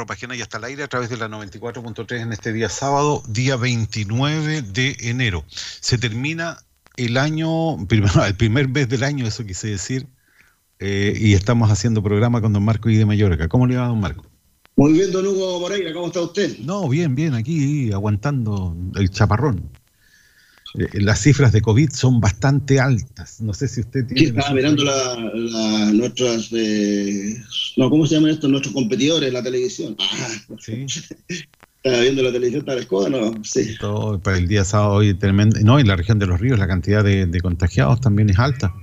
Con ropa ajena y hasta el aire a través de la 94.3 en este día sábado, día 29 de enero. Se termina el año, el primer mes del año, eso quise decir, eh, y estamos haciendo programa con don Marco y de Mallorca. ¿Cómo le va, don Marco? Muy bien, don Hugo Moreira, ¿cómo está usted? No, bien, bien, aquí aguantando el chaparrón. Eh, las cifras de COVID son bastante altas. No sé si usted tiene. Sí, estaba mirando la, nuestras. Eh, no, ¿cómo se llaman estos? Nuestros competidores la televisión. Ah, sí. Estaba viendo la televisión para escoba, ¿no? Sí. Todo para el día sábado hoy tremendo. No, en la región de los ríos la cantidad de, contagiados también es alta.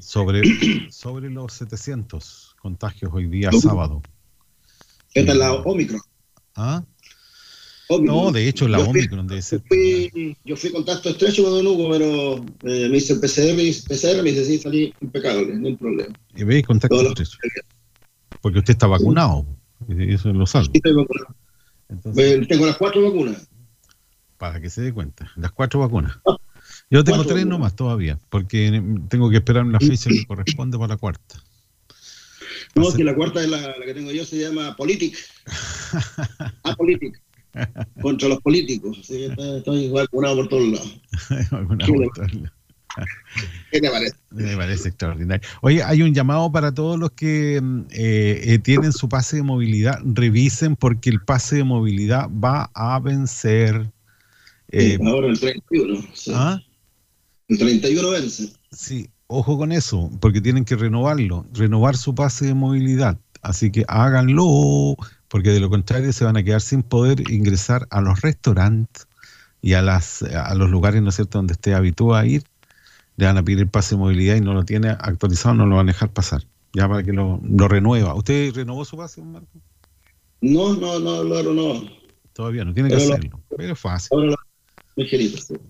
Sobre, sobre los 700 contagios hoy día sábado. Esta es la Omicron. ¿Ah? No, de hecho, la Omicron debe ser. yo fui contacto estrecho con Don Hugo, pero eh, me hice el PCR, y PCR me dice, sí, salí impecable, no hay problema. ¿Y veis contacto estrecho? Porque usted está vacunado, eso lo sabe. Sí, estoy vacunado. Entonces, tengo las cuatro vacunas. Para que se dé cuenta, las cuatro vacunas. Ah, yo tengo tres nomás todavía, porque tengo que esperar una fecha que corresponde para la cuarta. No, que la cuarta es la, la, que tengo yo, se llama Politic. Apolitic. contra los políticos. Estoy vacunado por todos lados. ¿Qué te parece? Me parece extraordinario. Oye, hay un llamado para todos los que mm, eh, eh, tienen su pase de movilidad. Revisen porque el pase de movilidad va a vencer. Eh, ahora el 31. ¿Ah? El 31 vence. Sí, ojo con eso, porque tienen que renovarlo, renovar su pase de movilidad. Así que háganlo porque de lo contrario se van a quedar sin poder ingresar a los restaurantes y a, las, a los lugares, ¿no es cierto?, donde esté habituado a ir, le van a pedir el pase de movilidad y no lo tiene actualizado, no lo van a dejar pasar, ya para que lo, lo renueva. ¿Usted renovó su pase, Marco? No, no, no, no, no. Todavía no, tiene que hacerlo, pero es fácil. Ahora lo,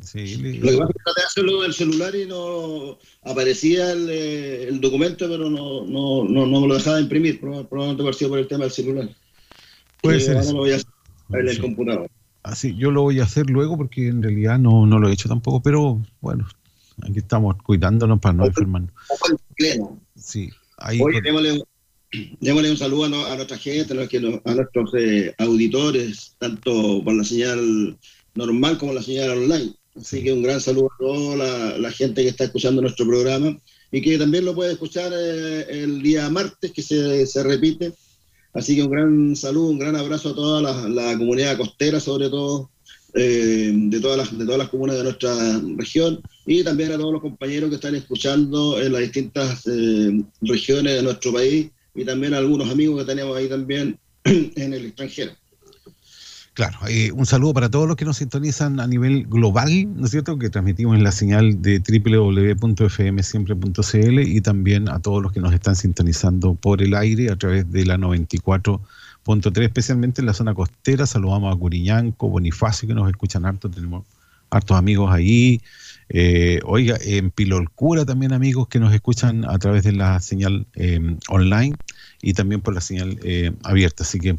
sí. lo que pasa es que traté de hacerlo del celular y no aparecía el, eh, el documento, pero no, no, no, no, me lo dejaba imprimir, probablemente parecía por el tema del celular. Puede ser. Eso. Lo voy a hacer en el computador. Así, yo lo voy a hacer luego porque en realidad no, no lo he hecho tampoco, pero bueno, aquí estamos cuidándonos para no enfermarnos. Sí, ahí. Oye, démosle, démosle, un saludo a, nuestra gente, a, nuestros eh, auditores, tanto por la señal normal como la señal online. Así que un gran saludo a toda la, gente que está escuchando nuestro programa y que también lo puede escuchar eh, el día martes, que se, se repite Así que un gran saludo, un gran abrazo a toda la, comunidad costera, sobre todo, eh, de, todas las, de todas las comunas de nuestra región, y también a todos los compañeros que están escuchando en las distintas eh, regiones de nuestro país, y también a algunos amigos que tenemos ahí también en el extranjero. Claro, eh, un saludo para todos los que nos sintonizan a nivel global, ¿no es cierto? Que transmitimos en la señal de www.fmsiempre.cl y también a todos los que nos están sintonizando por el aire a través de la 94.3, especialmente en la zona costera. Saludamos a Curiñanco, Bonifacio, que nos escuchan harto, tenemos hartos amigos ahí. Eh, oiga, en Pilolcura también amigos que nos escuchan a través de la señal eh, online y también por la señal eh, abierta. Así que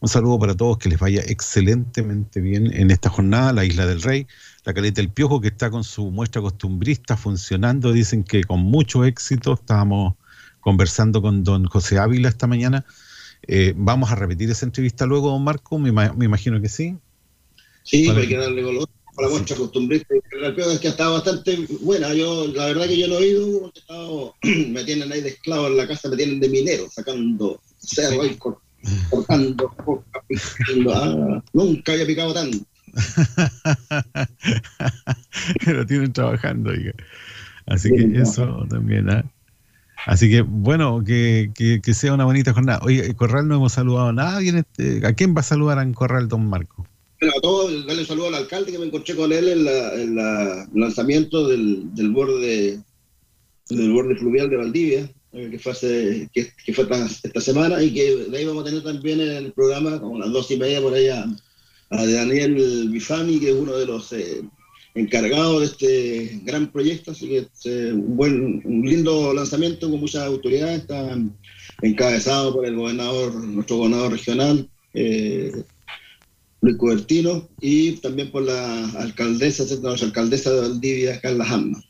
un saludo para todos, que les vaya excelentemente bien en esta jornada, la Isla del Rey, la Caleta del Piojo, que está con su muestra costumbrista funcionando, dicen que con mucho éxito, estábamos conversando con don José Ávila esta mañana. Eh, ¿Vamos a repetir esa entrevista luego, don Marco? Me, imagino que sí. Sí, hay que darle color a la muestra costumbrista. La es que ha estado bastante buena. Yo, la verdad que yo no he ido, me tienen ahí de esclavo en la casa, me tienen de minero, sacando cerro ahí, cortando, picando. Ah, nunca había picado tanto. Pero tienen trabajando, oiga. Así que eso también, ¿ah? Así que, bueno, que, que, sea una bonita jornada. Oye, Corral no hemos saludado a nadie. Este, ¿A quién va a saludar en Corral, don Marco? A todos, darle un saludo al alcalde que me encontré con él en el lanzamiento del, del, borde del borde fluvial de Valdivia, eh, que fue, hace, que, fue esta, semana, y que de ahí vamos a tener también en el programa, como las dos y media por allá, a Daniel Bifani, que es uno de los eh, encargados de este gran proyecto, así que es eh, un buen, un lindo lanzamiento con muchas autoridades, está encabezado por el gobernador, nuestro gobernador regional, Luis Cubertino, y también por la alcaldesa, la alcaldesa de Valdivia, Carla Hamma.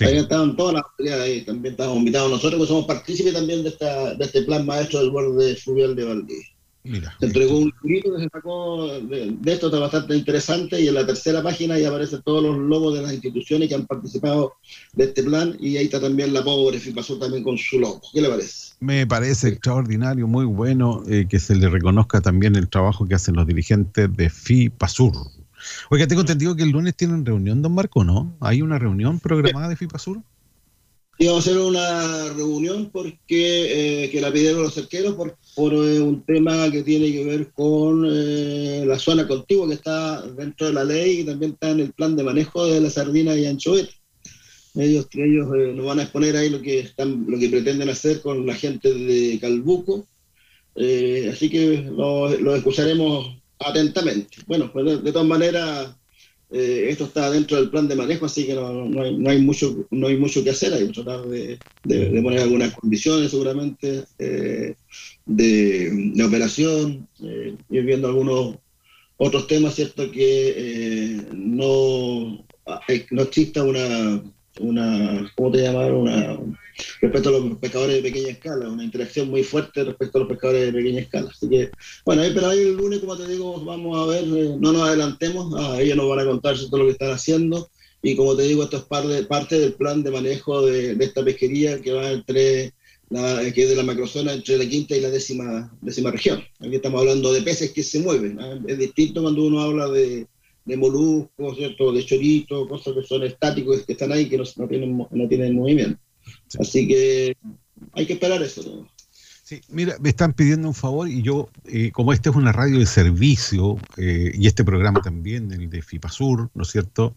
Ahí estaban todas las autoridades ahí, también estábamos invitados nosotros, que somos partícipes también de, esta, de este plan maestro del borde fluvial de Valdivia. Se entregó un libro que se sacó de, esto, está bastante interesante, y en la tercera página ya aparecen todos los logos de las instituciones que han participado de este plan, y ahí está también la pobre FIPASUR también con su logo. ¿Qué le parece? Me parece extraordinario, muy bueno eh, que se le reconozca también el trabajo que hacen los dirigentes de FIPASUR. Oiga, tengo entendido que el lunes tienen reunión, don Marco, ¿no? ¿Hay una reunión programada de FIPASUR? Sí, vamos a hacer una reunión porque eh, que la pidieron los cerqueros por, por eh, un tema que tiene que ver con eh, la zona contigua que está dentro de la ley y también está en el plan de manejo de la sardina y anchoveta. Ellos, ellos nos van a exponer ahí lo que están, lo que pretenden hacer con la gente de Calbuco. así que lo, lo escucharemos atentamente. Bueno, pues de, todas maneras, eh, esto está dentro del plan de manejo, así que no, hay, mucho, no hay mucho que hacer, hay que tratar de, poner algunas condiciones seguramente eh, de, operación, eh, ir viendo algunos otros temas, ¿cierto? Que no, no exista una una, ¿cómo te llamaron? Una, respecto a los pescadores de pequeña escala, una interacción muy fuerte respecto a los pescadores de pequeña escala. Así que, bueno, pero ahí el lunes, como te digo, vamos a ver, eh, no nos adelantemos, a ellos nos van a contar todo lo que están haciendo. Y como te digo, esto es parte, parte del plan de manejo de, esta pesquería que va entre la, que es de la macrozona entre la quinta y la décima, décima región. Aquí estamos hablando de peces que se mueven. Es distinto cuando uno habla de, de moluscos, ¿cierto? de choritos, cosas que son estáticos, que están ahí, que no, tienen, no tienen movimiento. Así que hay que esperar eso. Sí, mira, me están pidiendo un favor y yo, eh, como esta es una radio de servicio eh, y este programa también, el de FIPASUR, ¿no es cierto?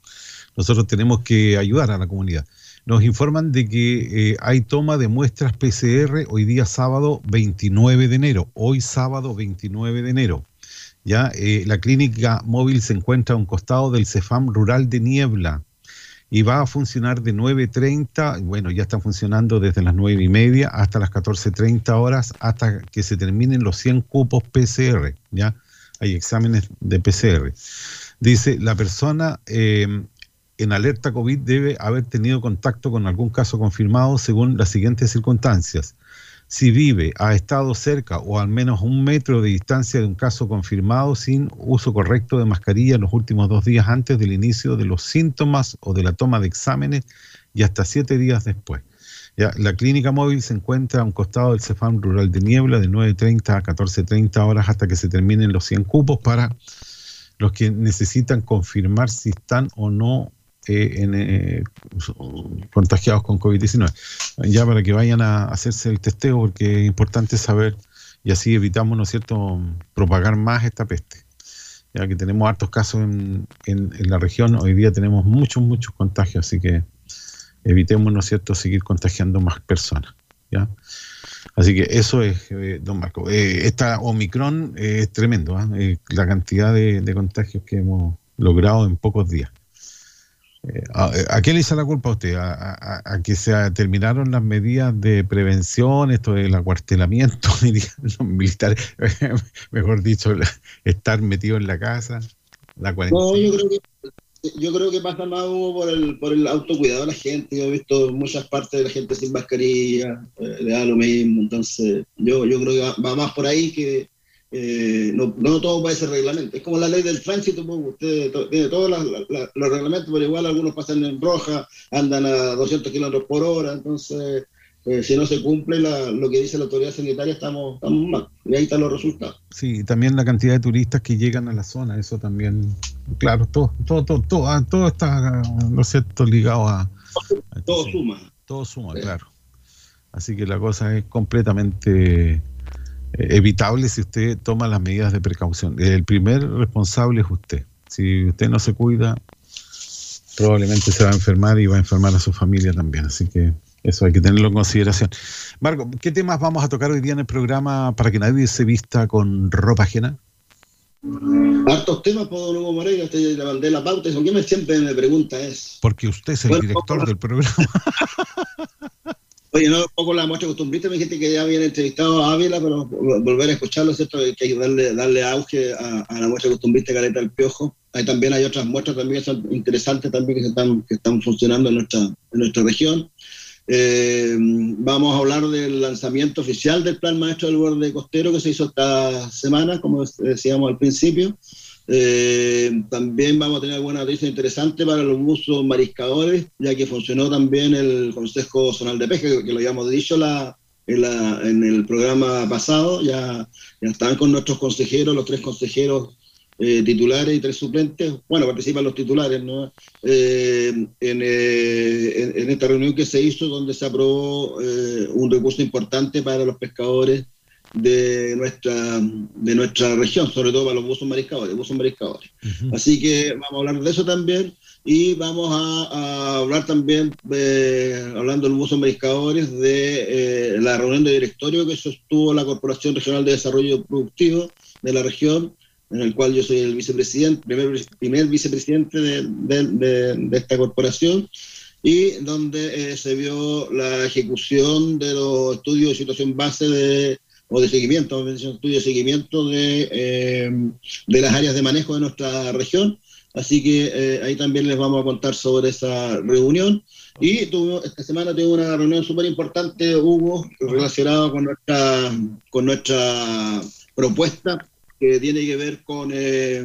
Nosotros tenemos que ayudar a la comunidad. Nos informan de que eh, hay toma de muestras PCR hoy día sábado 29 de enero, hoy sábado 29 de enero. ¿ya? Eh, la clínica móvil se encuentra a un costado del CEFAM rural de Niebla y va a funcionar de 9.30, bueno, ya está funcionando desde las 9 y media hasta las 14.30 horas, hasta que se terminen los 100 cupos PCR, ¿ya? Hay exámenes de PCR. Dice, la persona eh, en alerta COVID debe haber tenido contacto con algún caso confirmado según las siguientes circunstancias si vive, ha estado cerca o al menos un metro de distancia de un caso confirmado sin uso correcto de mascarilla en los últimos dos días antes del inicio de los síntomas o de la toma de exámenes y hasta siete días después. La clínica móvil se encuentra a un costado del CEFAM Rural de Niebla de 9.30 a 14.30 horas hasta que se terminen los 100 cupos para los que necesitan confirmar si están o no en, eh, contagiados con COVID-19. Ya para que vayan a hacerse el testeo, porque es importante saber y así evitamos, ¿no cierto?, propagar más esta peste. Ya que tenemos hartos casos en, en, la región, hoy día tenemos muchos, muchos contagios, así que evitemos, ¿no cierto?, seguir contagiando más personas. ¿ya? Así que eso es, eh, don Marco. Eh, esta Omicron es tremendo, ¿ah? la cantidad de, de contagios que hemos logrado en pocos días. Eh, ¿A, qué le hizo la culpa a usted? ¿A, que se terminaron las medidas de prevención, esto del acuartelamiento, los militares, mejor dicho, estar metido en la casa? La no, yo creo que, yo creo que pasa más por el, por el autocuidado de la gente. Yo he visto muchas partes de la gente sin mascarilla, eh, le da lo mismo. Entonces, yo, yo creo que va más por ahí que, eh, no, no, todo puede ser reglamento. Es como la ley del tránsito, pues, usted tiene todos los reglamentos, pero igual algunos pasan en roja, andan a 200 kilómetros por hora, entonces eh, si no se cumple lo que dice la autoridad sanitaria, estamos, estamos mal. Y ahí están los resultados. Sí, también la cantidad de turistas que llegan a la zona, eso también, claro, todo, todo, todo, todo, ah, todo está, ¿no cierto?, ligado a... Todo, suma. Todo suma, claro. Así que la cosa es completamente evitable si usted toma las medidas de precaución. El primer responsable es usted. Si usted no se cuida, probablemente se va a enfermar y va a enfermar a su familia también. Así que eso hay que tenerlo en consideración. Marco, ¿qué temas vamos a tocar hoy día en el programa para que nadie se vista con ropa ajena? Hartos temas, por Hugo Moreira, usted le mandé la pauta. ¿Por qué me siempre me pregunta es? Porque usted es el director del programa. Oye, no, poco la muestra costumbrista, me dijiste que ya habían entrevistado a Ávila, pero volver a escucharlo, ¿cierto? Que hay que darle, darle auge a, la muestra costumbrista Caleta del Piojo. Ahí también hay otras muestras también interesantes también que, están, que están funcionando en nuestra, en nuestra región. Eh, vamos a hablar del lanzamiento oficial del Plan Maestro del Borde Costero que se hizo esta semana, como decíamos al principio. Eh, también vamos a tener alguna noticia interesante para los buzos mariscadores, ya que funcionó también el Consejo Zonal de Pesca, que, lo habíamos dicho la, en, el programa pasado. Ya, ya están con nuestros consejeros, los tres consejeros eh, titulares y tres suplentes. Bueno, participan los titulares, ¿no? Eh, en, en, esta reunión que se hizo, donde se aprobó un recurso importante para los pescadores de nuestra, de nuestra región, sobre todo para los buzos mariscadores. Buzos mariscadores. Así que vamos a hablar de eso también y vamos a, hablar también, hablando de los buzos mariscadores, de eh, la reunión de directorio que sostuvo la Corporación Regional de Desarrollo Productivo de la región, en el cual yo soy el vicepresidente, primer, primer vicepresidente de, de, esta corporación y donde eh, se vio la ejecución de los estudios de situación base de o de seguimiento, estudio de seguimiento de, eh, de las áreas de manejo de nuestra región. Así que eh, ahí también les vamos a contar sobre esa reunión. Y esta semana tuve una reunión súper importante, Hugo, relacionada con nuestra, con nuestra propuesta que tiene que ver con, eh,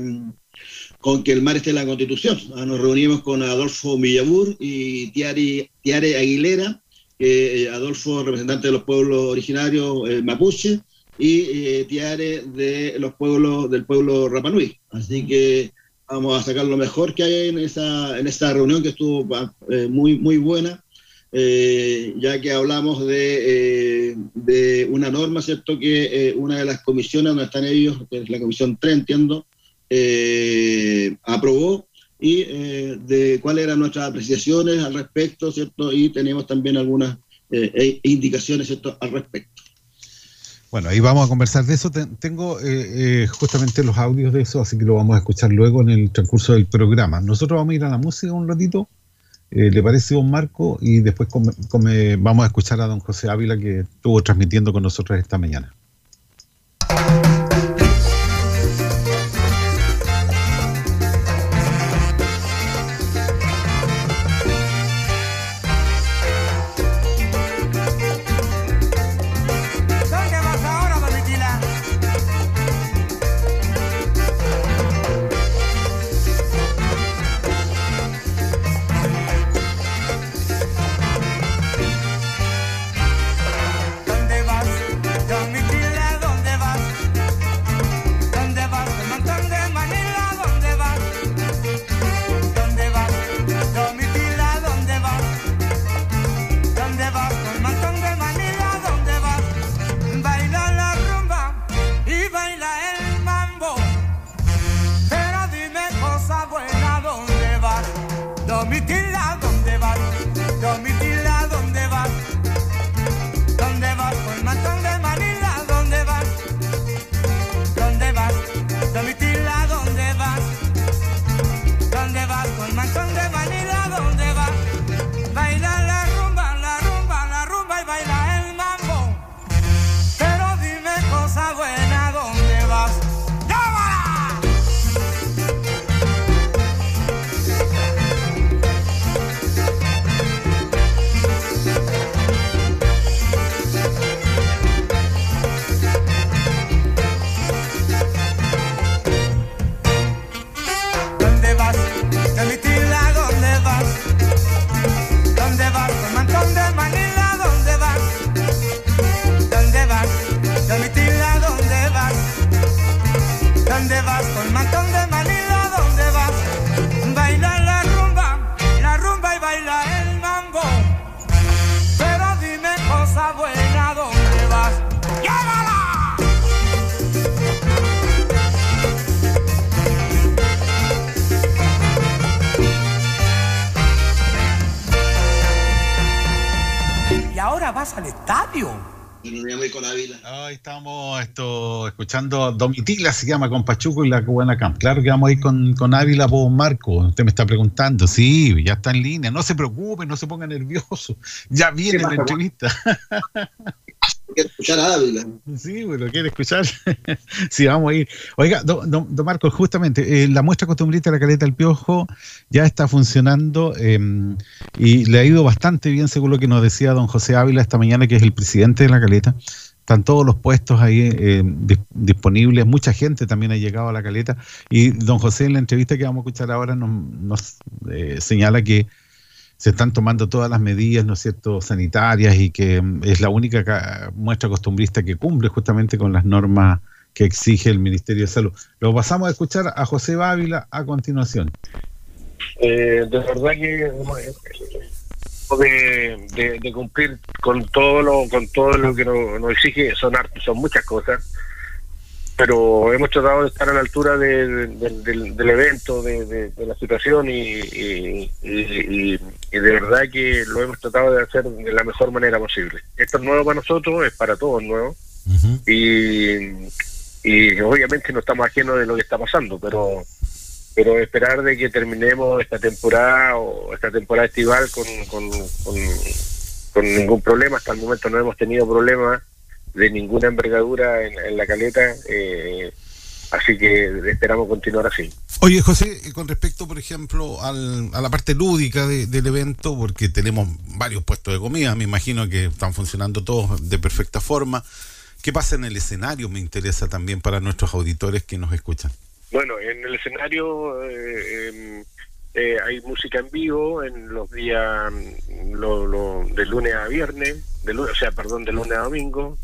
con que el mar esté en la Constitución. Ah, nos reunimos con Adolfo Millabur y Tiare Aguilera, eh, Adolfo, representante de los pueblos originarios eh, mapuche, y eh, Tiare de los pueblos del pueblo Rapanui. Así que vamos a sacar lo mejor que hay en esa, en esta reunión que estuvo muy, muy buena, ya que hablamos de, de, una norma, ¿cierto? Que una de las comisiones donde están ellos, que es la comisión 3, entiendo, aprobó y eh, de cuáles eran nuestras apreciaciones al respecto, ¿cierto? Y tenemos también algunas eh, e indicaciones, ¿cierto?, al respecto. Bueno, ahí vamos a conversar de eso. Tengo eh, justamente los audios de eso, así que lo vamos a escuchar luego en el transcurso del programa. Nosotros vamos a ir a la música un ratito, ¿le parece, don Marco? Y después vamos a escuchar a don José Ávila que estuvo transmitiendo con nosotros esta mañana. Escuchando Domitila, se llama con Pachuco y la Cubana Camp. Claro que vamos a ir con, con Ávila por Marco. Usted me está preguntando. Sí, ya está en línea. No se preocupe, no se ponga nervioso. Ya viene la entrevista. quiere escuchar a Ávila. Sí, bueno, quiere escuchar. sí, vamos a ir. Oiga, don, don, Marco, justamente, eh, la muestra costumbrista de la caleta del piojo ya está funcionando em, y le ha ido bastante bien, según lo que nos decía don José Ávila esta mañana, que es el presidente de la caleta. Están todos los puestos ahí eh, disponibles, mucha gente también ha llegado a la caleta. Y don José, en la entrevista que vamos a escuchar ahora, nos, nos eh, señala que se están tomando todas las medidas, ¿no es sanitarias y que mm, es la única muestra costumbrista que cumple justamente con las normas que exige el Ministerio de Salud. Lo pasamos a escuchar a José Bávila a continuación. Eh, de verdad que de, de, cumplir con todo lo con todo lo que nos, exige son son muchas cosas pero hemos tratado de estar a la altura del, evento, de, la situación y, de verdad que lo hemos tratado de hacer de la mejor manera posible. Esto es nuevo para nosotros, es para todos nuevo y, obviamente no estamos ajenos de lo que está pasando, pero pero esperar de que terminemos esta temporada o esta temporada estival con, con, ningún problema. Hasta el momento no hemos tenido problemas de ninguna envergadura en, la caleta. Eh, así que esperamos continuar así. Oye, José, con respecto, por ejemplo, al, a la parte lúdica del evento, porque tenemos varios puestos de comida, me imagino que están funcionando todos de perfecta forma. ¿Qué pasa en el escenario? Me interesa también para nuestros auditores que nos escuchan. Bueno, en el escenario eh, em, eh, hay música en vivo en los días lo, de lunes a viernes, de, o sea, perdón, de lunes a domingo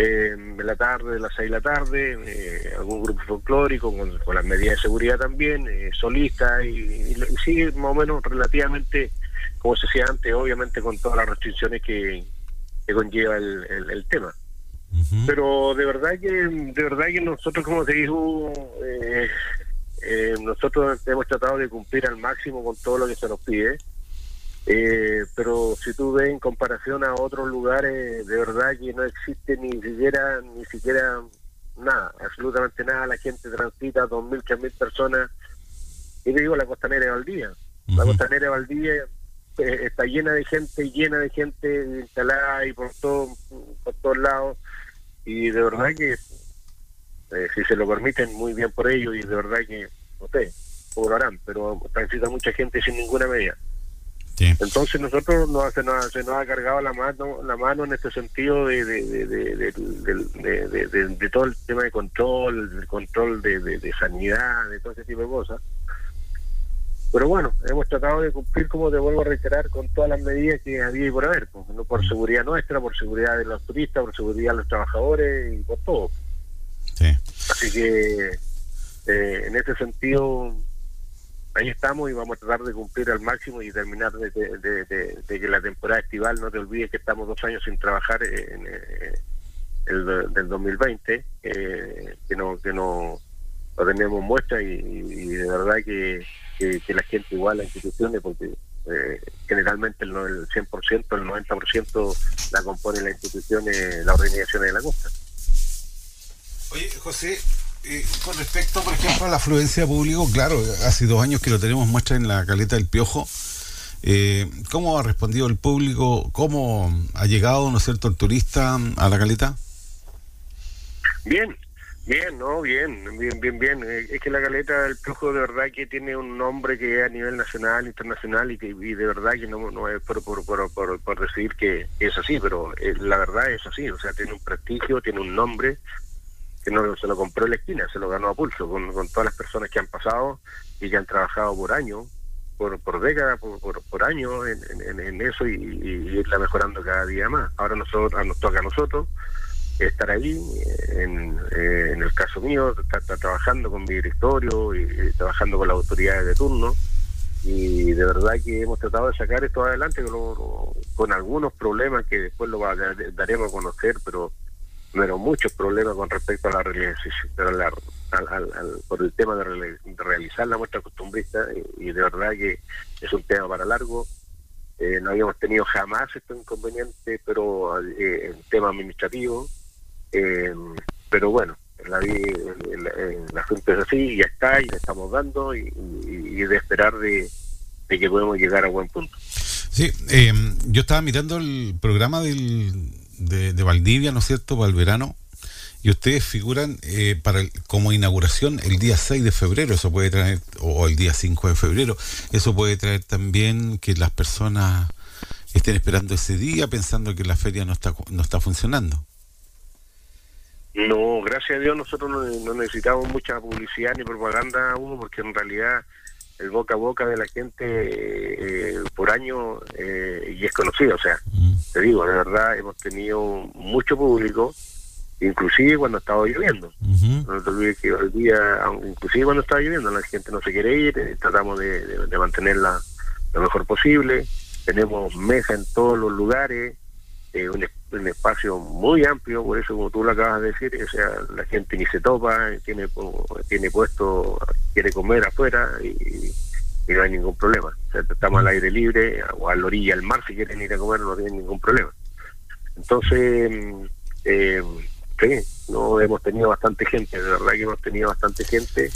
eh, la tarde, de las seis de la tarde, eh, algún grupo folclórico con, las medidas de seguridad también, eh, solistas y, sigue más o menos relativamente como se hacía antes, obviamente con todas las restricciones que, conlleva el, tema. Pero de verdad que de verdad que nosotros, como te digo, eh, nosotros hemos tratado de cumplir al máximo con todo lo que se nos pide. Eh, pero si tú ves en comparación a otros lugares, de verdad que no existe ni siquiera, ni siquiera nada, absolutamente nada. La gente transita, dos mil, tres mil personas. Y le digo la costanera de Valdía. La costanera de Valdía eh, está llena de gente, llena de gente instalada y por, todo, por todos lados. Y de verdad que, eh, si se lo permiten, muy bien por ello. Y de verdad que, no sé, lo harán, pero transita mucha gente sin ninguna medida. Entonces nosotros nos, se, nos, se nos ha cargado la mano la mano en este sentido de, de, todo el tema de control, el control de, sanidad, de todo ese tipo de cosas. Pero bueno, hemos tratado de cumplir, como te vuelvo a reiterar, con todas las medidas que había y por haber, pues, ¿no? por seguridad nuestra, por seguridad de los turistas, por seguridad de los trabajadores y por todo. Así que eh, en ese sentido ahí estamos y vamos a tratar de cumplir al máximo y terminar de, que la temporada estival, no te olvides que estamos dos años sin trabajar en, eh, el del 2020, eh, que no que no, tenemos muestra y, de verdad que, la gente igual, las instituciones, porque eh, generalmente el, el 100%, el 90% la compone las instituciones, las organizaciones de la costa. Oye, José, eh, con respecto, por ejemplo, a la afluencia público, claro, hace dos años que lo tenemos muestra en la caleta del Piojo. Eh, ¿Cómo ha respondido el público? ¿Cómo ha llegado, ¿no es cierto?, el turista a la caleta. Bien, bien, ¿no? Bien, bien, bien, bien. Eh, es que la caleta del Piojo de verdad que tiene un nombre que es a nivel nacional, internacional y que y de verdad que no, no es por, por, por, por, decir que es así, pero la verdad es así. O sea, tiene un prestigio, tiene un nombre que no se lo compró en la esquina, se lo ganó a pulso, con, todas las personas que han pasado y que han trabajado por años, por, por décadas, por, por, años en, eso y, irla mejorando cada día más. Ahora nosotros, nos toca a nosotros estar ahí, en, el caso mío, estar, trabajando con mi directorio y, trabajando con las autoridades de turno y de verdad que hemos tratado de sacar esto adelante con, algunos problemas que después lo daremos a conocer, pero pero muchos problemas con respecto a la realización, por el tema de, realizar la muestra costumbrista y, de verdad que es un tema para largo Eh, no habíamos tenido jamás este inconveniente, pero eh, en tema administrativo. Eh, pero bueno, la, la, asunto es así, y ya está, y le estamos dando, y, de esperar de, que podemos llegar a buen punto. Sí, yo estaba mirando el programa del, de, Valdivia, ¿no es cierto?, para el verano y ustedes figuran eh, para como inauguración el día 6 de febrero, eso puede traer, o, el día 5 de febrero, eso puede traer también que las personas estén esperando ese día pensando que la feria no está, no está funcionando. No, gracias a Dios nosotros no, necesitamos mucha publicidad ni propaganda, uno, porque en realidad el boca a boca de la gente eh, por año eh, y es conocido, o sea, mm. te digo, de verdad hemos tenido mucho público inclusive cuando estaba lloviendo. No te olvides que hoy día, inclusive cuando estaba lloviendo, la gente no se quiere ir, eh, tratamos de, mantenerla lo mejor posible. Tenemos mesa en todos los lugares, eh, un, espacio muy amplio, por eso como tú lo acabas de decir, o sea, la gente ni se topa, tiene tiene puesto, quiere comer afuera y, no hay ningún problema. O sea, estamos al aire libre o a la orilla del mar, si quieren ir a comer no tienen ningún problema. Entonces, mm, eh, sí, no hemos tenido bastante gente, de verdad que hemos tenido bastante gente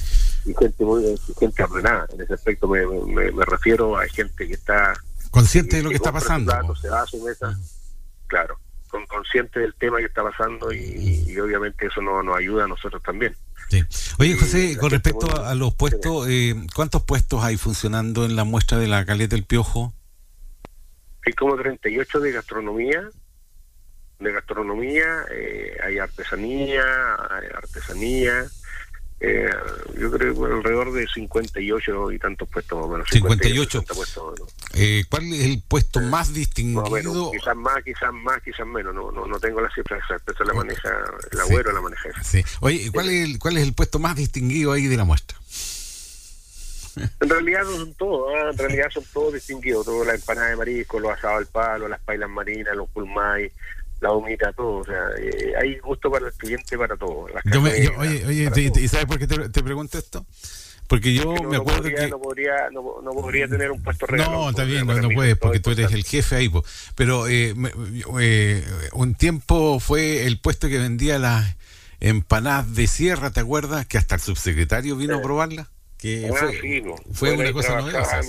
y gente muy gente ordenada. En ese aspecto me, me, refiero a gente que está consciente de lo que, está pasando. se va a su mesa, claro, con, consciente del tema que está pasando y, obviamente eso nos, ayuda a nosotros también. Sí. Oye, José, con respecto a, los puestos, eh, ¿cuántos puestos hay funcionando en la muestra de la Caleta del Piojo? Hay como 38 de gastronomía de gastronomía, eh, hay artesanía, hay artesanía. Eh, yo creo que alrededor de 58 y tantos puestos más o menos. 58. eh, ¿Cuál es el puesto más distinguido? quizás más, quizás más, quizás menos. No, no, no tengo la cifra exacta. Eso la maneja el abuelo, la maneja Sí. Oye, ¿cuál, es el, ¿cuál es el puesto más distinguido ahí de la muestra? En realidad son todos, ¿ah? en realidad son todos distinguidos, todo la empanada de marisco, los asados al palo, las pailas marinas, los pulmay, la humita, todo. O sea, eh, hay gusto para el cliente, para todo. oye, oye, ¿y sabes por qué te, pregunto esto? Porque yo me acuerdo que... No podría, no, podría tener un puesto real. No, está bien, no, puedes, porque tú eres el jefe ahí. Pero eh, eh, un tiempo fue el puesto que vendía las empanadas de sierra, ¿te acuerdas? Que hasta el subsecretario vino a probarla. Que ah, fue, sí, fue una cosa novedosa.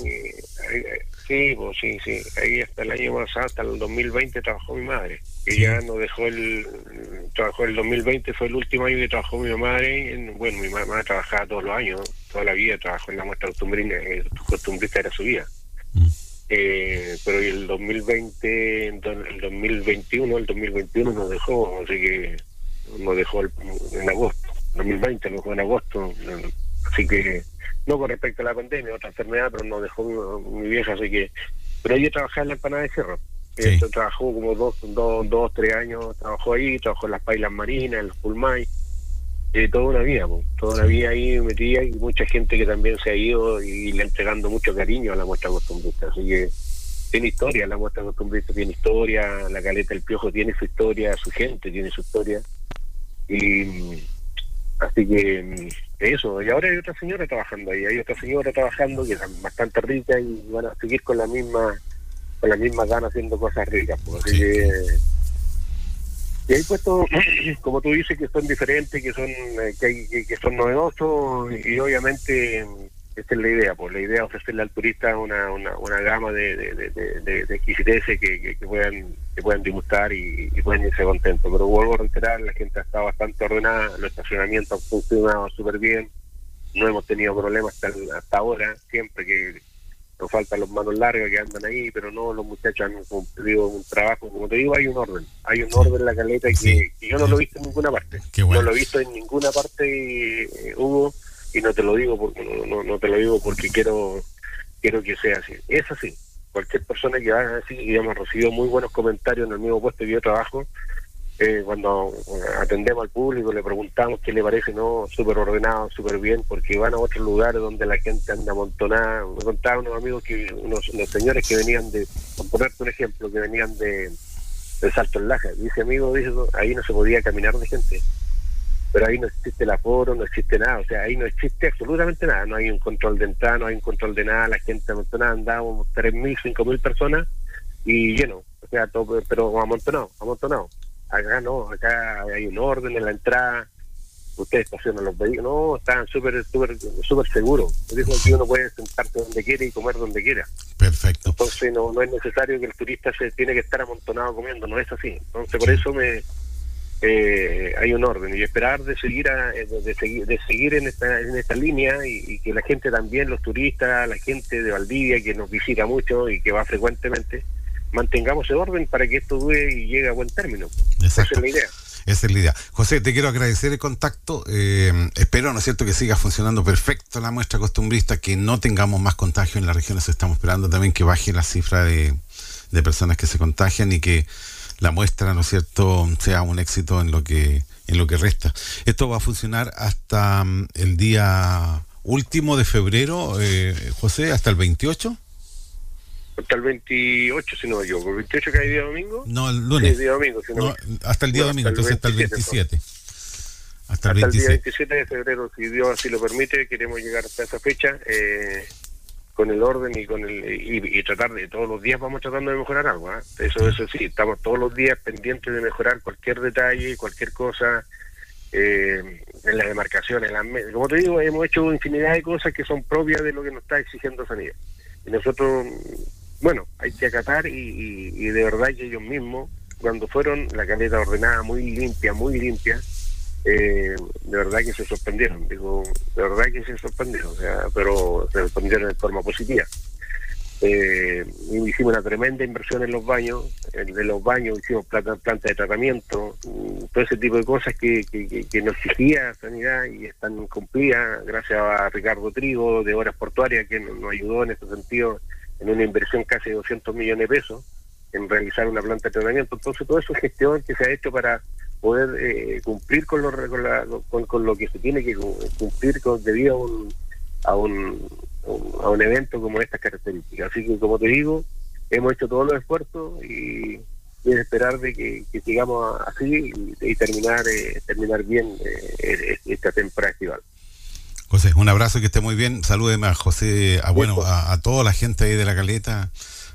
Sí, pues sí, sí. Ahí hasta el año pasado, hasta el 2020 trabajó mi madre. Que ya no dejó el. Trabajó el 2020, fue el último año que trabajó mi madre. bueno, mi mamá trabajaba todos los años, toda la vida trabajó en la muestra costumbrista, eh, costumbrista era su vida. Mm. Eh, pero el 2020, el 2021, el 2021 nos dejó, así que nos dejó en agosto. 2020 nos dejó en agosto, así que no con respecto a la pandemia, otra enfermedad, pero no dejó mi, vieja, así que... Pero ella trabajaba en la empanada de cerro. trabajó como dos, dos, dos, tres años, trabajó ahí, trabajó en las pailas marinas, en los pulmay, eh, toda una vida, toda una vida ahí metida y mucha gente que también se ha ido y le entregando mucho cariño a la muestra costumbrista. Así que tiene historia, la muestra costumbrista tiene historia, la caleta del piojo tiene su historia, su gente tiene su historia. Y así que eso, y ahora hay otra señora trabajando ahí, hay otra señora trabajando que es bastante rica y van a seguir con la misma con la misma gana haciendo cosas ricas. Pues, así que y hay puestos, como tú dices, que son diferentes, que son eh, que, hay, que, son novedosos y obviamente esta es la idea, pues la idea es ofrecerle al turista una, una, una gama de, de, de, de, exquisiteces que, que, puedan que puedan disgustar y, y, puedan irse contentos. Pero vuelvo a reiterar, la gente ha estado bastante ordenada, los estacionamientos han funcionado súper bien, no hemos tenido problemas hasta, hasta ahora, siempre que nos faltan los manos largas que andan ahí, pero no, los muchachos han cumplido un trabajo, como te digo, hay un orden, hay un orden en la caleta que, yo no lo he visto en ninguna parte, no lo he visto en ninguna parte, eh, Hugo, y no te lo digo porque no, no, te lo digo porque quiero quiero que sea así. Es así. Cualquier persona que haga así y hemos recibido muy buenos comentarios en el mismo puesto que yo trabajo eh, cuando atendemos al público le preguntamos qué le parece no súper ordenado súper bien porque van a otros lugares donde la gente anda amontonada. Me contaban unos amigos que unos, señores que venían de por ponerte un ejemplo que venían de de Salto en Laja. Dice amigo dice ahí no se podía caminar de gente pero ahí no existe el aforo, no existe nada, o sea, ahí no existe absolutamente nada, no hay un control de entrada, no hay un control de nada, la gente amontonada, andábamos 3.000, 5.000 personas y lleno, o sea, todo, pero amontonado, amontonado. Acá no, acá hay un orden en la entrada, ustedes estacionan los vehículos, no, están súper, súper, súper seguros. Dijo que uno puede sentarse donde quiere y comer donde quiera. Perfecto. Entonces no, no es necesario que el turista se tiene que estar amontonado comiendo, no es así. Entonces por eso me eh, hay un orden y esperar de seguir eh, de, seguir de seguir en esta en esta línea y, y, que la gente también, los turistas, la gente de Valdivia que nos visita mucho y que va frecuentemente, mantengamos ese orden para que esto dure y llegue a buen término. Esa es la idea. Esa es la idea. José, te quiero agradecer el contacto. Eh, espero, ¿no es cierto?, que siga funcionando perfecto la muestra costumbrista, que no tengamos más contagios en las regiones. Estamos esperando también que baje la cifra de, de personas que se contagian y que la muestra, ¿no es cierto?, sea un éxito en lo que, en lo que resta. Esto va a funcionar hasta mm, el día último de febrero, eh, José, hasta el 28 hasta el 28, si no me equivoco. ¿El 28 que hay día domingo? No, el lunes. Sí, día domingo. Si no, no, hasta el día no, domingo, entonces hasta el 27. Hasta, el, 27. hasta el día 27 de febrero, si Dios así lo permite, queremos llegar hasta esa fecha eh, con el orden y con el y, y, tratar de todos los días vamos tratando de mejorar algo. ¿eh? Eso, eso sí, estamos todos los días pendientes de mejorar cualquier detalle, cualquier cosa. Eh, en las demarcaciones, en las, como te digo, hemos hecho infinidad de cosas que son propias de lo que nos está exigiendo Sanidad. Y nosotros bueno, hay que acatar y, y, de verdad que ellos mismos, cuando fueron la caleta ordenada muy limpia, muy limpia, eh, de verdad que se sorprendieron, digo, de verdad que se sorprendieron, o pero se sorprendieron de forma positiva. Eh, hicimos una tremenda inversión en los baños, en, los baños hicimos planta, planta de tratamiento, mm, todo ese tipo de cosas que, que, que, nos exigía Sanidad y están cumplidas gracias a Ricardo Trigo de Horas Portuarias que nos, nos ayudó en ese sentido en una inversión casi de 200 millones de pesos en realizar una planta de tratamiento. Entonces, todo eso es gestión que se ha hecho para poder eh, cumplir con lo, con, la, con, con, lo que se tiene que cumplir con, debido a un, a un, a un evento como estas características. Así que, como te digo, hemos hecho todos los esfuerzos y, y es esperar de que, que sigamos así y, y terminar eh, terminar bien eh, esta temporada estival. José, un abrazo que esté muy bien. Salúdeme a José, a bueno, a, a, toda la gente ahí de la caleta,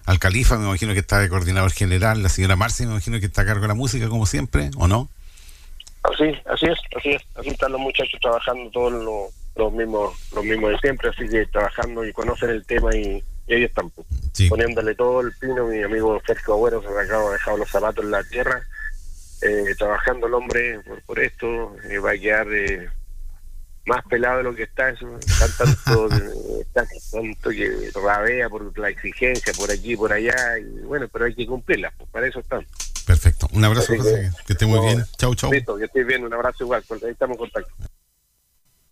al califa, me imagino que está de coordinador general, la señora Marcia, me imagino que está a cargo de la música, como siempre, ¿o no? Así, así es, así es, así están los muchachos trabajando todos los, los mismos, los mismos de siempre, así que trabajando y conocen el tema y, y están, pues, sí. poniéndole todo el pino, mi amigo Sergio Agüero se ha dejado los zapatos en la tierra, eh, trabajando el hombre por, por esto, eh, va a quedar eh, más pelado de lo que está, eso, está tanto, está tanto que rabea por la exigencia por aquí por allá, y bueno, pero hay que cumplirla, pues para eso están. Perfecto, un abrazo, José, que, que esté muy no, bien. Chau, chau. Listo, que estés bien, un abrazo igual, ahí estamos en contacto.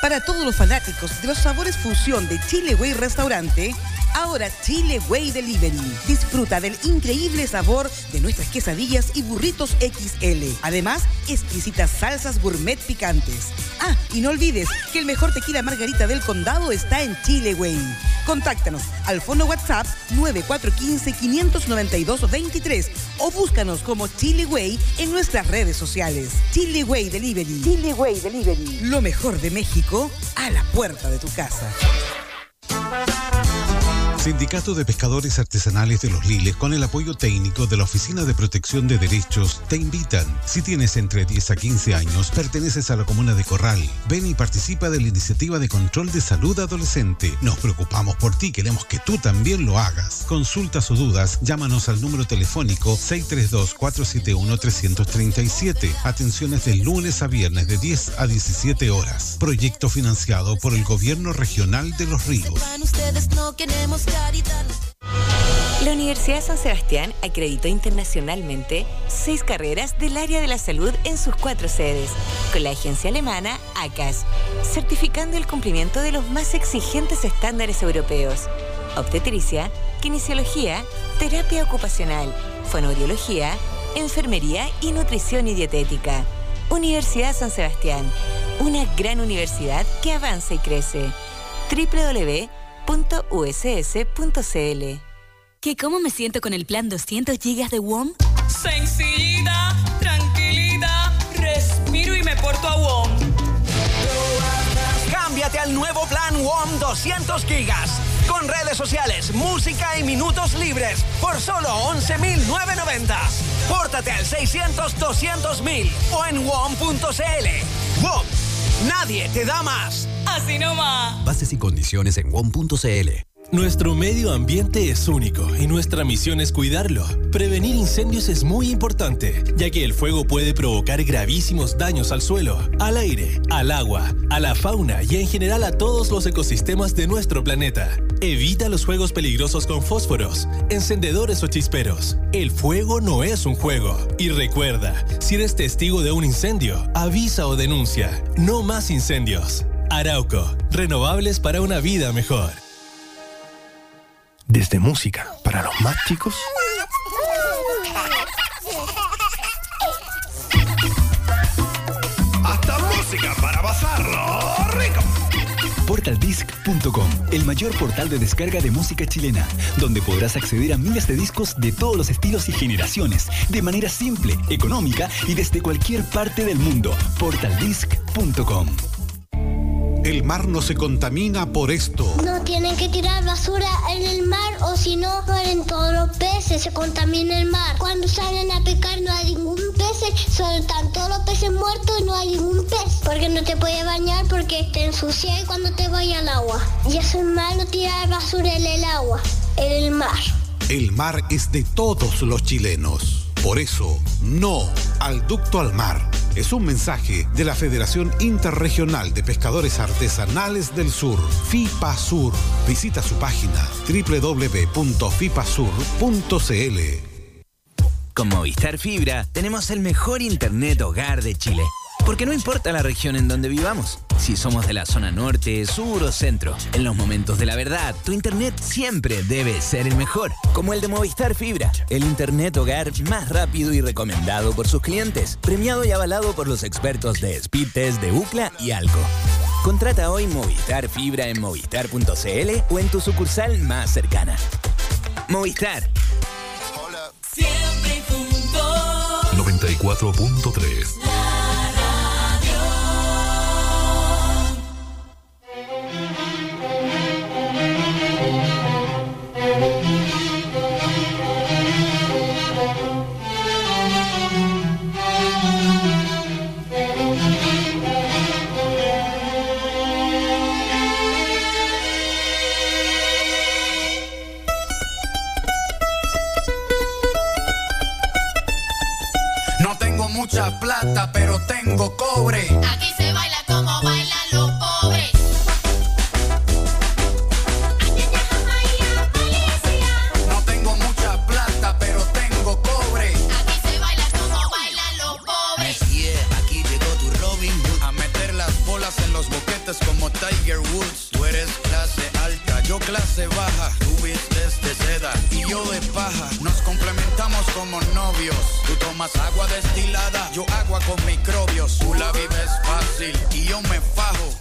Para todos los fanáticos de los sabores fusión de Chile Way Restaurante, ahora Chile Way Delivery. Disfruta del increíble sabor de nuestras quesadillas y burritos XL. Además, exquisitas salsas gourmet picantes. Ah, y no olvides que el mejor tequila margarita del condado está en Chile Way. Contáctanos al fono WhatsApp 9415-592-23 o búscanos como Chile Way en nuestras redes sociales. Chile Way Delivery. Chile Way Delivery. Lo mejor de México a la puerta de tu casa. Sindicato de Pescadores Artesanales de los Liles, con el apoyo técnico de la Oficina de Protección de Derechos, te invitan. Si tienes entre 10 a 15 años, perteneces a la comuna de Corral. Ven y participa de la iniciativa de control de salud adolescente. Nos preocupamos por ti, queremos que tú también lo hagas. Consultas o dudas, llámanos al número telefónico 632-471-337. Atenciones de lunes a viernes de 10 a 17 horas. Proyecto financiado por el Gobierno Regional de Los Ríos. La Universidad San Sebastián acreditó internacionalmente seis carreras del área de la salud en sus cuatro sedes, con la agencia alemana ACAS, certificando el cumplimiento de los más exigentes estándares europeos. Obstetricia, kinesiología, terapia ocupacional, fonoaudiología, enfermería y nutrición y dietética. Universidad San Sebastián, una gran universidad que avanza y crece. www.uss.cl ¿Qué cómo me siento con el plan 200 GB de WOM? Sencillita, tranquilita, respiro y me porto a WOM. Cámbiate al nuevo plan WOM 200 GB con redes sociales, música y minutos libres por solo 11.990. Pórtate al 600-200.000 o en WOM.cl. WOM, nadie te da más. Así nomás. Bases y condiciones en WOM.cl. Nuestro medio ambiente es único y nuestra misión es cuidarlo. Prevenir incendios es muy importante, ya que el fuego puede provocar gravísimos daños al suelo, al aire, al agua, a la fauna y en general a todos los ecosistemas de nuestro planeta. Evita los fuegos peligrosos con fósforos, encendedores o chisperos. El fuego no es un juego. Y recuerda, si eres testigo de un incendio, avisa o denuncia. No más incendios. Arauco, renovables para una vida mejor. Desde música para los más chicos hasta música para pasarlo rico. Portaldisc.com, el mayor portal de descarga de música chilena, donde podrás acceder a miles de discos de todos los estilos y generaciones, de manera simple, económica y desde cualquier parte del mundo. Portaldisc.com. El mar no se contamina por esto. No tienen que tirar basura en el mar o si no mueren todos los peces, se contamina el mar. Cuando salen a pescar no hay ningún pez, solo están todos los peces muertos y no hay ningún pez. Porque no te puedes bañar porque te ensucia cuando te vaya al agua. Y eso es malo tirar basura en el agua, en el mar. El mar es de todos los chilenos. Por eso, no al ducto al mar. Es un mensaje de la Federación Interregional de Pescadores Artesanales del Sur, FIPA Sur. Visita su página www.fipasur.cl. Con Movistar Fibra tenemos el mejor internet hogar de Chile. Porque no importa la región en donde vivamos, si somos de la zona norte, sur o centro, en los momentos de la verdad, tu internet siempre debe ser el mejor, como el de Movistar Fibra, el internet hogar más rápido y recomendado por sus clientes, premiado y avalado por los expertos de Speedtest de UCLA y Alco. Contrata hoy Movistar Fibra en movistar.cl o en tu sucursal más cercana. Movistar. Siempre juntos. 94.3 plata, pero tengo cobre. Aquí se baila como bailan los pobres. No tengo mucha plata, pero tengo cobre. Aquí se baila como bailan los pobres. aquí llegó tu Robin Hood. A meter las bolas en los boquetes como Tiger Woods. Tú eres clase alta, yo clase baja. Tú vistes de seda y yo de paja. Nos complementamos como novios. Tomas agua destilada, yo agua con microbios. Tú la vives fácil y yo me fajo.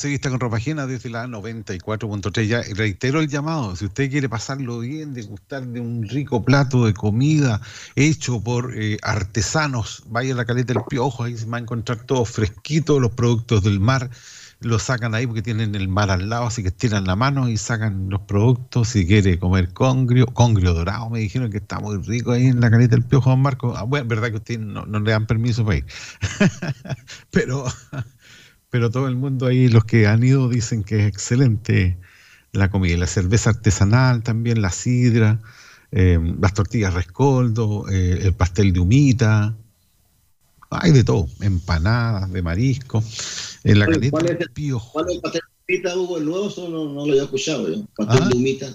Se vista con ropa ajena desde la 94.3. Ya reitero el llamado. Si usted quiere pasarlo bien, degustar de un rico plato de comida hecho por eh, artesanos, vaya a la caleta del piojo, ahí se va a encontrar todo fresquito, los productos del mar. Lo sacan ahí porque tienen el mar al lado, así que estiran la mano y sacan los productos. Si quiere comer congrio, congrio dorado, me dijeron que está muy rico ahí en la caleta del piojo, don Marco. Ah, bueno, verdad que usted no, no le dan permiso para ir. Pero pero todo el mundo ahí, los que han ido, dicen que es excelente la comida. La cerveza artesanal también, la sidra, eh, las tortillas rescoldo, eh, el pastel de humita. Hay de todo, empanadas de marisco. En la caleta ¿Cuál es el, piojo. cuál es el pastel de humita, Hugo? ¿El nuevo? Eso no, no lo había escuchado yo. Pastel Ah. de humita.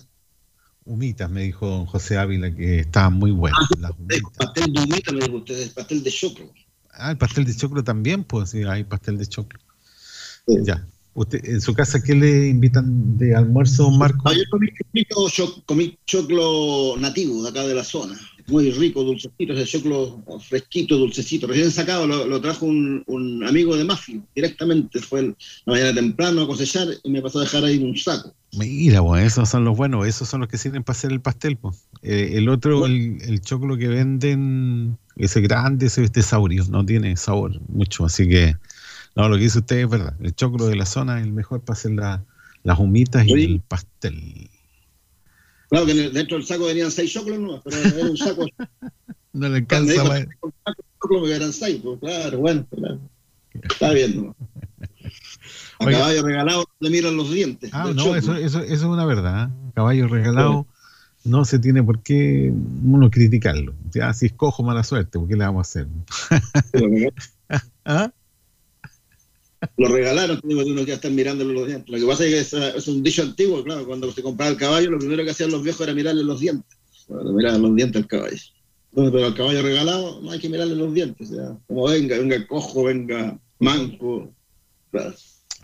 Humitas, me dijo don José Ávila, que estaban muy buenas. las Eh, Pastel de humita, me dijo usted, pastel de choclo. Ah, el pastel de choclo también, pues sí, hay pastel de choclo. Ya. Usted, ¿En su casa qué le invitan de almuerzo, Marco? Ah, yo comí, choclo, cho- comí choclo nativo de acá de la zona. Muy rico, dulcecito, ese choclo fresquito, dulcecito. Recién sacado, lo, lo trajo un, un amigo de Mafio, directamente. Fue la mañana temprano a cosechar y me pasó a dejar ahí un saco. Mira, pues esos son los buenos, esos son los que sirven para hacer el pastel. Pues. Eh, el otro, el, el choclo que venden, ese grande, ese es de saurio, no tiene sabor mucho, así que no, lo que dice usted es verdad. El choclo de la zona es el mejor para hacer la- las humitas y el pastel. Claro que dentro del saco venían seis choclos nomás, pero era un saco. No le alcanza porque eran seis, pues claro, bueno, claro. Está bien, ¿no? A Oiga. caballo regalado le miran los dientes. Ah, no, choclo. eso, eso, eso es una verdad. ¿eh? Caballo regalado no se tiene por qué uno criticarlo. Ya, si es cojo, mala suerte, ¿por qué le vamos a hacer? ¿Ah? Lo regalaron, digo, uno que ya están mirándole los dientes. Lo que pasa es que es, es un dicho antiguo, claro, cuando se compraba el caballo, lo primero que hacían los viejos era mirarle los dientes. Bueno, miraban los dientes al caballo. Entonces, pero al caballo regalado no hay que mirarle los dientes, o sea, como venga, venga cojo, venga manco. claro.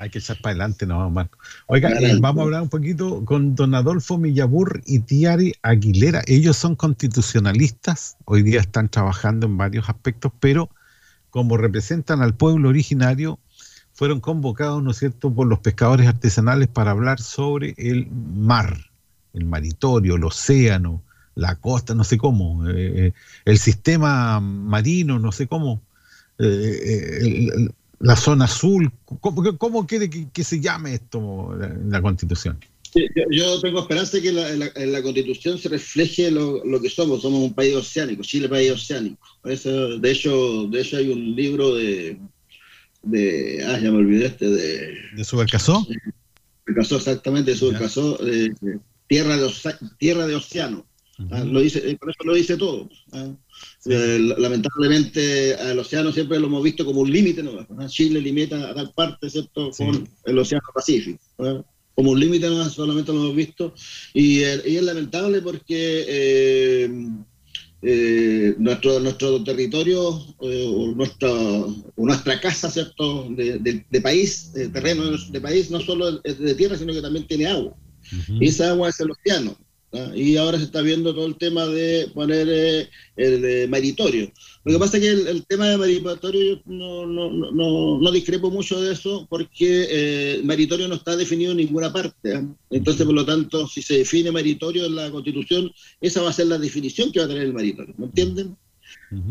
Hay que echar para adelante, no, Marco. Oiga, eh, vamos a hablar un poquito con don Adolfo Millabur y Tiari Aguilera. Ellos son constitucionalistas, hoy día están trabajando en varios aspectos, pero como representan al pueblo originario, fueron convocados, ¿no es cierto?, por los pescadores artesanales para hablar sobre el mar, el maritorio, el océano, la costa, no sé cómo, eh, eh, el sistema marino, no sé cómo, eh, la zona azul. ¿Cómo, cómo quiere que, se llame esto en la Constitución? Yo, tengo esperanza de que la- la, constitución se refleje lo, que somos. Somos un país oceánico, Chile país oceánico. De hecho, de hecho hay un libro de, de ah, ya me olvidé este, de ¿De Subercasó? Casó exactamente, Casó, eh, tierra, de oce- tierra de océano. Ah, lo dice, eh, por eso lo dice todo. ah. Eh, la- lamentablemente al océano siempre lo hemos visto como un límite, ¿no? Chile limita a tal parte, ¿cierto? Con el océano Pacífico. como un límite, no solamente lo hemos visto, y, eh, y es lamentable porque eh, eh, nuestro, nuestro territorio eh, o, nuestra, o nuestra casa, ¿cierto?, de, de- de país, de terreno de país, no solo es de tierra, sino que también tiene agua. Y esa agua es el océano. ¿Ah? Y ahora se está viendo todo el tema de poner eh, el eh, maritorio. Lo que pasa es que el, el tema de maritorio yo no, no, no, no, discrepo mucho de eso porque eh, el maritorio no está definido en ninguna parte. ¿ah? Entonces, por lo tanto, si se define maritorio en la Constitución, esa va a ser la definición que va a tener el maritorio. ¿Me entienden?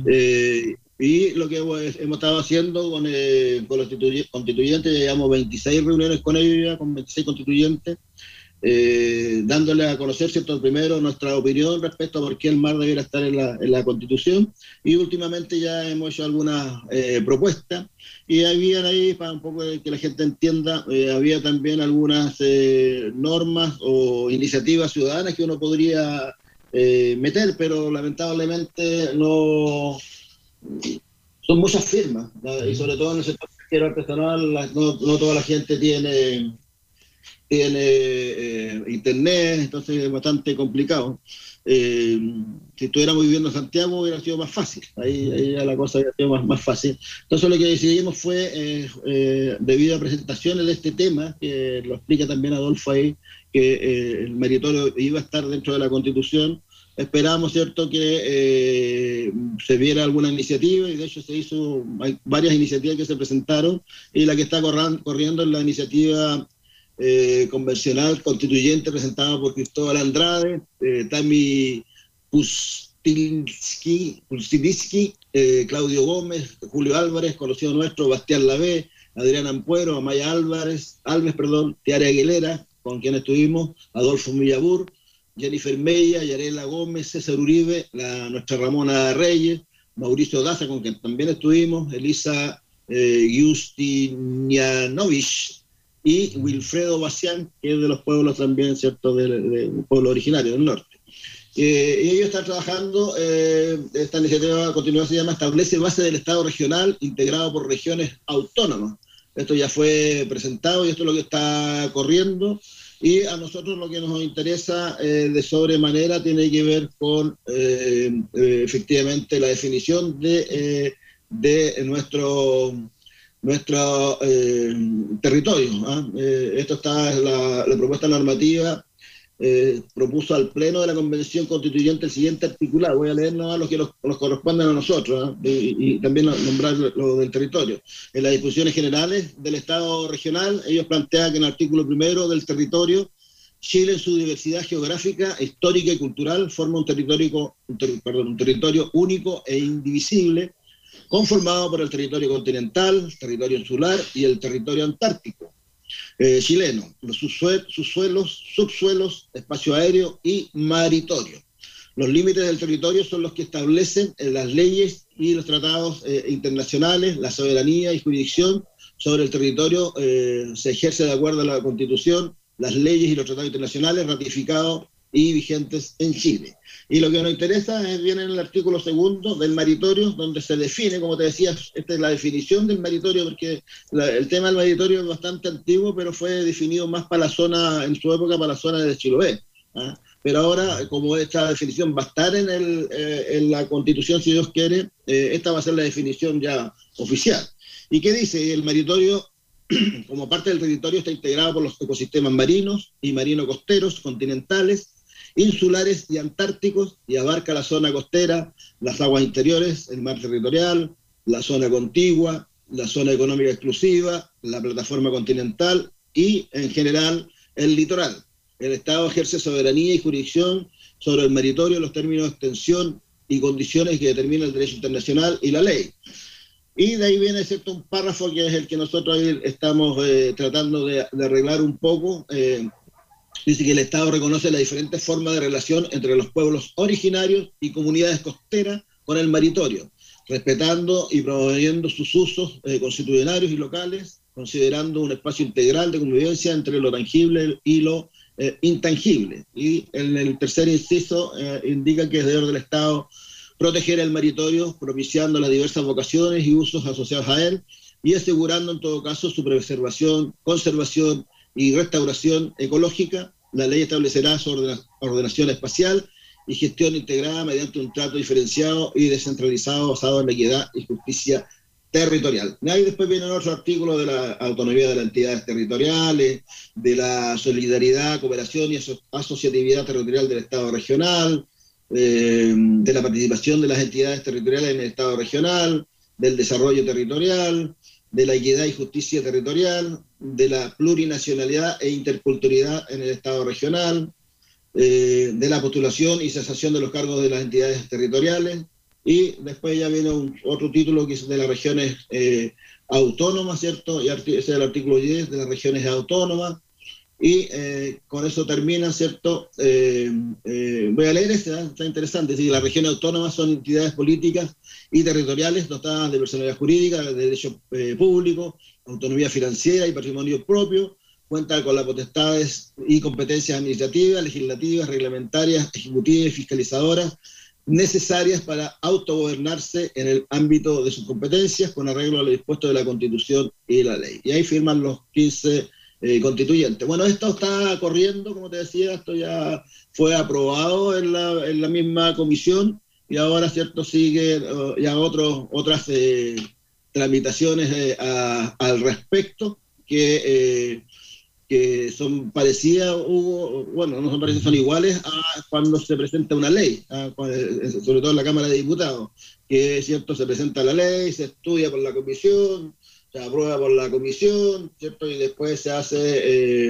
Eh, y lo que hemos, hemos estado haciendo con, eh, con los constituy- constituyentes, llevamos 26 reuniones con ellos, ya, con 26 constituyentes, eh, dándole a conocer, ¿cierto? Primero nuestra opinión respecto a por qué el mar debiera estar en la, en la Constitución y últimamente ya hemos hecho algunas eh, propuestas y habían ahí, para un poco que la gente entienda, eh, había también algunas eh, normas o iniciativas ciudadanas que uno podría eh, meter, pero lamentablemente no son muchas firmas ¿no? y sobre todo en el sector artesanal no, no toda la gente tiene tiene eh, internet, entonces es bastante complicado. Eh, si estuviéramos viviendo en Santiago hubiera sido más fácil, ahí, ahí ya la cosa hubiera sido más, más fácil. Entonces lo que decidimos fue, eh, eh, debido a presentaciones de este tema, que lo explica también Adolfo ahí, que eh, el meritorio iba a estar dentro de la Constitución, esperamos, ¿cierto?, que eh, se viera alguna iniciativa y de hecho se hizo, hay varias iniciativas que se presentaron y la que está corran- corriendo es la iniciativa eh, convencional constituyente presentada por Cristóbal Andrade, eh, Tami Pustilski, eh, Claudio Gómez, Julio Álvarez, conocido nuestro, Bastián Lavé, Adrián Ampuero, Amaya Álvarez, Alves, perdón, Tiara Aguilera, con quien estuvimos, Adolfo Millabur, Jennifer Mella, Yarela Gómez, César Uribe, la, nuestra Ramona Reyes, Mauricio Daza, con quien también estuvimos, Elisa eh, Justinianovich y Wilfredo Bacián, que es de los pueblos también, ¿cierto?, de, de un pueblo originario del norte. Eh, y ellos están trabajando, eh, esta iniciativa a continuación se llama Establece base del Estado regional integrado por regiones autónomas. Esto ya fue presentado y esto es lo que está corriendo. Y a nosotros lo que nos interesa eh, de sobremanera tiene que ver con eh, eh, efectivamente la definición de, eh, de nuestro, nuestro eh, territorio. ¿ah? Eh, esto está la, la propuesta normativa eh, propuso al Pleno de la Convención Constituyente el siguiente articulado. Voy a leer nomás los que nos, corresponden a nosotros ¿ah? y, y también nombrar lo del territorio. En las disposiciones generales del Estado regional, ellos plantean que en el artículo primero del territorio, Chile en su diversidad geográfica, histórica y cultural forma un territorio, un ter- perdón, un territorio único e indivisible, conformado por el territorio continental, el territorio insular y el territorio antártico eh, chileno, los subsue- subsuelos, subsuelos, espacio aéreo y maritorio. Los límites del territorio son los que establecen eh, las leyes y los tratados eh, internacionales, la soberanía y jurisdicción sobre el territorio se ejerce de acuerdo a la Constitución, las leyes y los tratados internacionales ratificados y vigentes en Chile. Y lo que nos interesa es viene en el artículo segundo del maritorio, donde se define, como te decía, esta es la definición del maritorio, porque la- el tema del maritorio es bastante antiguo, pero fue definido más para la zona, en su época, para la zona de Chiloé. ¿ah? Pero ahora, como esta definición va a estar en, el, eh, en la constitución, si Dios quiere, eh, esta va a ser la definición ya oficial. ¿Y qué dice? El maritorio como parte del territorio está integrado por los ecosistemas marinos y marino-costeros, continentales, insulares y antárticos, y abarca la zona costera, las aguas interiores, el mar territorial, la zona contigua, la zona económica exclusiva, la plataforma continental y, en general, el litoral. El Estado ejerce soberanía y jurisdicción sobre el maritorio en los términos de extensión y condiciones que determina el derecho internacional y la ley. Y de ahí viene cierto un párrafo que es el que nosotros ahí estamos eh, tratando de, de arreglar un poco. eh, dice que el Estado reconoce las diferentes formas de relación entre los pueblos originarios y comunidades costeras con el maritorio, respetando y promoviendo sus usos eh, constitucionarios y locales, considerando un espacio integral de convivencia entre lo tangible y lo eh, intangible. Y en el tercer inciso eh, indica que es deber del Estado proteger el maritorio, propiciando las diversas vocaciones y usos asociados a él y asegurando en todo caso su preservación, conservación y restauración ecológica. La ley establecerá su ordena- ordenación espacial y gestión integrada mediante un trato diferenciado y descentralizado basado en la equidad y justicia territorial. Ahí después vienen otros artículos de la autonomía de las entidades territoriales, de la solidaridad, cooperación y aso- asociatividad territorial del Estado regional, eh, de la participación de las entidades territoriales en el Estado regional, del desarrollo territorial, de la equidad y justicia territorial, de la plurinacionalidad e interculturalidad en el Estado regional, eh, de la postulación y cesación de los cargos de las entidades territoriales, y después ya viene otro título que es de las regiones eh, autónomas, ¿cierto? Y ese es el artículo 10 de las regiones autónomas, y eh, con eso termina, ¿cierto? Eh, eh, voy a leer este, ¿eh? está interesante. Sí, las regiones autónomas son entidades políticas y territoriales dotadas de personalidad jurídica, de derecho eh, público, autonomía financiera y patrimonio propio. Cuentan con las potestades y competencias administrativas, legislativas, reglamentarias, ejecutivas y fiscalizadoras necesarias para autogobernarse en el ámbito de sus competencias con arreglo a lo dispuesto de la Constitución y la ley. Y ahí firman los 15 eh, constituyentes. Bueno, esto está corriendo, como te decía, esto ya fue aprobado en la, en la misma comisión y ahora, ¿cierto?, sigue eh, ya otros, otras eh, tramitaciones eh, a- al respecto que, eh, que son parecidas, Hugo, bueno, no son parecidas, son iguales a cuando se presenta una ley, a eh, sobre todo en la Cámara de Diputados, que, ¿cierto?, se presenta la ley, se estudia por la comisión, se aprueba por la comisión, ¿cierto? Y después se hace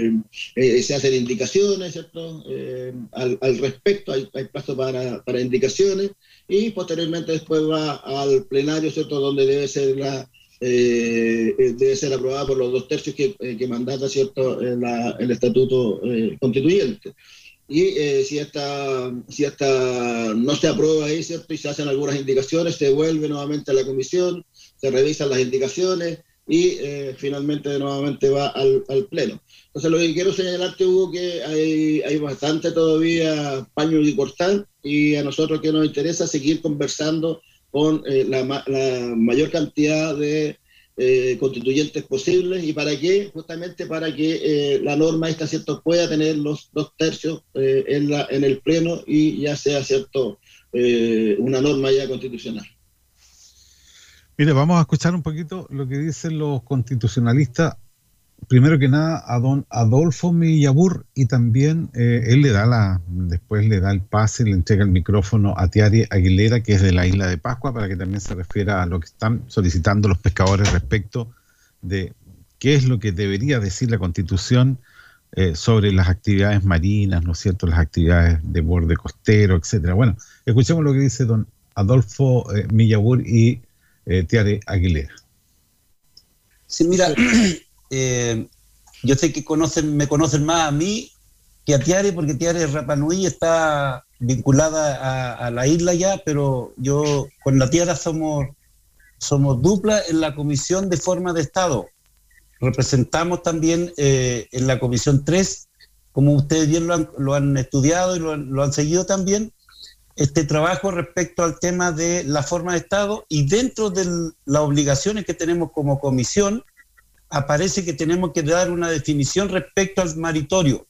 eh, eh, se hacen indicaciones, ¿cierto? Eh, al, al respecto, hay, hay plazo para, para indicaciones y posteriormente después va al plenario, ¿cierto? Donde debe ser la eh, eh, debe ser aprobada por los dos tercios que, eh, que mandata, ¿cierto? La- el estatuto constituyente. Y si, esta, si esta no se aprueba ahí, ¿cierto? Y se hacen algunas indicaciones, se vuelve nuevamente a la comisión, se revisan las indicaciones y eh, finalmente nuevamente va al, al pleno. Entonces lo que quiero señalarte, Hugo, que hay, hay bastante todavía paño y cortar y a nosotros que nos interesa seguir conversando con eh, la, ma- la mayor cantidad de eh, constituyentes posibles y para qué, justamente para que eh, la norma esta, ¿cierto?, pueda tener los dos tercios eh, en, la, en el pleno y ya sea, ¿cierto?, una norma ya constitucional. Mire, vamos a escuchar un poquito lo que dicen los constitucionalistas. Primero que nada, a don Adolfo Millabur y también eh, él le da la, después le da el pase, le entrega el micrófono a Tiari Aguilera, que es de la isla de Pascua, para que también se refiera a lo que están solicitando los pescadores respecto de qué es lo que debería decir la Constitución eh, sobre las actividades marinas, ¿no es cierto?, las actividades de borde costero, etcétera. Bueno, escuchemos lo que dice don Adolfo eh, Millabur y eh, Tiare Aguilera. Sí, mira, eh, yo sé que conocen, me conocen más a mí que a Tiare, porque Tiare Rapanui está vinculada a, a la isla ya, pero yo con la Tiara somos, somos dupla en la Comisión de Forma de Estado. Representamos también eh, en la Comisión 3, como ustedes bien lo han, lo han estudiado y lo han, lo han seguido también, este trabajo respecto al tema de la forma de Estado y dentro de las obligaciones que tenemos como comisión, aparece que tenemos que dar una definición respecto al maritorio.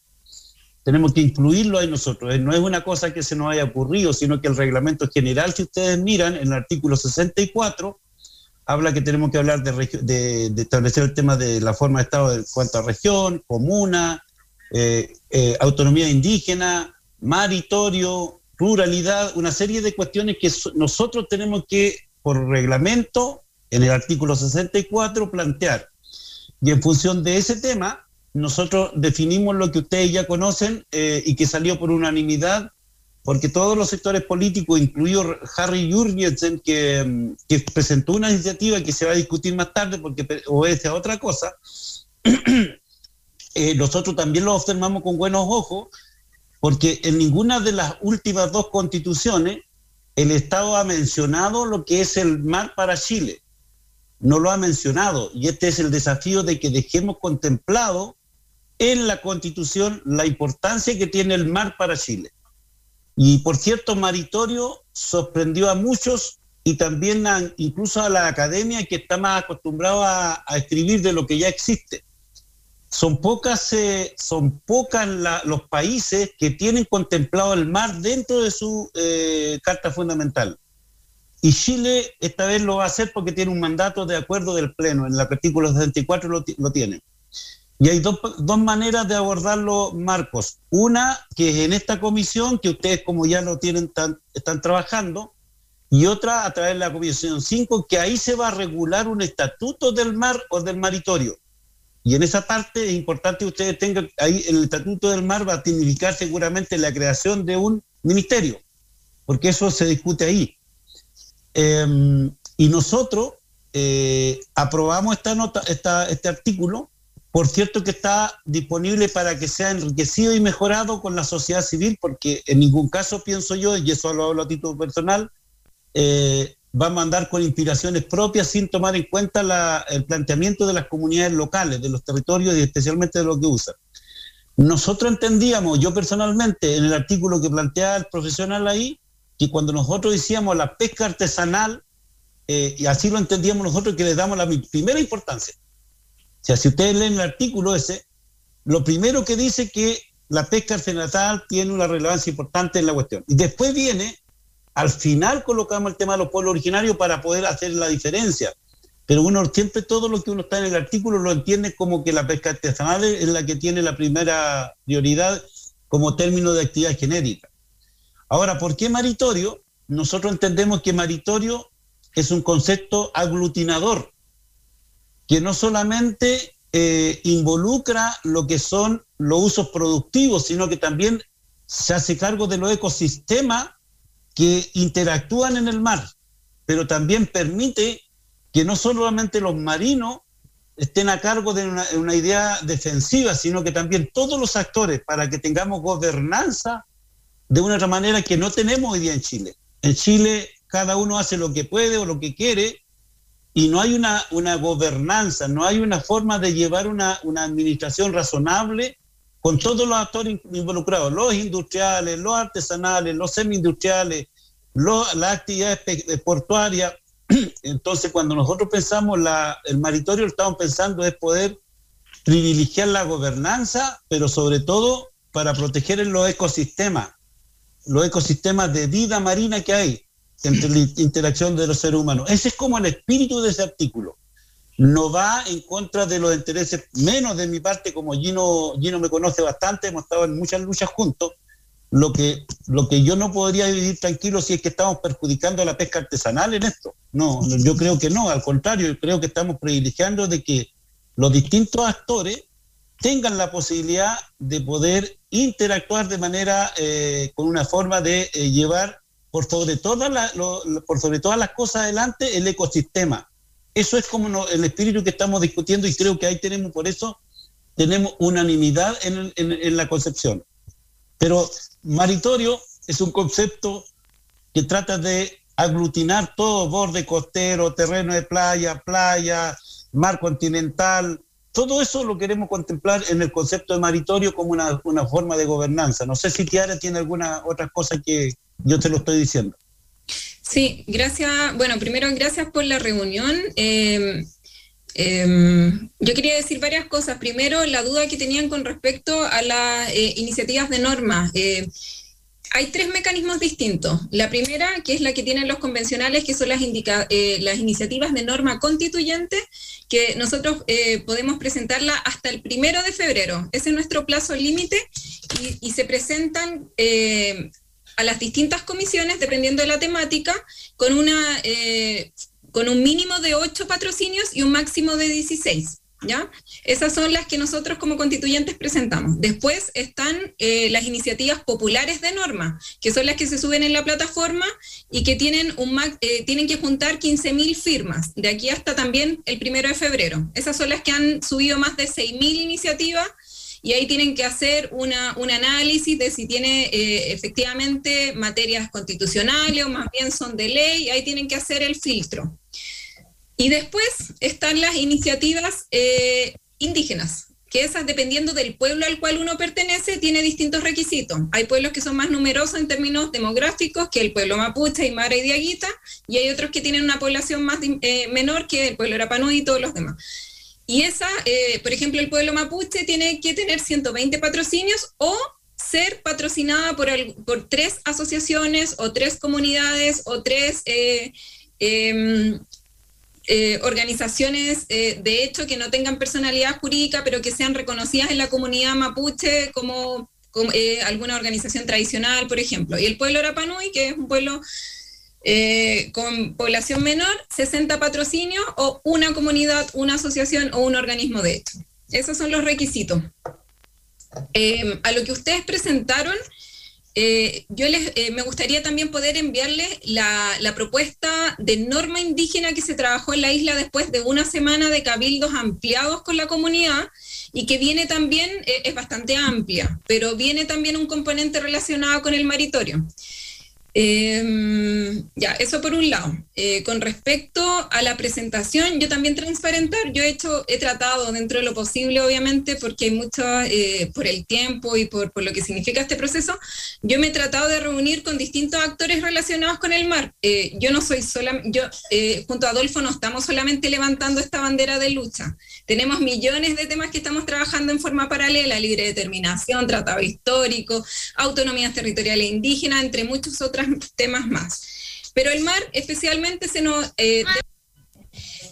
Tenemos que incluirlo ahí nosotros. Eh, No es una cosa que se nos haya ocurrido, sino que el reglamento general, si ustedes miran, en el artículo 64, habla que tenemos que hablar de, establecer el tema de la forma de Estado en cuanto a región, comuna, eh, eh, autonomía indígena, maritorio, ruralidad, una serie de cuestiones que so- nosotros tenemos que, por reglamento, en el artículo 64, plantear. Y en función de ese tema, nosotros definimos lo que ustedes ya conocen eh, y que salió por unanimidad, porque todos los sectores políticos, incluido Harry Jurgensen, que, que presentó una iniciativa que se va a discutir más tarde porque obedece a otra cosa, eh, nosotros también lo observamos con buenos ojos, porque en ninguna de las últimas dos constituciones el Estado ha mencionado lo que es el mar para Chile. No lo ha mencionado. Y este es el desafío de que dejemos contemplado en la constitución la importancia que tiene el mar para Chile. Y por cierto, Maritorio sorprendió a muchos y también a- incluso a la academia que está más acostumbrada a, a escribir de lo que ya existe. Son pocas, eh, son pocas la- los países que tienen contemplado el mar dentro de su eh, carta fundamental. Y Chile esta vez lo va a hacer porque tiene un mandato de acuerdo del Pleno, en el artículo 64 lo, lo tiene. Y hay dos, dos maneras de abordarlo, Marcos. Una, que es en esta comisión, que ustedes como ya lo tienen, tan- están trabajando, y otra a través de la comisión 5, que ahí se va a regular un estatuto del mar o del maritorio. Y en esa parte es importante que ustedes tengan, ahí en el estatuto del mar va a significar seguramente la creación de un ministerio, porque eso se discute ahí. Eh, y nosotros eh, aprobamos esta nota, esta, este artículo, por cierto que está disponible para que sea enriquecido y mejorado con la sociedad civil, porque en ningún caso pienso yo, y eso lo hablo a título personal, eh, va a mandar con inspiraciones propias sin tomar en cuenta la- el planteamiento de las comunidades locales, de los territorios y especialmente de lo que usan. Nosotros entendíamos, yo personalmente, en el artículo que plantea el profesional ahí, que cuando nosotros decíamos la pesca artesanal, eh, y así lo entendíamos nosotros, que le damos la primera importancia. O sea, si ustedes leen el artículo ese, lo primero que dice que la pesca artesanal tiene una relevancia importante en la cuestión. Y después viene, al final colocamos el tema de los pueblos originarios para poder hacer la diferencia. Pero uno siempre todo lo que uno está en el artículo lo entiende como que la pesca artesanal es la que tiene la primera prioridad como término de actividad genérica. Ahora, ¿por qué maritorio? Nosotros entendemos que maritorio es un concepto aglutinador, que no solamente eh, involucra lo que son los usos productivos, sino que también se hace cargo de los ecosistemas que interactúan en el mar, pero también permite que no solamente los marinos estén a cargo de una, una idea defensiva, sino que también todos los actores para que tengamos gobernanza de una otra manera que no tenemos hoy día en Chile. En Chile cada uno hace lo que puede o lo que quiere y no hay una, una gobernanza, no hay una forma de llevar una, una administración razonable con todos los actores in- involucrados, los industriales, los artesanales, los semi-industriales, los- las actividades portuarias. Entonces, cuando nosotros pensamos la, el maritorio, lo estamos pensando es poder privilegiar la gobernanza, pero sobre todo para proteger los ecosistemas, los ecosistemas de vida marina que hay entre la interacción de los seres humanos. Ese es como el espíritu de ese artículo. No va en contra de los intereses, menos de mi parte, como Gino, Gino me conoce bastante, hemos estado en muchas luchas juntos. Lo que, lo que yo no podría vivir tranquilo si es que estamos perjudicando a la pesca artesanal en esto. No, yo creo que no, al contrario, yo creo que estamos privilegiando de que los distintos actores tengan la posibilidad de poder interactuar de manera, eh, con una forma de eh, llevar por sobre, todas la- lo- lo- por sobre todas las cosas adelante el ecosistema. Eso es como el espíritu que estamos discutiendo y creo que ahí tenemos, por eso, tenemos unanimidad en, en- en la concepción. Pero maritorio es un concepto que trata de aglutinar todo, borde costero, terreno de playa, playa, mar continental, todo eso lo queremos contemplar en el concepto de maritorio como una, una forma de gobernanza. No sé si Tiara tiene alguna otra cosa que yo te lo estoy diciendo. Sí, gracias. Bueno, primero, gracias por la reunión. Eh, eh, yo quería decir varias cosas. Primero, la duda que tenían con respecto a las eh, iniciativas de norma. Eh, hay tres mecanismos distintos. La primera, que es la que tienen los convencionales, que son las, eh, iniciativas de norma constituyente, que nosotros eh, podemos presentarla hasta el primero de febrero. Ese es nuestro plazo límite y, se presentan a las distintas comisiones, dependiendo de la temática, con, una, con un mínimo de ocho patrocinios y un máximo de 16. ¿Ya? Esas son las que nosotros como constituyentes presentamos. Después están eh, las iniciativas populares de norma, que son las que se suben en la plataforma y que tienen, un, eh, tienen que juntar 15.000 firmas, de aquí hasta también el primero de febrero. Esas son las que han subido más de 6.000 iniciativas y ahí tienen que hacer una, un análisis de si tiene eh, efectivamente materias constitucionales o más bien son de ley, ahí tienen que hacer el filtro. Y después están las iniciativas eh, indígenas, que esas, dependiendo del pueblo al cual uno pertenece, tiene distintos requisitos. Hay pueblos que son más numerosos en términos demográficos que el pueblo mapuche, Aymara y Diaguita, y hay otros que tienen una población más eh, menor que el pueblo Rapanui y todos los demás. Y esa, eh, por ejemplo, el pueblo mapuche tiene que tener 120 patrocinios o ser patrocinada por, por tres asociaciones o tres comunidades o tres em, eh, organizaciones eh, de hecho que no tengan personalidad jurídica, pero que sean reconocidas en la comunidad mapuche como, eh, alguna organización tradicional, por ejemplo. Y el pueblo Arapanui, que es un pueblo con población menor, 60 patrocinios o una comunidad, una asociación o un organismo de hecho. Esos son los requisitos. A lo que ustedes presentaron, eh, yo les, eh, me gustaría también poder enviarles la, propuesta de norma indígena que se trabajó en la isla después de una semana de cabildos ampliados con la comunidad y que viene también, eh, es bastante amplia, pero viene también un componente relacionado con el maritorio. Eh, ya, eso por un lado. Eh, con respecto a la presentación, yo también transparentar, yo he hecho, he tratado dentro de lo posible, obviamente, porque hay mucho, eh, por el tiempo y por, por lo que significa este proceso, yo me he tratado de reunir con distintos actores relacionados con el mar. Eh, yo no soy sola, yo junto a Adolfo no estamos solamente levantando esta bandera de lucha. Tenemos millones de temas que estamos trabajando en forma paralela, libre determinación, tratado histórico, autonomías territoriales indígenas, entre muchos otros temas más. Pero el mar especialmente se nos... eh,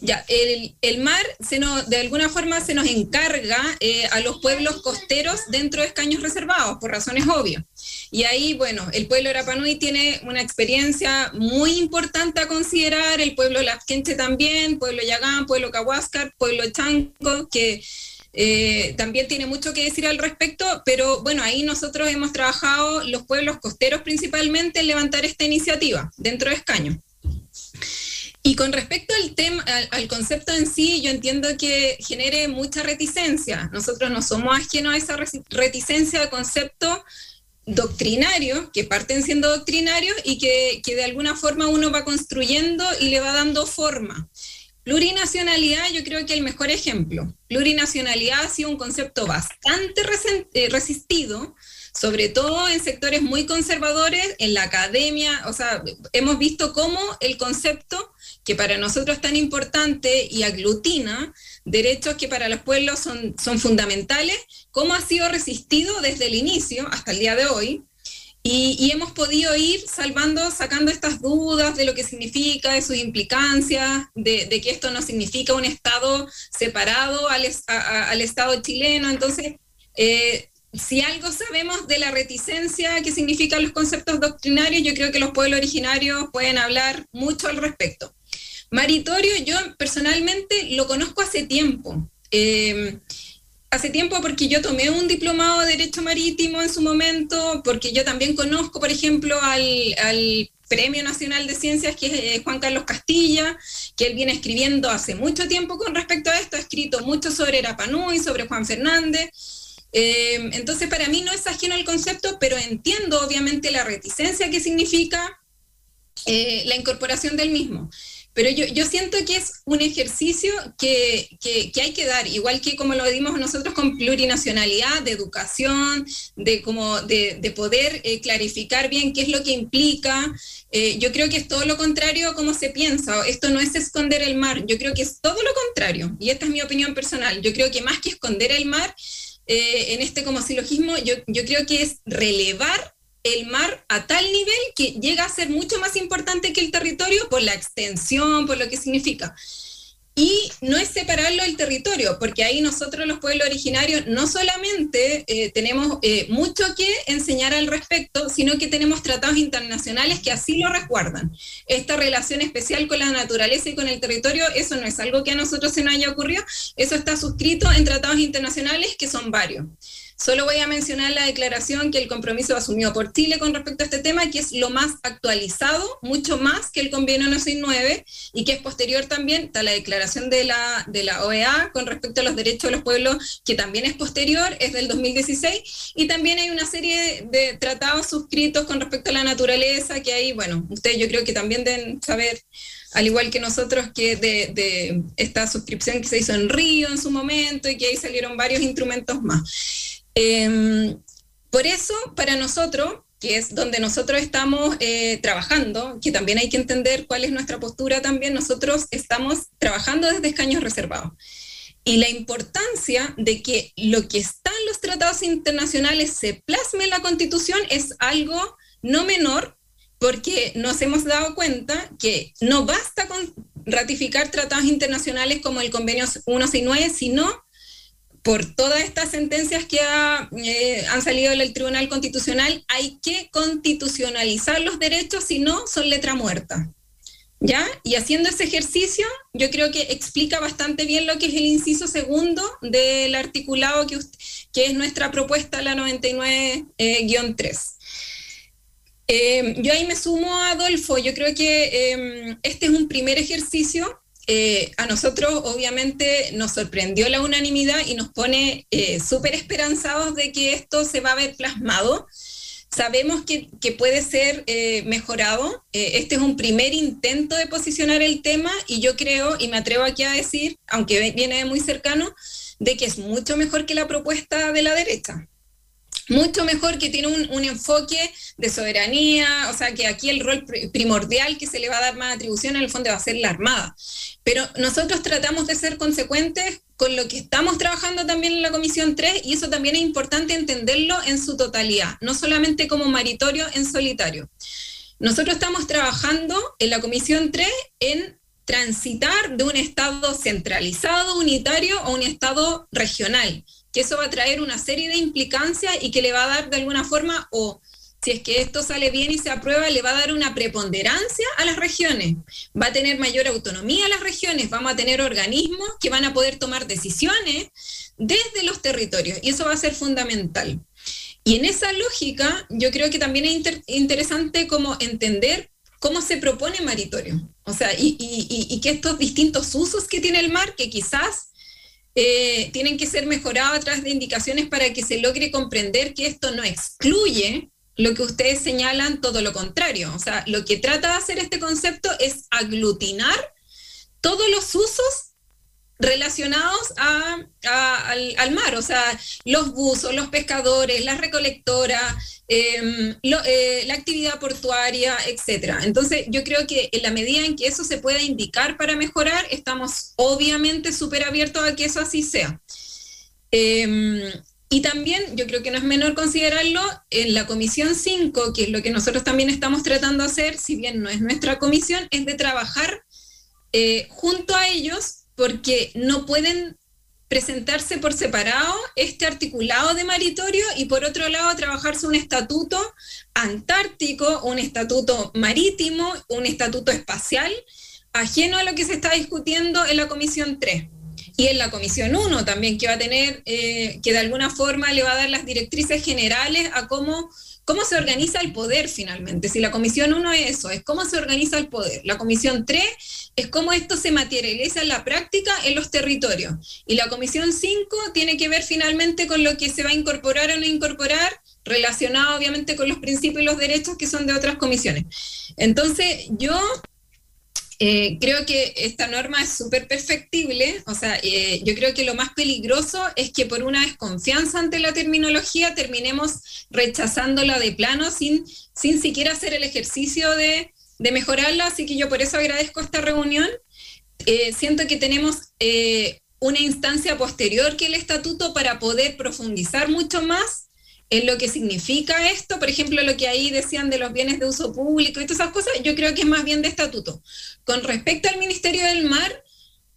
ya, el, el mar se nos, de alguna forma se nos encarga eh, a los pueblos costeros dentro de escaños reservados, por razones obvias. Y ahí, bueno, el pueblo Arapanui tiene una experiencia muy importante a considerar, el pueblo Lasquenche también, pueblo Yagán, pueblo Cahuáscar, pueblo Chanco, que eh, también tiene mucho que decir al respecto, pero bueno, ahí nosotros hemos trabajado los pueblos costeros principalmente en levantar esta iniciativa dentro de escaño. Y con respecto al tema, al, concepto en sí, yo entiendo que genere mucha reticencia. Nosotros no somos ajenos a esa reticencia de conceptos doctrinarios, que parten siendo doctrinarios y que de alguna forma uno va construyendo y le va dando forma. Plurinacionalidad, yo creo que el mejor ejemplo. Plurinacionalidad ha sido un concepto bastante resistido, sobre todo en sectores muy conservadores, en la academia, o sea, hemos visto cómo el concepto, que para nosotros es tan importante y aglutina derechos que para los pueblos son, son fundamentales, cómo ha sido resistido desde el inicio hasta el día de hoy, y, hemos podido ir salvando, sacando estas dudas de lo que significa, de sus implicancias, de, que esto no significa un Estado separado al Estado chileno. Entonces, eh, si algo sabemos de la reticencia que significan los conceptos doctrinarios, yo creo que los pueblos originarios pueden hablar mucho al respecto. Maritorio, yo personalmente lo conozco hace tiempo. Eh, hace tiempo porque yo tomé un diplomado de Derecho Marítimo en su momento, porque yo también conozco, por ejemplo, al, Premio Nacional de Ciencias, que es eh, Juan Carlos Castilla, que él viene escribiendo hace mucho tiempo con respecto a esto, ha escrito mucho sobre Rapanui, sobre Juan Fernández. Eh, entonces, para mí no es ajeno el concepto, pero entiendo obviamente la reticencia que significa eh, la incorporación del mismo. Pero yo, yo, siento que es un ejercicio que, que, hay que dar, igual que como lo dimos nosotros con plurinacionalidad, de educación, de, como de, de poder eh, clarificar bien qué es lo que implica. Eh, yo creo que es todo lo contrario a como se piensa. Esto no es esconder el mar, yo creo que es todo lo contrario. Y esta es mi opinión personal. Yo creo que más que esconder el mar, eh, en este como silogismo, yo, yo creo que es relevar el mar a tal nivel que llega a ser mucho más importante que el territorio por la extensión, por lo que significa. Y no es separarlo del territorio, porque ahí nosotros los pueblos originarios no solamente eh, tenemos eh, mucho que enseñar al respecto, sino que tenemos tratados internacionales que así lo resguardan. Esta relación especial con la naturaleza y con el territorio, eso no es algo que a nosotros se nos haya ocurrido, eso está suscrito en tratados internacionales que son varios. Solo voy a mencionar la declaración que el compromiso asumió por Chile con respecto a este tema, que es lo más actualizado, mucho más que el convenio 969 y que es posterior también está la declaración de la, OEA con respecto a los derechos de los pueblos, que también es posterior, es del 2016, y también hay una serie de, de tratados suscritos con respecto a la naturaleza, que ahí, bueno, ustedes yo creo que también deben saber al igual que nosotros, que de, de, esta suscripción que se hizo en Río en su momento y que ahí salieron varios instrumentos más. Eh, por eso, para nosotros, que es donde nosotros estamos eh, trabajando, que también hay que entender cuál es nuestra postura también, nosotros estamos trabajando desde escaños reservados. y la importancia de que lo que está en los tratados internacionales se plasme en la Constitución es algo no menor porque nos hemos dado cuenta que no basta con ratificar tratados internacionales como el convenio 169, sino por todas estas sentencias que eh, han salido del Tribunal Constitucional, hay que constitucionalizar los derechos, si no, son letra muerta. ¿Ya? Y haciendo ese ejercicio, yo creo que explica bastante bien lo que es el inciso segundo del articulado que, es nuestra propuesta, la 99-3. Eh, yo ahí me sumo a Adolfo, yo creo que eh, este es un primer ejercicio. Eh, a nosotros obviamente nos sorprendió la unanimidad y nos pone súper esperanzados de que esto se va a ver plasmado. Sabemos que, que puede ser mejorado. este es un primer intento de posicionar el tema y yo creo, y me atrevo aquí a decir, aunque viene muy cercano, de que es mucho mejor que la propuesta de la derecha mucho mejor, que tiene un, un, enfoque de soberanía, o sea, que aquí el rol primordial que se le va a dar más atribución en el fondo va a ser la Armada. Pero nosotros tratamos de ser consecuentes con lo que estamos trabajando también en la Comisión 3 y eso también es importante entenderlo en su totalidad, no solamente como maritorio en solitario. Nosotros estamos trabajando en la Comisión 3 en transitar de un Estado centralizado, unitario, a un Estado regional que eso va a traer una serie de implicancias y que le va a dar de alguna forma, o si es que esto sale bien y se aprueba, le va a dar una preponderancia a las regiones, va a tener mayor autonomía a las regiones, vamos a tener organismos que van a poder tomar decisiones desde los territorios y eso va a ser fundamental. Y en esa lógica, yo creo que también es interesante como entender cómo se propone maritorio. O sea, y, y, y, que estos distintos usos que tiene el mar, que quizás eh, tienen que ser mejorados a través de indicaciones para que se logre comprender que esto no excluye lo que ustedes señalan, todo lo contrario. O sea, lo que trata de hacer este concepto es aglutinar todos los usos relacionados al, mar, o sea, los buzos, los pescadores, las recolectoras, em, eh, la actividad portuaria, etcétera. Entonces, yo creo que en la medida en que eso se pueda indicar para mejorar, estamos obviamente súper abiertos a que eso así sea. Em, y también, yo creo que no es menor considerarlo, en la comisión 5, que es lo que nosotros también estamos tratando de hacer, si bien no es nuestra comisión, es de trabajar eh, junto a ellos porque no pueden presentarse por separado este articulado de maritorio y por otro lado trabajarse un estatuto antártico, un estatuto marítimo, un estatuto espacial, ajeno a lo que se está discutiendo en la Comisión 3. Y en la Comisión 1 también, que va a tener, eh, que de alguna forma le va a dar las directrices generales a cómo cómo se organiza el poder finalmente. Si la comisión 1 es eso, es cómo se organiza el poder. La comisión 3 es cómo esto se materializa en la práctica en los territorios. Y la comisión 5 tiene que ver finalmente con lo que se va a incorporar o no incorporar, relacionado obviamente con los principios y los derechos que son de otras comisiones. Entonces, yo eh, creo que esta norma es súper perfectible, o sea, eh, yo creo que lo más peligroso es que por una desconfianza ante la terminología terminemos rechazándola de plano sin, sin siquiera hacer el ejercicio de, de mejorarla, así que yo por eso agradezco esta reunión. Eh, siento que tenemos una instancia posterior que el estatuto para poder profundizar mucho más en lo que significa esto, por ejemplo, lo que ahí decían de los bienes de uso público y todas esas cosas, yo creo que es más bien de estatuto. Con respecto al Ministerio del Mar,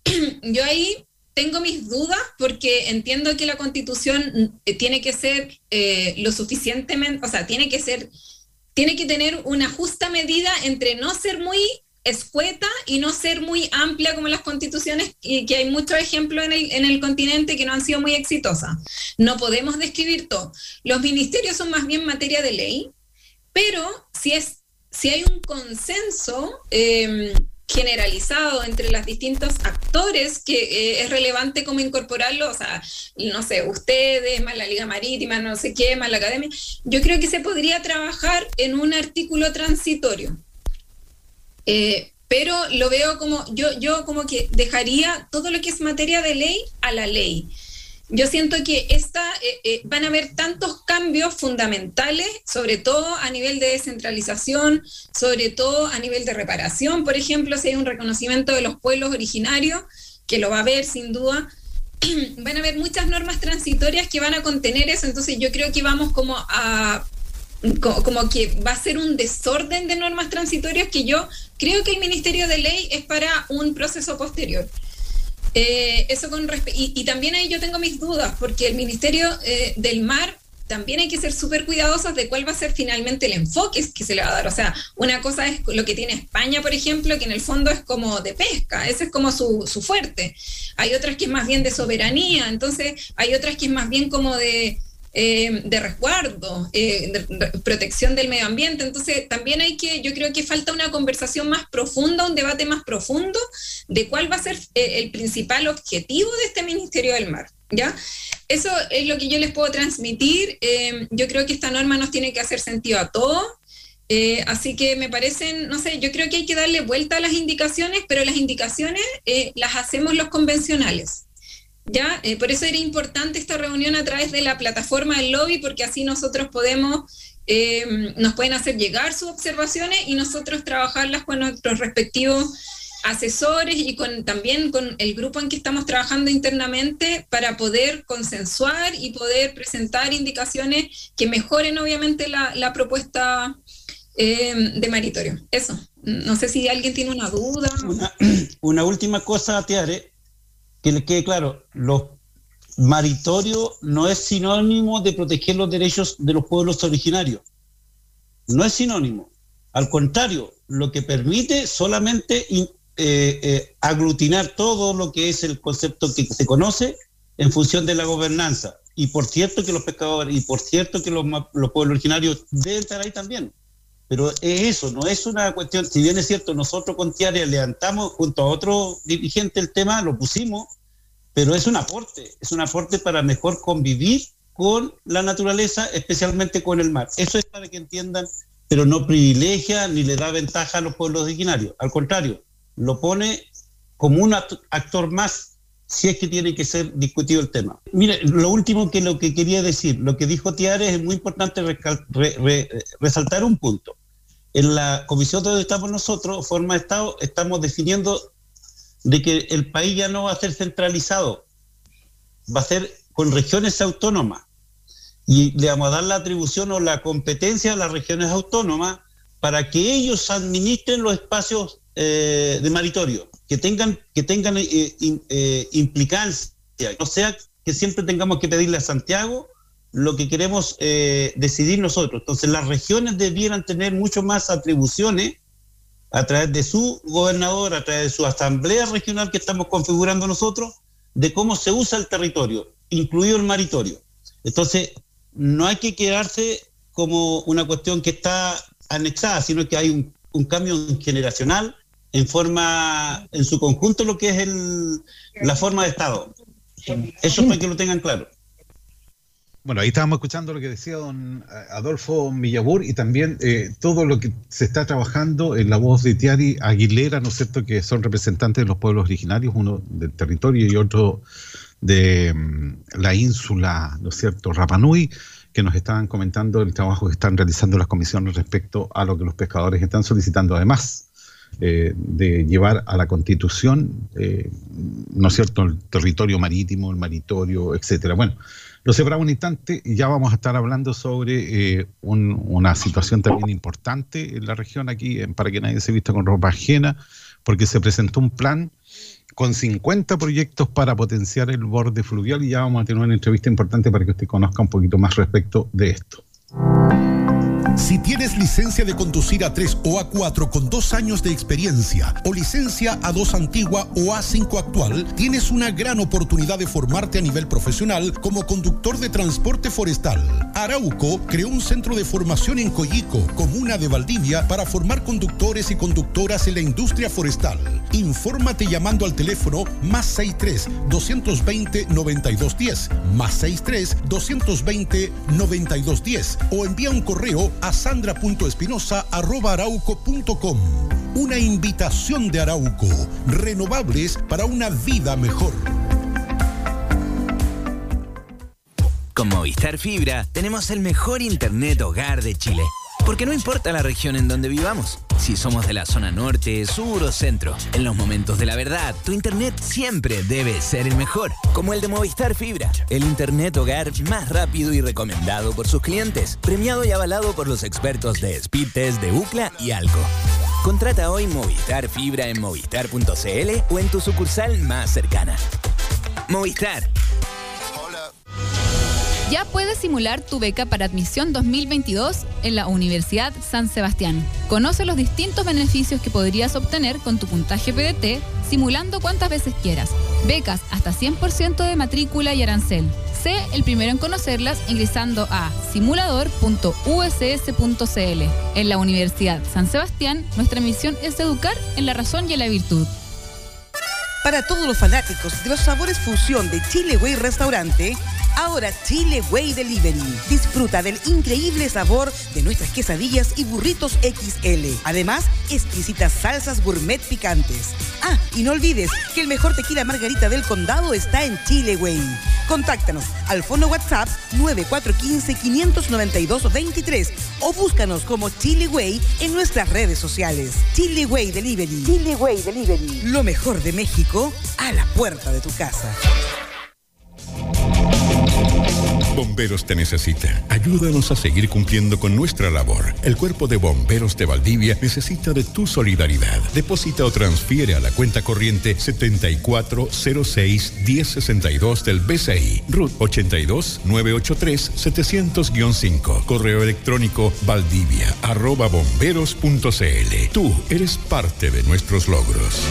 yo ahí tengo mis dudas porque entiendo que la constitución eh, tiene que ser eh, lo suficientemente, o sea, tiene que ser, tiene que tener una justa medida entre no ser muy escueta y no ser muy amplia como las constituciones, y que hay muchos ejemplos en el, en el continente que no han sido muy exitosas. No podemos describir todo. Los ministerios son más bien materia de ley, pero si, es, si hay un consenso em, generalizado entre los distintos actores que eh, es relevante como incorporarlo, o sea, no sé, ustedes, más la Liga Marítima, no sé qué, más la Academia, yo creo que se podría trabajar en un artículo transitorio eh, pero lo veo como, yo, yo como que dejaría todo lo que es materia de ley a la ley. Yo siento que esta, eh, eh, van a haber tantos cambios fundamentales, sobre todo a nivel de descentralización, sobre todo a nivel de reparación, por ejemplo, si hay un reconocimiento de los pueblos originarios, que lo va a haber sin duda, van a haber muchas normas transitorias que van a contener eso, entonces yo creo que vamos como a co- como que va a ser un desorden de normas transitorias que yo creo que el Ministerio de Ley es para un proceso posterior. Eh, eso con y, y también ahí yo tengo mis dudas, porque el Ministerio eh, del Mar también hay que ser súper cuidadosos de cuál va a ser finalmente el enfoque que se le va a dar. O sea, una cosa es lo que tiene España, por ejemplo, que en el fondo es como de pesca, ese es como su, su fuerte. Hay otras que es más bien de soberanía, entonces hay otras que es más bien como de, eh, de resguardo, eh, protección del medio ambiente. Entonces, también hay que, yo creo que falta una conversación más profunda, un debate más profundo de cuál va a ser eh, el principal objetivo de este Ministerio del Mar. ¿Ya? Eso es lo que yo les puedo transmitir. Eh, yo creo que esta norma nos tiene que hacer sentido a todos. Así que me parecen, no sé, yo creo que hay que darle vuelta a las indicaciones, pero las indicaciones las hacemos los convencionales. ¿Ya? Eh, por eso era importante esta reunión a través de la plataforma del lobby, porque así nosotros podemos, eh, nos pueden hacer llegar sus observaciones y nosotros trabajarlas con nuestros respectivos asesores y con también con el grupo en que estamos trabajando internamente para poder consensuar y poder presentar indicaciones que mejoren obviamente la, propuesta eh, de Maritorio. Eso. No sé si alguien tiene una duda. Una, una última cosa, Tiare, que le quede claro, los maritorio no es sinónimo de proteger los derechos de los pueblos originarios. No es sinónimo. Al contrario, lo que permite solamente eh, eh, aglutinar todo lo que es el concepto que se conoce en función de la gobernanza. Y por cierto que los pescadores, y por cierto que los, los pueblos originarios deben estar ahí también. Pero es eso, no es una cuestión, si bien es cierto, nosotros con Tiare levantamos junto a otro dirigente el tema, lo pusimos, pero es un aporte, es un aporte para mejor convivir con la naturaleza, especialmente con el mar. Eso es para que entiendan, pero no privilegia ni le da ventaja a los pueblos originarios, al contrario, lo pone como un act- actor más si es que tiene que ser discutido el tema. Mire, lo último que lo que quería decir, lo que dijo Tiares es muy importante resaltar un punto. En la comisión donde estamos nosotros, forma de Estado, estamos definiendo de que el país ya no va a ser centralizado, va a ser con regiones autónomas. Y le vamos a dar la atribución o la competencia a las regiones autónomas para que ellos administren los espacios eh, de maritorio, que tengan, que tengan eh, eh, implicancia, no sea que siempre tengamos que pedirle a Santiago lo que queremos eh, decidir nosotros. Entonces las regiones debieran tener mucho más atribuciones a través de su gobernador, a través de su asamblea regional que estamos configurando nosotros, de cómo se usa el territorio, incluido el maritorio. Entonces, no hay que quedarse como una cuestión que está anexada, sino que hay un, cambio generacional en forma, en su conjunto, lo que es el, la forma de Estado. Eso para que lo tengan claro. Bueno, ahí estábamos escuchando lo que decía don eh, Adolfo Millabur y también eh, todo lo que se está trabajando en la voz de Tiari Aguilera, ¿no es cierto?, que son representantes de los pueblos originarios, uno del territorio y otro de mm, la ínsula, ¿no es cierto?, Rapanui, que nos estaban comentando el trabajo que están realizando las comisiones respecto a lo que los pescadores están solicitando. Además, eh, de llevar a la constitución, eh, ¿no es cierto?, el territorio marítimo, el maritorio, etcétera. Bueno, lo separamos un instante y ya vamos a estar hablando sobre eh, un- una situación también importante en la región aquí, en- para que nadie se vista con ropa ajena, porque se presentó un plan con 50 proyectos para potenciar el borde fluvial y ya vamos a tener una entrevista importante para que usted conozca un poquito más respecto de esto. Si tienes licencia de conducir A3 o A4 con dos años de experiencia o licencia A2 antigua o A5 actual, tienes una gran oportunidad de formarte a nivel profesional como conductor de transporte forestal. Arauco creó un centro de formación en Coyico, comuna de Valdivia, para formar conductores y conductoras en la industria forestal. Infórmate llamando al teléfono más 63 220 9210, más 63 220 9210 o envía un correo a sandra.espinosa.arauco.com. Una invitación de Arauco. Renovables para una vida mejor. Con Movistar Fibra tenemos el mejor internet hogar de Chile. Porque no importa la región en donde vivamos, si somos de la zona norte, sur o centro, en los momentos de la verdad, tu internet siempre debe ser el mejor, como el de Movistar Fibra, el internet hogar más rápido y recomendado por sus clientes, premiado y avalado por los expertos de Speedtest de UCLA y Alco. Contrata hoy Movistar Fibra en movistar.cl o en tu sucursal más cercana. Movistar. Ya puedes simular tu beca para admisión 2022 en la Universidad San Sebastián. Conoce los distintos beneficios que podrías obtener con tu puntaje PDT simulando cuantas veces quieras. Becas hasta 100% de matrícula y arancel. Sé el primero en conocerlas ingresando a simulador.uss.cl. En la Universidad San Sebastián, nuestra misión es educar en la razón y en la virtud. Para todos los fanáticos de los sabores fusión de Chile Way Restaurante, ahora Chile Way Delivery. Disfruta del increíble sabor de nuestras quesadillas y burritos XL. Además, exquisitas salsas gourmet picantes. Ah, y no olvides que el mejor tequila margarita del condado está en Chile Way. Contáctanos al fono WhatsApp 9415-592-23 o búscanos como Chile Way en nuestras redes sociales. Chile Way Delivery. Chile Way Delivery. Lo mejor de México a la puerta de tu casa. Bomberos te necesita. Ayúdanos a seguir cumpliendo con nuestra labor. El Cuerpo de Bomberos de Valdivia necesita de tu solidaridad. Deposita o transfiere a la cuenta corriente 7406-1062 del BCI, RUT 82 983 700-5. Correo electrónico valdivia arroba bomberos.cl. Tú eres parte de nuestros logros.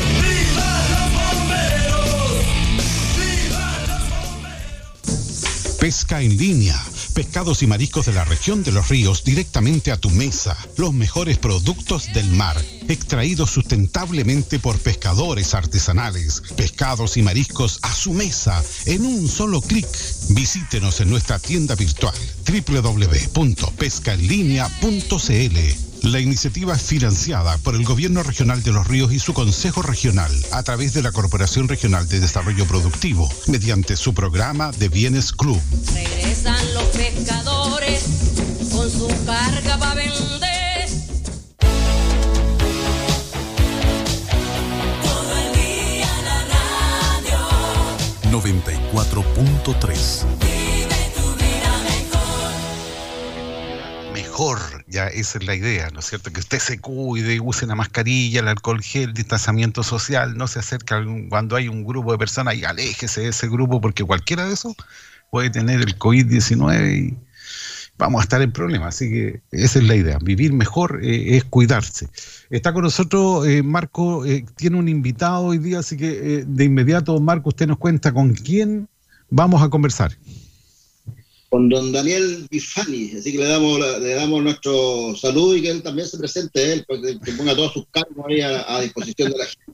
Pesca en línea. Pescados y mariscos de la región de los ríos directamente a tu mesa. Los mejores productos del mar. Extraídos sustentablemente por pescadores artesanales. Pescados y mariscos a su mesa en un solo clic. Visítenos en nuestra tienda virtual www.pescaenlinea.cl. La iniciativa es financiada por el Gobierno Regional de Los Ríos y su Consejo Regional a través de la Corporación Regional de Desarrollo Productivo mediante su programa de Bienes Club. Regresan los pescadores con su carga para vender. Todo el día la radio. 94.3 Vive tu vida mejor. mejor, ya esa es la idea, ¿no es cierto? Que usted se cuide, use la mascarilla, el alcohol gel, distanciamiento social, no se acerque cuando hay un grupo de personas y aléjese de ese grupo porque cualquiera de esos puede tener el COVID-19 y vamos a estar en problemas. Así que esa es la idea, vivir mejor eh, es cuidarse. Está con nosotros eh, Marco, eh, tiene un invitado hoy día, así que eh, de inmediato Marco, usted nos cuenta con quién vamos a conversar. Con don Daniel Bifani, así que le damos, le damos nuestro saludo y que él también se presente, él, pues, que, ponga todos sus cargos ahí a, disposición de la gente.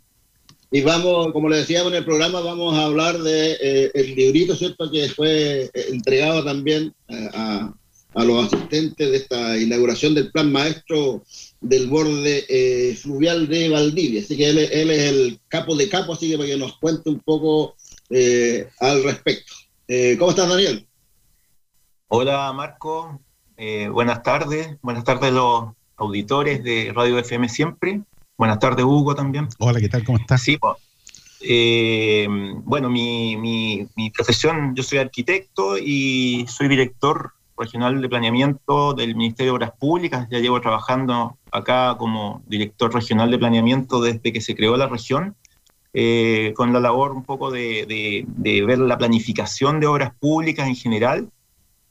Y vamos, como le decíamos en el programa, vamos a hablar de eh, el librito, ¿cierto?, que fue eh, entregado también eh, a, a los asistentes de esta inauguración del plan maestro del borde fluvial de Valdivia. Así que él, él es el capo de capo, así que para que nos cuente un poco al respecto. ¿Cómo estás, Daniel? Hola Marco, Eh, buenas tardes, buenas tardes a los auditores de Radio FM Siempre, buenas tardes Hugo también. Hola, ¿qué tal? ¿Cómo estás? Sí. Eh, bueno, mi, mi- mi profesión, yo soy arquitecto y soy director regional de planeamiento del Ministerio de Obras Públicas, ya llevo trabajando acá como director regional de planeamiento desde que se creó la región. eh, con la labor un poco de, de- de ver la planificación de obras públicas en general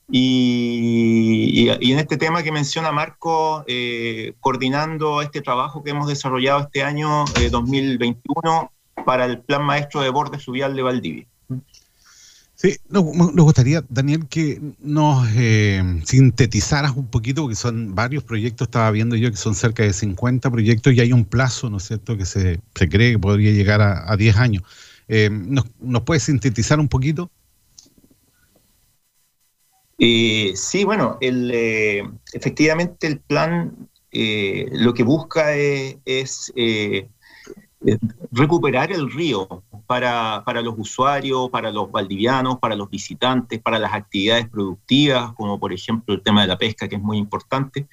y, en este tema que menciona Marco, eh, coordinando este trabajo que hemos desarrollado este año eh, 2021 para el Plan Maestro de Borde Fluvial de Valdivia. Sí, nos, nos gustaría, Daniel, que nos eh, sintetizaras un poquito, porque son varios proyectos, estaba viendo yo que son cerca de 50 proyectos y hay un plazo, ¿no es cierto?, que se, se cree que podría llegar a, a 10 años. Eh, ¿nos, ¿Nos puedes sintetizar un poquito? Eh, sí, bueno, el, eh, efectivamente el plan eh, lo que busca es, es, eh, eh, recuperar el río para, para los usuarios, para los valdivianos, para los visitantes, para las actividades productivas, como por ejemplo el tema de la pesca, que es muy importante.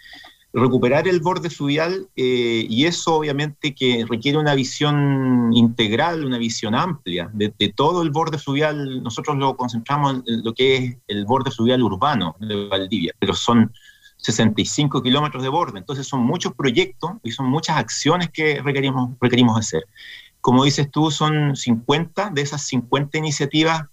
Recuperar el borde fluvial eh, y eso obviamente que requiere una visión integral, una visión amplia de, todo el borde fluvial. Nosotros lo concentramos en lo que es el borde fluvial urbano de Valdivia, pero son 65 kilómetros de borde, entonces son muchos proyectos y son muchas acciones que requerimos, requerimos hacer. Como dices tú, son 50, de esas 50 iniciativas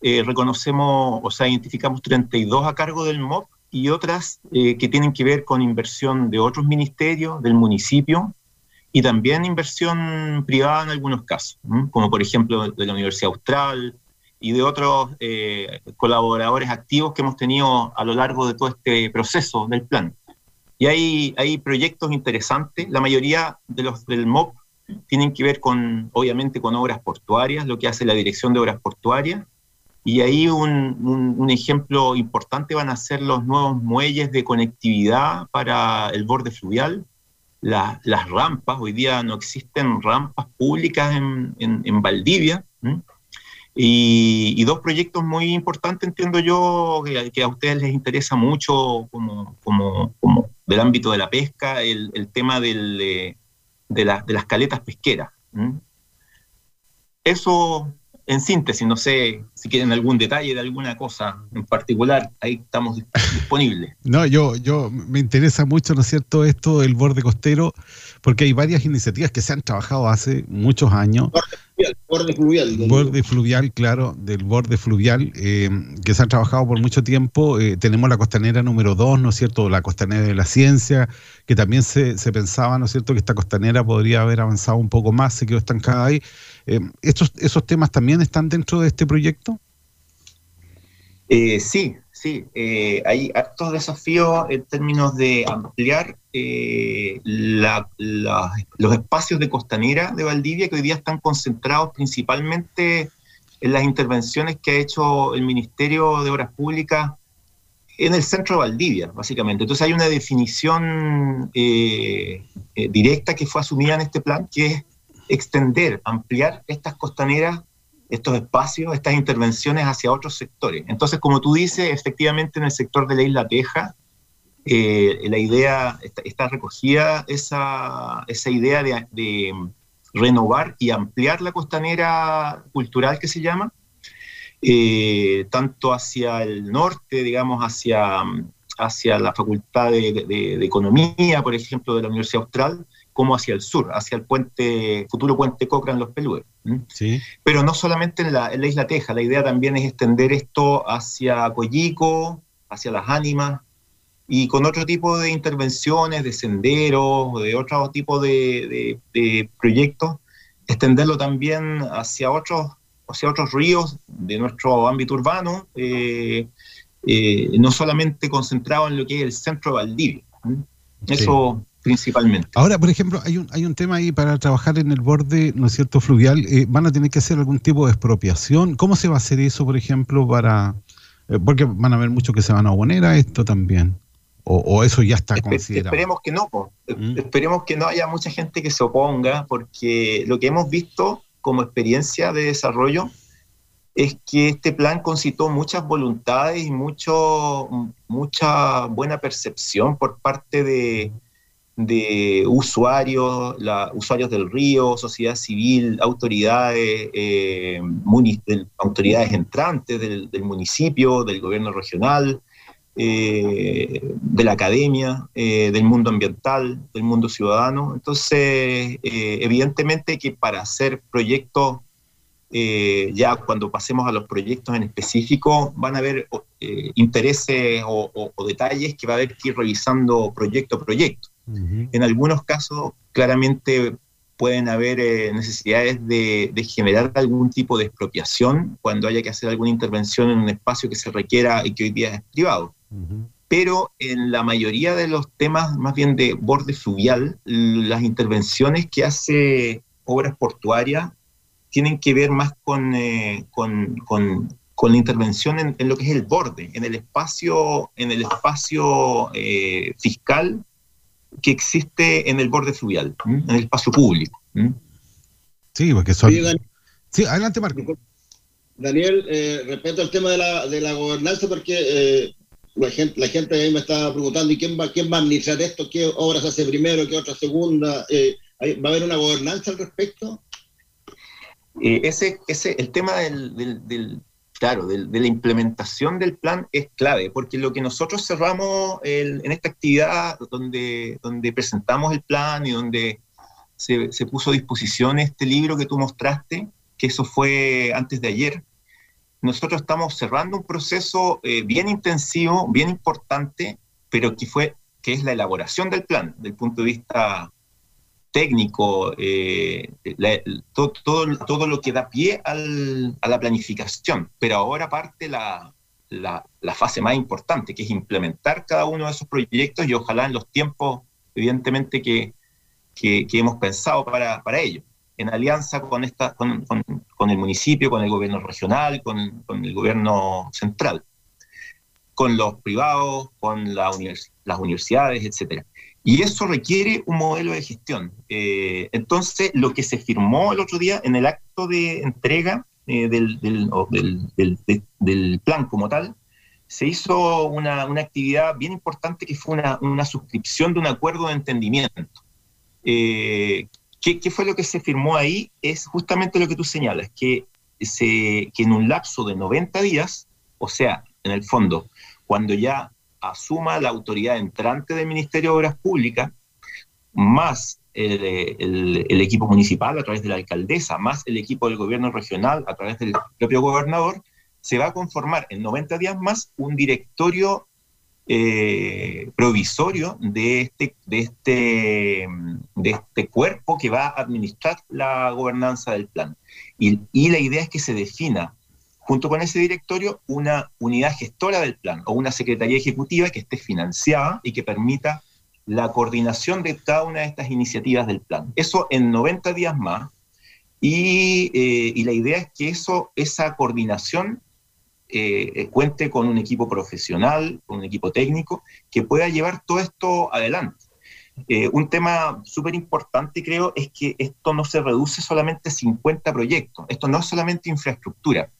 eh, reconocemos, o sea, identificamos 32 a cargo del MOP y otras eh, que tienen que ver con inversión de otros ministerios, del municipio, y también inversión privada en algunos casos, como por ejemplo de la Universidad Austral y de otros eh, colaboradores activos que hemos tenido a lo largo de todo este proceso del plan. Y hay, hay proyectos interesantes, la mayoría de los del MOP tienen que ver con, obviamente, con obras portuarias, lo que hace la Dirección de Obras Portuarias, y ahí un, un, un, ejemplo importante van a ser los nuevos muelles de conectividad para el borde fluvial, la, las rampas. Hoy día no existen rampas públicas en, en, en Valdivia. Y, y, dos proyectos muy importantes, entiendo yo, que, que, a ustedes les interesa mucho como, como, como del ámbito de la pesca, el, el tema del, de, de, la, de, las caletas pesqueras. Eso en síntesis, no sé si quieren algún detalle de alguna cosa en particular, ahí estamos disponibles. No, yo, yo me interesa mucho, ¿no es cierto?, esto del borde costero, porque hay varias iniciativas que se han trabajado hace muchos años. Fluvial. Borde, borde fluvial, claro, del borde fluvial, eh, que se han trabajado por mucho tiempo. Eh, tenemos la costanera número 2, ¿no es cierto?, la costanera de la ciencia, que también se, se pensaba, ¿no es cierto?, que esta costanera podría haber avanzado un poco más, se quedó estancada ahí. Eh, ¿estos, ¿Esos temas también están dentro de este proyecto? Eh, sí, sí. Eh, hay hartos desafíos en términos de ampliar eh, la, los espacios de costanera de Valdivia que hoy día están concentrados principalmente en las intervenciones que ha hecho el Ministerio de Obras Públicas en el centro de Valdivia, básicamente. Entonces hay una definición directa que fue asumida en este plan, que es extender, ampliar estas costaneras, estos espacios, estas intervenciones hacia otros sectores. Entonces, como tú dices, efectivamente en el sector de la isla Teja, eh, la idea, está, recogida esa, esa idea de, renovar y ampliar la costanera cultural que se llama, eh, tanto hacia el norte, digamos, hacia, hacia la Facultad de, de Economía, por ejemplo, de la Universidad Austral, como hacia el sur, hacia el puente, futuro puente Cochrane Los Pelúes. Sí. Pero no solamente en la, en la, isla Teja, la idea también es extender esto hacia Coyico, hacia las ánimas, y con otro tipo de intervenciones, de senderos, de otro tipo de, de, de proyectos, extenderlo también hacia otros, hacia otros ríos de nuestro ámbito urbano, eh, eh, no solamente concentrado en lo que es el centro de Valdivia. Eso... Principalmente. Ahora, por ejemplo, hay un, hay un tema ahí para trabajar en el borde, ¿no es cierto?, fluvial. Eh, ¿Van a tener que hacer algún tipo de expropiación? ¿Cómo se va a hacer eso, por ejemplo, para...? Eh, porque van a haber muchos que se van a oponer a esto también. O, o eso ya está Espe considerado. Esperemos que no. ¿Mm? Esperemos que no haya mucha gente que se oponga, porque lo que hemos visto como experiencia de desarrollo es que este plan concitó muchas voluntades y mucho, mucha buena percepción por parte de de usuarios, usuarios del río, sociedad civil, autoridades, eh, autoridades entrantes del, del, municipio, del gobierno regional, eh, de la academia, eh, del mundo ambiental, del mundo ciudadano. Entonces, evidentemente que para hacer proyectos, ya cuando pasemos a los proyectos en específico, van a haber intereses o, o detalles que va a haber que ir revisando proyecto a proyecto. Uh -huh. En algunos casos, claramente pueden haber eh, necesidades de, de, generar algún tipo de expropiación cuando haya que hacer alguna intervención en un espacio que se requiera y que hoy día es privado. Uh -huh. Pero en la mayoría de los temas, más bien de borde fluvial, las intervenciones que hace obras portuarias tienen que ver más con, eh, con, con, con, la intervención en, en, lo que es el borde, en el espacio, en el espacio eh, fiscal que existe en el borde fluvial, ¿m? en el espacio público. ¿m? Sí, porque son... Sí, adelante, Marco. Daniel, eh, respecto al tema de la, de la gobernanza, porque eh, la gente, la gente ahí me estaba preguntando, ¿y quién va, quién va a administrar esto? ¿Qué obras hace primero? ¿Qué otra segunda? Eh, ¿hay- ¿Va a haber una gobernanza al respecto? Eh, ese, ese, el tema del, del- del- claro, de la implementación del plan es clave, porque lo que nosotros cerramos en esta actividad donde, donde presentamos el plan y donde se, se puso a disposición este libro que tú mostraste, que eso fue antes de ayer, nosotros estamos cerrando un proceso eh, bien intensivo, bien importante, pero que fue que es la elaboración del plan, del punto de vista técnico, eh, la- to- todo, todo lo que da pie al- a la planificación. Pero ahora parte la, la- la fase más importante, que es implementar cada uno de esos proyectos y ojalá en los tiempos, evidentemente, que, que- que hemos pensado para, para ello, en alianza con, esta, con, con- con el municipio, con el gobierno regional, con, con el gobierno central, con los privados, con la univers- las universidades, etcétera. Y eso requiere un modelo de gestión. Eh, entonces, lo que se firmó el otro día en el acto de entrega eh, del, del- plan como tal, se hizo una, una actividad bien importante que fue una, una suscripción de un acuerdo de entendimiento. Eh, ¿qué, qué fue lo que se firmó ahí? Es justamente lo que tú señalas, que, se, que en un lapso de 90 días, o sea, en el fondo, cuando ya asuma la autoridad entrante del Ministerio de Obras Públicas, más el, equipo municipal a través de la alcaldesa, más el equipo del gobierno regional a través del propio gobernador, se va a conformar en 90 días más un directorio eh, provisorio de este, de, este, de este cuerpo que va a administrar la gobernanza del plan. Y la idea es que se defina junto con ese directorio, una unidad gestora del plan o una secretaría ejecutiva que esté financiada y que permita la coordinación de cada una de estas iniciativas del plan. Eso en 90 días más. Y, eh, y la idea es que eso, esa coordinación eh, cuente con un equipo profesional, con un equipo técnico, que pueda llevar todo esto adelante. Eh, un tema súper importante, creo, es que esto no se reduce solamente a 50 proyectos. Esto no es solamente infraestructura.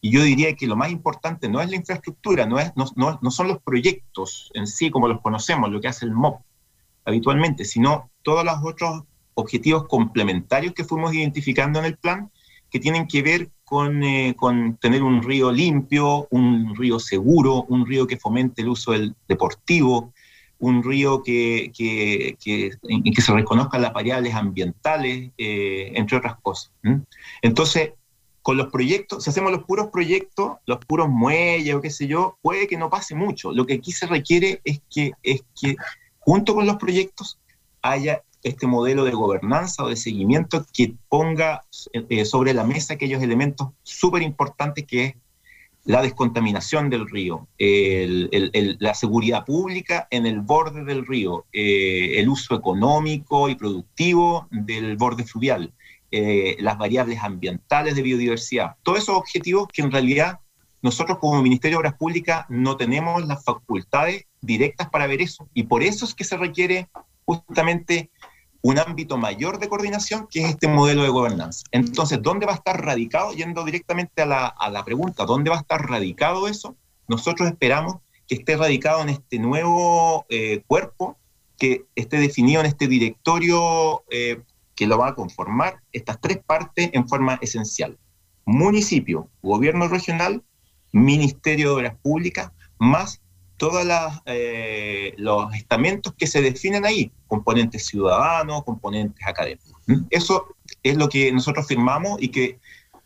Y yo diría que lo más importante no es la infraestructura, no, es, no, no- no son los proyectos en sí como los conocemos, lo que hace el MOP habitualmente, sino todos los otros objetivos complementarios que fuimos identificando en el plan, que tienen que ver con, eh, con tener un río limpio, un río seguro, un río que fomente el uso del deportivo, un río que, que, que- en que se reconozcan las variables ambientales, eh, entre otras cosas. Entonces, con los proyectos, si hacemos los puros proyectos, los puros muelles o qué sé yo, puede que no pase mucho. Lo que aquí se requiere es que, es que junto con los proyectos haya este modelo de gobernanza o de seguimiento que ponga eh, sobre la mesa aquellos elementos súper importantes que es la descontaminación del río, la seguridad pública en el borde del río, eh, el uso económico y productivo del borde fluvial, eh, las variables ambientales de biodiversidad, todos esos objetivos que en realidad nosotros como Ministerio de Obras Públicas no tenemos las facultades directas para ver eso. Y por eso es que se requiere justamente un ámbito mayor de coordinación que es este modelo de gobernanza. Entonces, ¿dónde va a estar radicado? Yendo directamente a la, a la pregunta, ¿dónde va a estar radicado eso? Nosotros esperamos que esté radicado en este nuevo eh, cuerpo, que esté definido en este directorio eh, que lo va a conformar estas tres partes en forma esencial. Municipio, gobierno regional, Ministerio de Obras Públicas, más todos los estamentos que se definen ahí, componentes ciudadanos, componentes académicos. Eso es lo que nosotros firmamos y que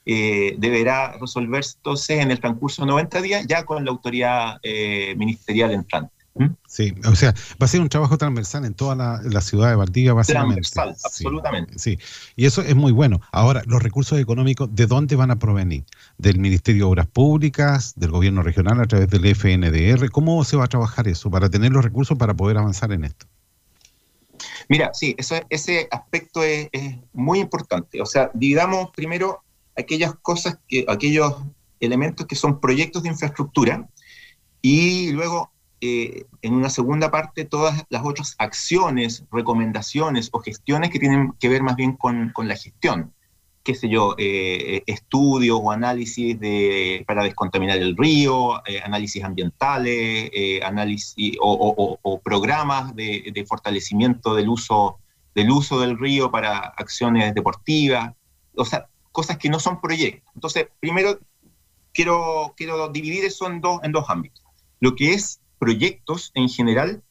eh, deberá resolverse entonces en el transcurso de 90 días ya con la autoridad eh, ministerial entrante. Sí, o sea, va a ser un trabajo transversal en toda la, la ciudad de Valdivia, básicamente. Transversal, Sí, absolutamente. Sí, y eso es muy bueno. Ahora, los recursos económicos, ¿de dónde van a provenir? ¿Del Ministerio de Obras Públicas, del Gobierno Regional a través del FNDR? ¿Cómo se va a trabajar eso para tener los recursos para poder avanzar en esto? Mira, sí, eso, ese aspecto es, es muy importante. O sea, dividamos primero aquellas cosas, que, aquellos elementos que son proyectos de infraestructura y luego eh, en una segunda parte todas las otras acciones, recomendaciones o gestiones que tienen que ver más bien con, con la gestión. qué sé yo, eh, estudios o análisis de, para descontaminar el río, eh, análisis ambientales, análisis o- o programas de, de fortalecimiento del uso, del uso del río para acciones deportivas, o sea, cosas que no son proyectos. Entonces, primero quiero, quiero dividir eso en dos, en dos ámbitos. Lo que es proyectos en general,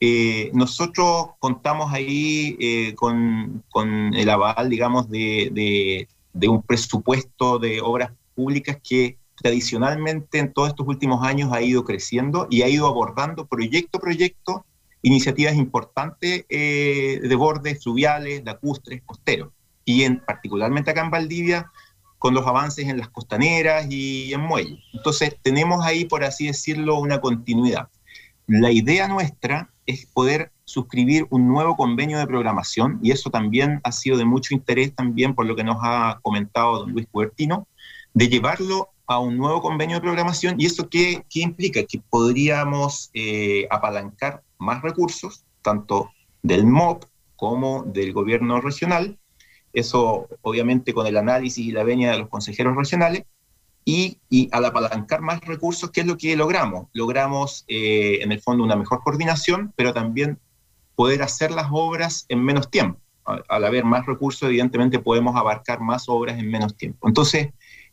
eh, nosotros contamos ahí eh, con, con el aval, digamos, de, de- un presupuesto de obras públicas que tradicionalmente en todos estos últimos años ha ido creciendo y ha ido abordando proyecto a proyecto iniciativas importantes eh, de bordes fluviales, lacustres, costeros. Y en, particularmente acá en Valdivia, con los avances en las costaneras y en muelles. Entonces, tenemos ahí, por así decirlo, una continuidad. La idea nuestra es poder suscribir un nuevo convenio de programación y eso también ha sido de mucho interés también por lo que nos ha comentado don Luis Cubertino, de llevarlo a un nuevo convenio de programación y eso qué, qué implica? Que podríamos eh, apalancar más recursos, tanto del MOP como del gobierno regional, eso obviamente con el análisis y la venia de los consejeros regionales, y, al apalancar más recursos, ¿qué es lo que logramos? Logramos eh, en el fondo una mejor coordinación, pero también poder hacer las obras en menos tiempo. Al, haber más recursos, evidentemente podemos abarcar más obras en menos tiempo. Entonces,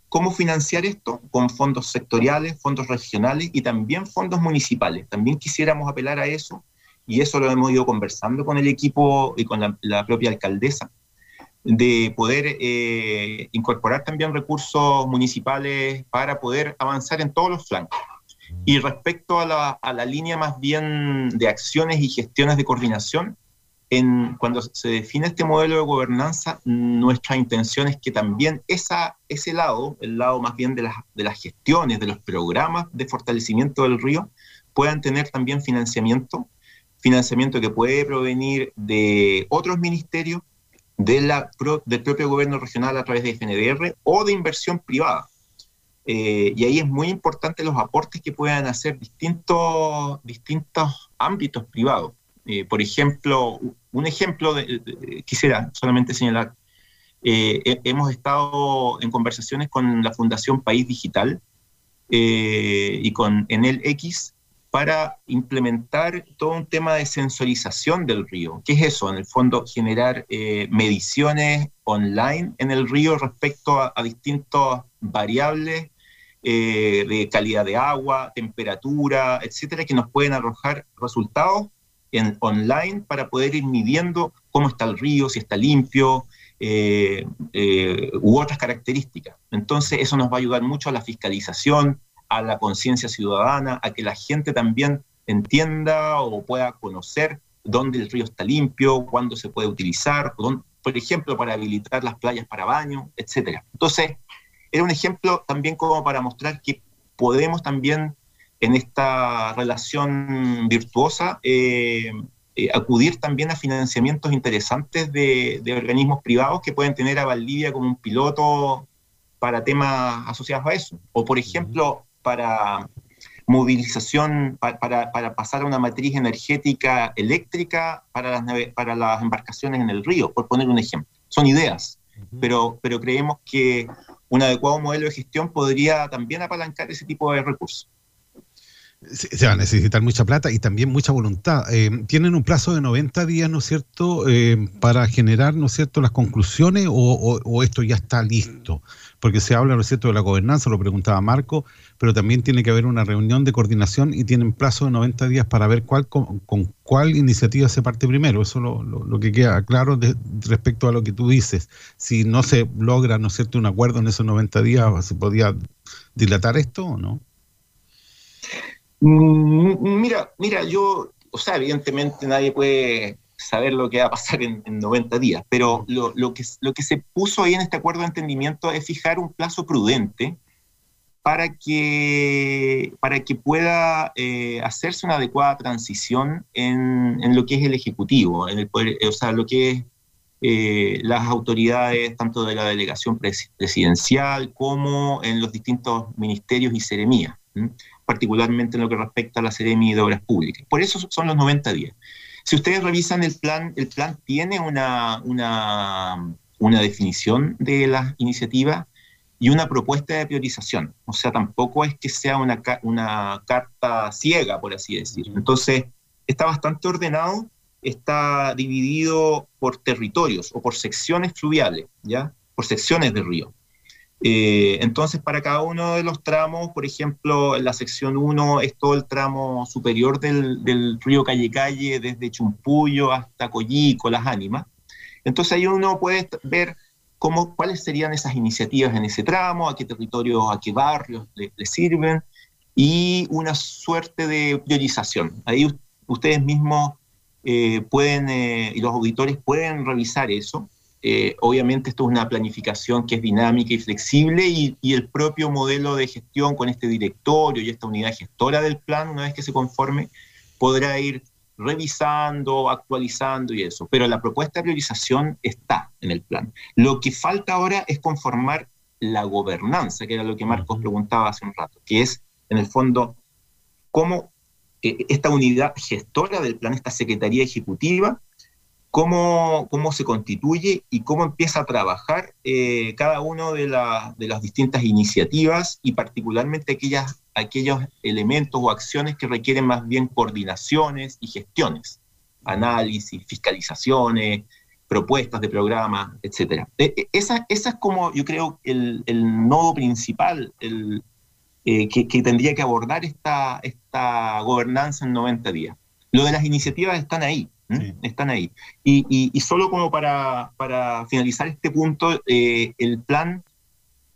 ¿cómo financiar esto? Con fondos sectoriales, fondos regionales y también fondos municipales. También quisiéramos apelar a eso y eso lo hemos ido conversando con el equipo y con la propia alcaldesa de poder eh, incorporar también recursos municipales para poder avanzar en todos los flancos. Y respecto a la, a la línea más bien de acciones y gestiones de coordinación, en, cuando se define este modelo de gobernanza, nuestra intención es que también esa, ese lado, el lado más bien de las, de las gestiones, de los programas de fortalecimiento del río, puedan tener también financiamiento, financiamiento que puede provenir de otros ministerios, de la, pro- del propio gobierno regional a través de FNDR o de inversión privada. Eh, y ahí es muy importante los aportes que puedan hacer distintos, distintos ámbitos privados. Eh, por ejemplo, un ejemplo, de, quisiera solamente señalar, eh, he- hemos estado en conversaciones con la Fundación País Digital y con Enel X para implementar todo un tema de sensorización del río. ¿Qué es eso? En el fondo, generar eh, mediciones online en el río respecto a, a distintas variables eh, de calidad de agua, temperatura, etcétera, que nos pueden arrojar resultados en online para poder ir midiendo cómo está el río, si está limpio, eh, eh, u otras características. Entonces, eso nos va a ayudar mucho a la fiscalización, a la conciencia ciudadana, a que la gente también entienda o pueda conocer dónde el río está limpio, cuándo se puede utilizar, dónde- por ejemplo, para habilitar las playas para baño, etcétera. Entonces, era un ejemplo también como para mostrar que podemos también en esta relación virtuosa eh, eh, acudir también a financiamientos interesantes de, de organismos privados que pueden tener a Valdivia como un piloto para temas asociados a eso. O, por ejemplo, para movilización, pa- para, para pasar a una matriz energética eléctrica para las, nave- para las embarcaciones en el río, por poner un ejemplo. Son ideas, pero, pero creemos que un adecuado modelo de gestión podría también apalancar ese tipo de recursos. Se se va a necesitar mucha plata y también mucha voluntad. Eh, tienen un plazo de 90 días, ¿no es cierto?, eh, para generar, ¿no es cierto?, las conclusiones o, o- o esto ya está listo. Porque se habla, ¿no es cierto?, de la gobernanza, lo preguntaba Marco, pero también tiene que haber una reunión de coordinación y tienen plazo de 90 días para ver cuál con, cuál iniciativa se parte primero. Eso lo, lo, que queda claro respecto a lo que tú dices. Si no se logra, ¿no es cierto?, un acuerdo en esos 90 días, ¿se podía dilatar esto o no? Mm, Mira, mira, yo, o sea, evidentemente nadie puede saber lo que va a pasar en, en 90 días, pero lo, que, se puso ahí en este acuerdo de entendimiento es fijar un plazo prudente para que, para que pueda eh, hacerse una adecuada transición en, lo que es el Ejecutivo, o sea, lo que es eh, las autoridades tanto de la delegación pres- presidencial como en los distintos ministerios y seremías, particularmente en lo que respecta a la Seremi de Obras Públicas. Por eso son los 90 días. Si ustedes revisan el plan, el plan tiene una, una, definición de las iniciativas y una propuesta de priorización. O sea, tampoco es que sea una, una carta ciega, por así decir. Entonces, está bastante ordenado, está dividido por territorios o por secciones fluviales, ¿ya? Por secciones de río. Eh, entonces, para cada uno de los tramos, por ejemplo, en la sección 1 es todo el tramo superior del, río Calle Calle, desde Chumpuyo hasta Collico, Las Ánimas. Entonces ahí uno puede ver cómo, cuáles serían esas iniciativas en ese tramo, a qué territorios, a qué barrios le, sirven, y una suerte de priorización. Ahí ustedes mismos eh, pueden, eh, y los auditores pueden revisar eso. Eh, obviamente esto es una planificación que es dinámica y flexible y, y el propio modelo de gestión con este directorio y esta unidad gestora del plan, una vez que se conforme, podrá ir revisando, actualizando y eso. Pero la propuesta de priorización está en el plan. Lo que falta ahora es conformar la gobernanza, que era lo que Marcos preguntaba hace un rato, que es, en el fondo, cómo eh, esta unidad gestora del plan, esta secretaría ejecutiva, cómo, cómo se constituye y cómo empieza a trabajar eh, cada una de, la- de las distintas iniciativas y particularmente aquellas, aquellos elementos o acciones que requieren más bien coordinaciones y gestiones, análisis, fiscalizaciones, propuestas de programas, etc. Esa, esa es como yo creo el, el nodo principal el, eh, que, que tendría que abordar esta, esta gobernanza en 90 días. Lo de las iniciativas están ahí, ¿m? están ahí. Y, y- y solo como para, para finalizar este punto, eh, el plan,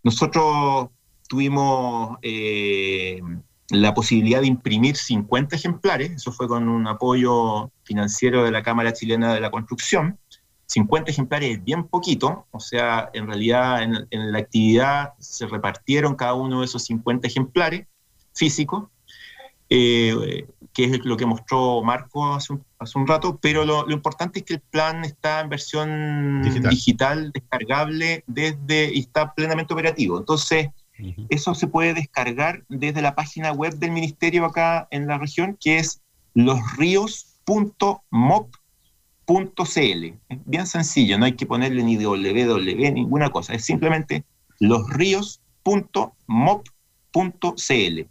nosotros tuvimos eh, la posibilidad de imprimir 50 ejemplares, eso fue con un apoyo financiero de la Cámara Chilena de la Construcción. 50 ejemplares es bien poquito, o sea, en realidad en, en la actividad se repartieron cada uno de esos 50 ejemplares físicos, eh, que es lo que mostró Marco hace un, hace un rato, pero lo, lo importante es que el plan está en versión Digital. digital, descargable desde y está plenamente operativo. Entonces, eso se puede descargar desde la página web del ministerio acá en la región, que es losrios.mop.cl. Es bien sencillo, no hay que ponerle ni www, ninguna cosa, es simplemente losrios.mop.cl.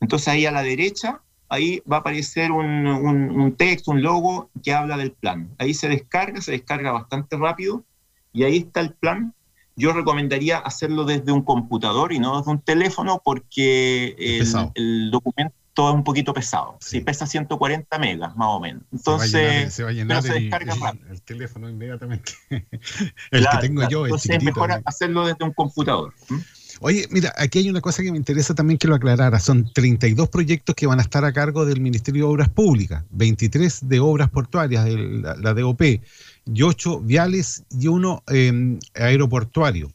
Entonces ahí a la derecha, ahí va a aparecer un, un- un texto, un logo que habla del plan. Ahí se descarga, se descarga bastante rápido y ahí está el plan. Yo recomendaría hacerlo desde un computador y no desde un teléfono porque el, el documento es un poquito pesado. Sí, pesa 140 megas más o menos. Se va a llenar- Entonces, se va a pero llenar se el, descarga el- rápido. el teléfono inmediatamente. el Claro, que tengo claro. yo es Entonces es mejor ¿no? hacerlo desde un computador. ¿m? Oye, mira, aquí hay una cosa que me interesa también que lo aclarara. Son 32 proyectos que van a estar a cargo del Ministerio de Obras Públicas, 23 de obras portuarias, de la, la DOP, y 8 viales y uno eh, aeroportuario.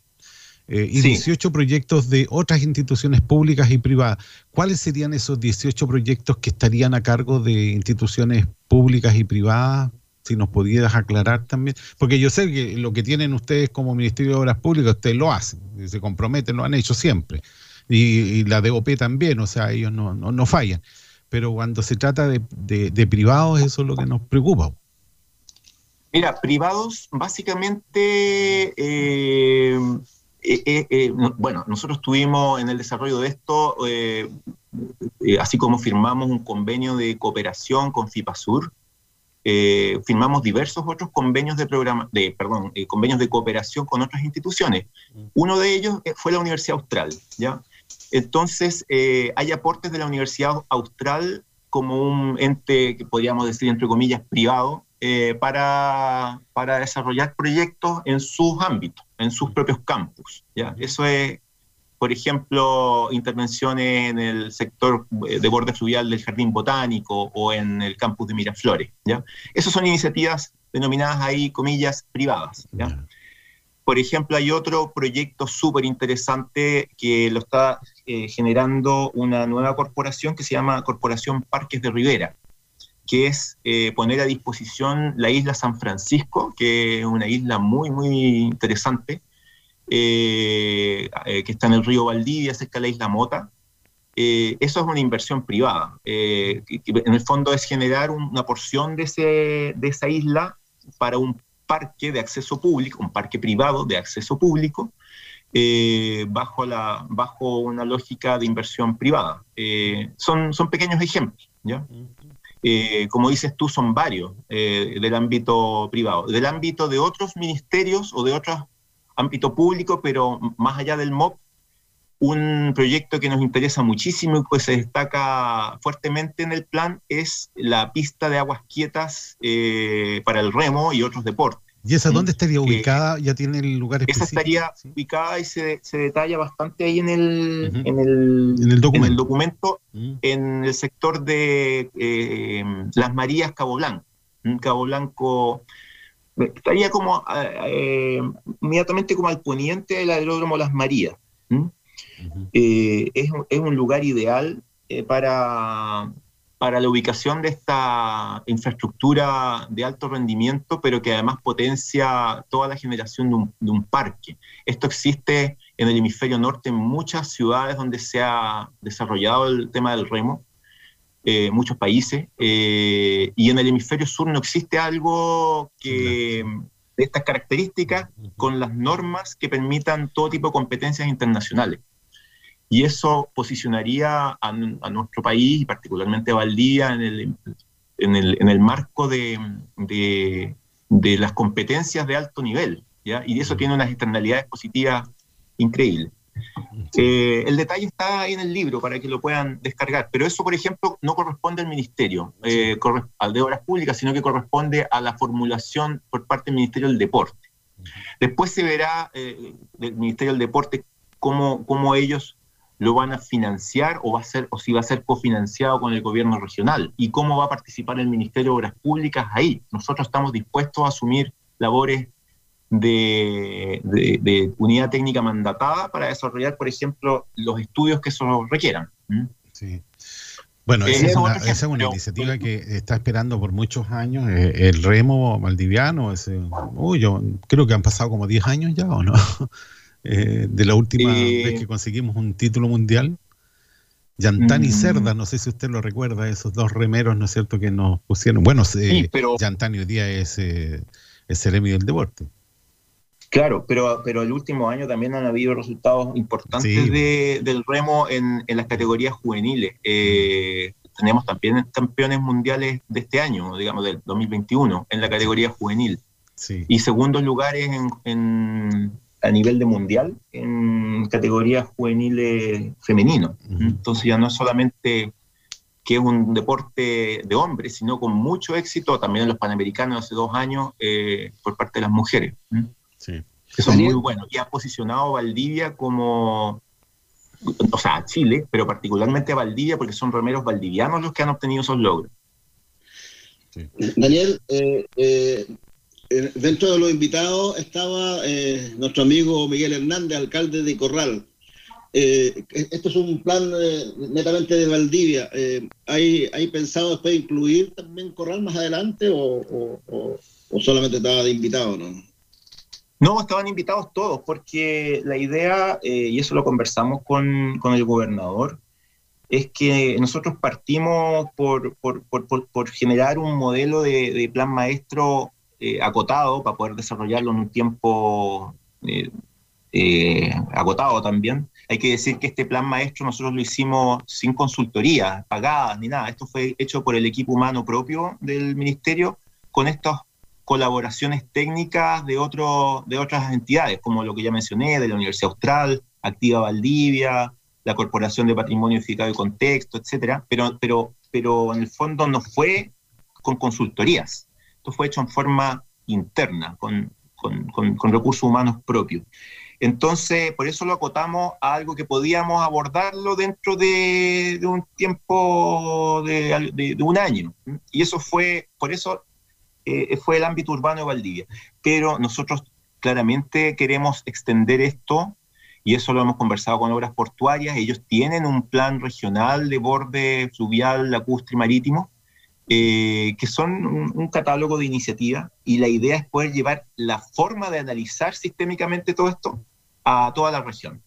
Eh, y Sí. 18 proyectos de otras instituciones públicas y privadas. ¿Cuáles serían esos 18 proyectos que estarían a cargo de instituciones públicas y privadas? Si nos pudieras aclarar también. Porque yo sé que lo que tienen ustedes como Ministerio de Obras Públicas, ustedes lo hacen, se comprometen, lo han hecho siempre. Y, la DOP también, o sea, ellos no, no, no fallan. Pero cuando se trata de, de- privados, eso es lo que nos preocupa. Mira, privados, básicamente, eh, eh, eh, no- bueno, nosotros tuvimos en el desarrollo de esto, así como firmamos un convenio de cooperación con FIPASUR, eh, firmamos diversos otros convenios de programa, de, perdón, eh, convenios de cooperación con otras instituciones. Uno de ellos eh, fue la Universidad Austral, ¿ya? Entonces, eh, hay aportes de la Universidad Austral como un ente que podríamos decir, entre comillas, privado, para, para desarrollar proyectos en sus ámbitos, en sus propios campus. ¿ya? Eso es, por ejemplo, intervenciones en el sector eh, de borde fluvial del Jardín Botánico o en el campus de Miraflores. ¿ya? Esas son iniciativas denominadas ahí, comillas, privadas. ¿ya? Por ejemplo, hay otro proyecto súper interesante que lo está eh, generando una nueva corporación que se llama Corporación Parques de Rivera, que es eh, poner a disposición la isla San Francisco, que es una isla muy, muy interesante, eh, eh, que está en el río Valdivia, cerca de la isla Mota. Eh, eso es una inversión privada. en el fondo es generar una porción de, esa isla para un parque de acceso público, un parque privado de acceso público, bajo, una lógica de inversión privada. Son, son pequeños ejemplos, ¿ya? Como dices tú, son varios del ámbito privado. Del ámbito de otros ministerios o de otros ámbito público, pero más allá del MOP, un proyecto que nos interesa muchísimo y que se destaca fuertemente en el plan es la pista de aguas quietas eh, para el remo y otros deportes. ¿Y esa dónde estaría ubicada? ¿Ya tiene el lugar Esa específico? estaría ubicada y se, se detalla bastante ahí en el, en el, En el documento. en el documento, en el sector de eh, Las Marías Cabo Blanco. Mm, Cabo Blanco eh, estaría como eh, eh, inmediatamente como al poniente del aeródromo Las Marías. Eh, es, un- es un lugar ideal eh, para, para la ubicación de esta infraestructura de alto rendimiento, pero que además potencia toda la generación de un, de un parque. Esto existe en el hemisferio norte en muchas ciudades donde se ha desarrollado el tema del remo, eh, muchos países, eh, y en el hemisferio sur no existe algo que de estas características con las normas que permitan todo tipo de competencias internacionales. Y eso posicionaría a, a nuestro país, y particularmente a Valdivia, en el, en el, en el marco de, de, de las competencias de alto nivel. ¿ya? Y eso tiene unas externalidades positivas increíbles. Eh, el detalle está ahí en el libro para que lo puedan descargar, pero eso, por ejemplo, no corresponde al Ministerio, eh, al de Obras Públicas, sino que corresponde a la formulación por parte del Ministerio del Deporte. Después se verá eh, del Ministerio del Deporte cómo, cómo ellos lo van a financiar o va a ser o si va a ser cofinanciado con el gobierno regional y cómo va a participar el Ministerio de Obras Públicas ahí. Nosotros estamos dispuestos a asumir labores de, de- de unidad técnica mandatada para desarrollar, por ejemplo, los estudios que eso requieran. ¿Mm? Sí. Bueno, esa es una, otro esa es una ejemplo. iniciativa que está esperando por muchos años. eh, el remo valdiviano, ese, uy, yo creo que han pasado como 10 años ya, ¿o no? Eh, de la última Eh, vez que conseguimos un título mundial. Yantani y Mm. Cerda, no sé si usted lo recuerda, esos dos remeros, ¿no es cierto?, que nos pusieron. Bueno, eh, pero- Yantani hoy día es, es Ceremi del deporte. Claro, pero, pero el último año también han habido resultados importantes Sí. de- del remo en, en las categorías juveniles. Eh, tenemos también campeones mundiales de este año, digamos, del 2021, en la categoría juvenil. Sí. Y segundos lugares en, en- a nivel de mundial en categorías juveniles femeninos. Entonces ya no es solamente que es un deporte de hombres, sino con mucho éxito también en los Panamericanos hace dos años eh, por parte de las mujeres. Sí. Eso es muy bueno. Y ha posicionado a Valdivia como, o sea, a Chile, pero particularmente a Valdivia porque son remeros valdivianos los que han obtenido esos logros. Daniel, eh, eh, eh, dentro de los invitados estaba eh, nuestro amigo Miguel Hernández, alcalde de Corral. Eh, esto es un plan eh, netamente de Valdivia. Eh, ¿hay, ¿Hay pensado después incluir también Corral más adelante o, o- o- o solamente estaba de invitado? ¿no? No, estaban invitados todos, porque la idea, eh, y eso lo conversamos con, con el gobernador, es que nosotros partimos por, por- por- por- generar un modelo de, de plan maestro eh, acotado para poder desarrollarlo en un tiempo eh, eh, agotado también. Hay que decir que este plan maestro nosotros lo hicimos sin consultoría, pagadas ni nada. Esto fue hecho por el equipo humano propio del ministerio con estas colaboraciones técnicas de, otro, de otras entidades, como lo que ya mencioné, de la Universidad Austral, Activa Valdivia, la Corporación de Patrimonio Edificado y Contexto, etcétera, pero, pero, pero en el fondo no fue con consultorías. Esto fue hecho en forma interna, con, con- con- recursos humanos propios. Entonces, por eso lo acotamos a algo que podíamos abordarlo dentro de, un tiempo de un año. Y eso fue, por eso eh, fue el ámbito urbano de Valdivia. Pero nosotros claramente queremos extender esto, y eso lo hemos conversado con obras portuarias. Ellos tienen un plan regional de borde fluvial, lacustre y marítimo, eh, que son un, un catálogo de iniciativas, y la idea es poder llevar la forma de analizar sistémicamente todo esto a toda la región.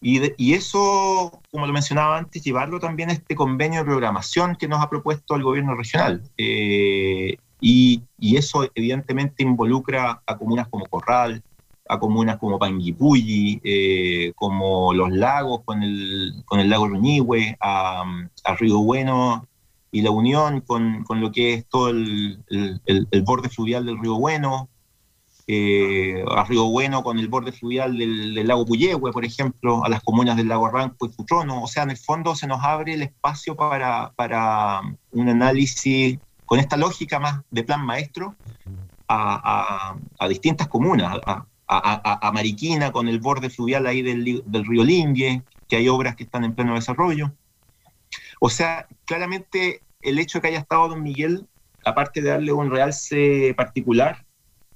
Y, de- y eso, como lo mencionaba antes, llevarlo también a este convenio de programación que nos ha propuesto el gobierno regional. Eh, Y, y eso evidentemente involucra a comunas como Corral, a comunas como Panguipulli, eh, como Los Lagos con el, con el lago Ruñihue, a, a Río Bueno y La Unión con, con lo que es todo el, el- el- borde fluvial del Río Bueno, eh, a Río Bueno con el borde fluvial del, del lago Puyehue, por ejemplo, a las comunas del lago Arranco y Futrono. O sea, en el fondo se nos abre el espacio para, para un análisis con esta lógica más de plan maestro a, a- a distintas comunas, a, Mariquina con el borde fluvial ahí del, río Lingue, que hay obras que están en pleno desarrollo. O sea, claramente el hecho de que haya estado Don Miguel, aparte de darle un realce particular,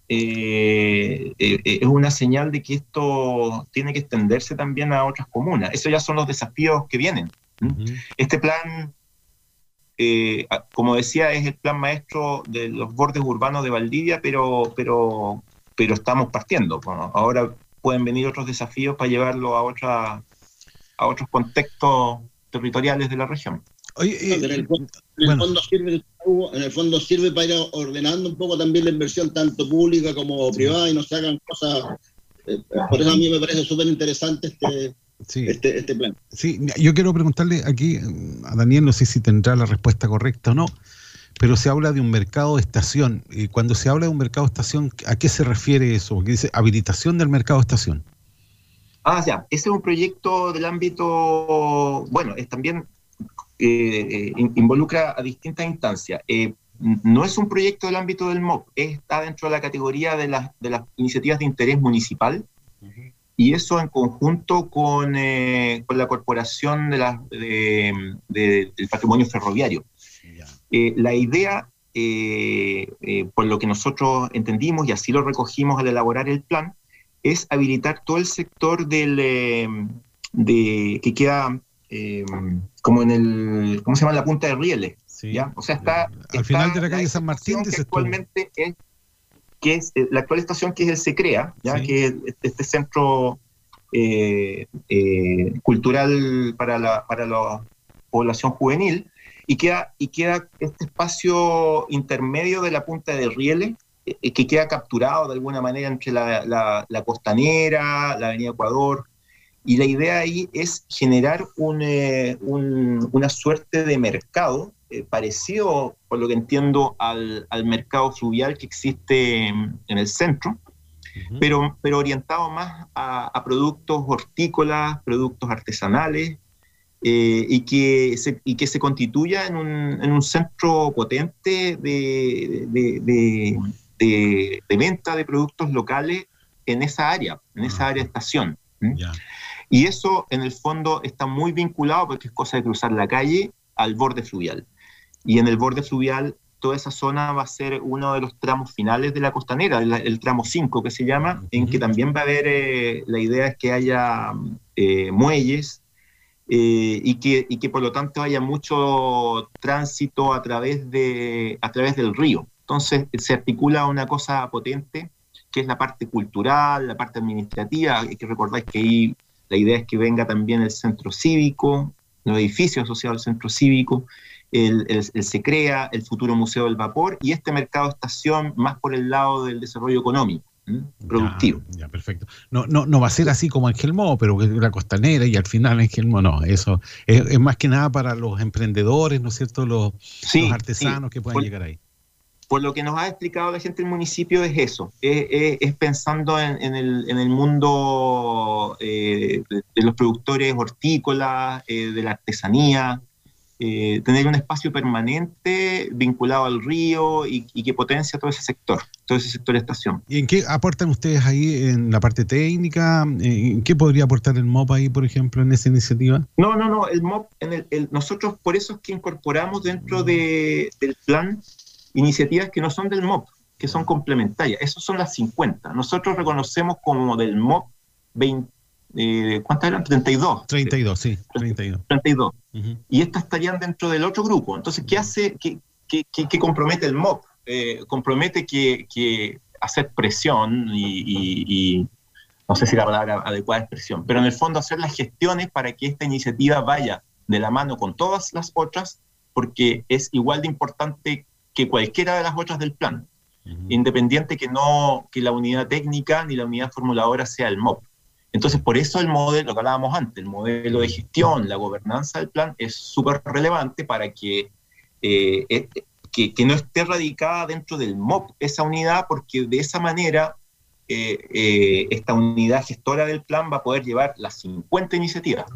eh, eh, es una señal de que esto tiene que extenderse también a otras comunas. Esos ya son los desafíos que vienen. Este plan, eh, como decía, es el plan maestro de los bordes urbanos de Valdivia, pero, pero, pero estamos partiendo. Bueno, ahora pueden venir otros desafíos para llevarlo a, otra, a otros contextos territoriales de la región. en el, fo- en el fondo sirve, en el fondo sirve para ir ordenando un poco también la inversión tanto pública como privada y no se hagan cosas. eh, por eso a mí me parece súper interesante este, este, este plan. Sí, yo quiero preguntarle aquí a Daniel, no sé si tendrá la respuesta correcta o no, pero se habla de un mercado de estación. Y cuando se habla de un mercado de estación, ¿a qué se refiere eso? Porque dice habilitación del mercado de estación. Ah, ya, ese es un proyecto del ámbito, bueno, es también eh, eh, in- involucra a distintas instancias. Eh, no es un proyecto del ámbito del MOP, está dentro de la categoría de las, de las iniciativas de interés municipal, y eso en conjunto con, eh, con la Corporación de la- de- de- del Patrimonio Ferroviario. Eh, la idea, eh, eh, por lo que nosotros entendimos y así lo recogimos al elaborar el plan, es habilitar todo el sector del, de, que queda eh, como en el, ¿cómo se llama? La punta de rieles. ¿ya? O sea, está... Al final de la calle San Martín, que actualmente es, que es eh, la actual estación que es el SECREA, ¿ya? Sí. que es este centro eh, eh, cultural para la, para la población juvenil, y queda, y queda este espacio intermedio de la punta de Rieles, eh, que queda capturado de alguna manera entre la, la- la costanera, la avenida Ecuador, y la idea ahí es generar un, un- una suerte de mercado parecido, por lo que entiendo, al, al mercado fluvial que existe en, el centro, pero, pero orientado más a, a productos hortícolas, productos artesanales, eh, y, que se, y que se constituya en un, en un centro potente de, de- de- de- de venta de productos locales en esa área, en esa área estación. ¿m? Y eso en el fondo está muy vinculado, porque es cosa de cruzar la calle, al borde fluvial. Y en el borde fluvial, toda esa zona va a ser uno de los tramos finales de la costanera, el, el tramo 5 que se llama, en que también va a haber, eh, la idea es que haya eh, muelles eh, y, que, y que por lo tanto haya mucho tránsito a través, de, a través del río. Entonces se articula una cosa potente, que es la parte cultural, la parte administrativa. Hay que recordar que ahí la idea es que venga también el centro cívico, los edificios asociados al centro cívico, el, el, el SECREA, el futuro Museo del Vapor y este mercado estación más por el lado del desarrollo económico, productivo. Ya, perfecto. No, no, no va a ser así como Angelmo, pero que la costanera y al final Angelmo no. Eso es, es más que nada para los emprendedores, ¿no es cierto? Los, los artesanos sí. que puedan Por- llegar ahí. Por lo que nos ha explicado la gente del municipio es eso, es, es- es pensando en, en el, en el mundo eh, de, de los productores hortícolas, eh, de la artesanía, eh, tener un espacio permanente vinculado al río y, y que potencia todo ese sector, todo ese sector de estación. ¿Y en qué aportan ustedes ahí en la parte técnica? ¿En qué podría aportar el MOP ahí, por ejemplo, en esa iniciativa? No, no, no, el MOP, en el, el- nosotros por eso es que incorporamos dentro de- del plan iniciativas que no son del MOP, que son complementarias. Esas son las 50. Nosotros reconocemos como del MOP 20, eh, ¿cuántas eran? 32. 32, sí, 32. 32. Y estas estarían dentro del otro grupo. Entonces, ¿qué hace, qué, qué- qué- qué compromete el MOP? Eh, compromete que, que hacer presión y, y- y no sé si la palabra adecuada es presión, pero en el fondo hacer las gestiones para que esta iniciativa vaya de la mano con todas las otras, porque es igual de importante que cualquiera de las otras del plan, independiente que no que la unidad técnica ni la unidad formuladora sea el MOP. Entonces, por eso el modelo, lo que hablábamos antes, el modelo de gestión, la gobernanza del plan es súper relevante para que, eh, eh, que, que no esté radicada dentro del MOP esa unidad, porque de esa manera eh, eh, esta unidad gestora del plan va a poder llevar las 50 iniciativas,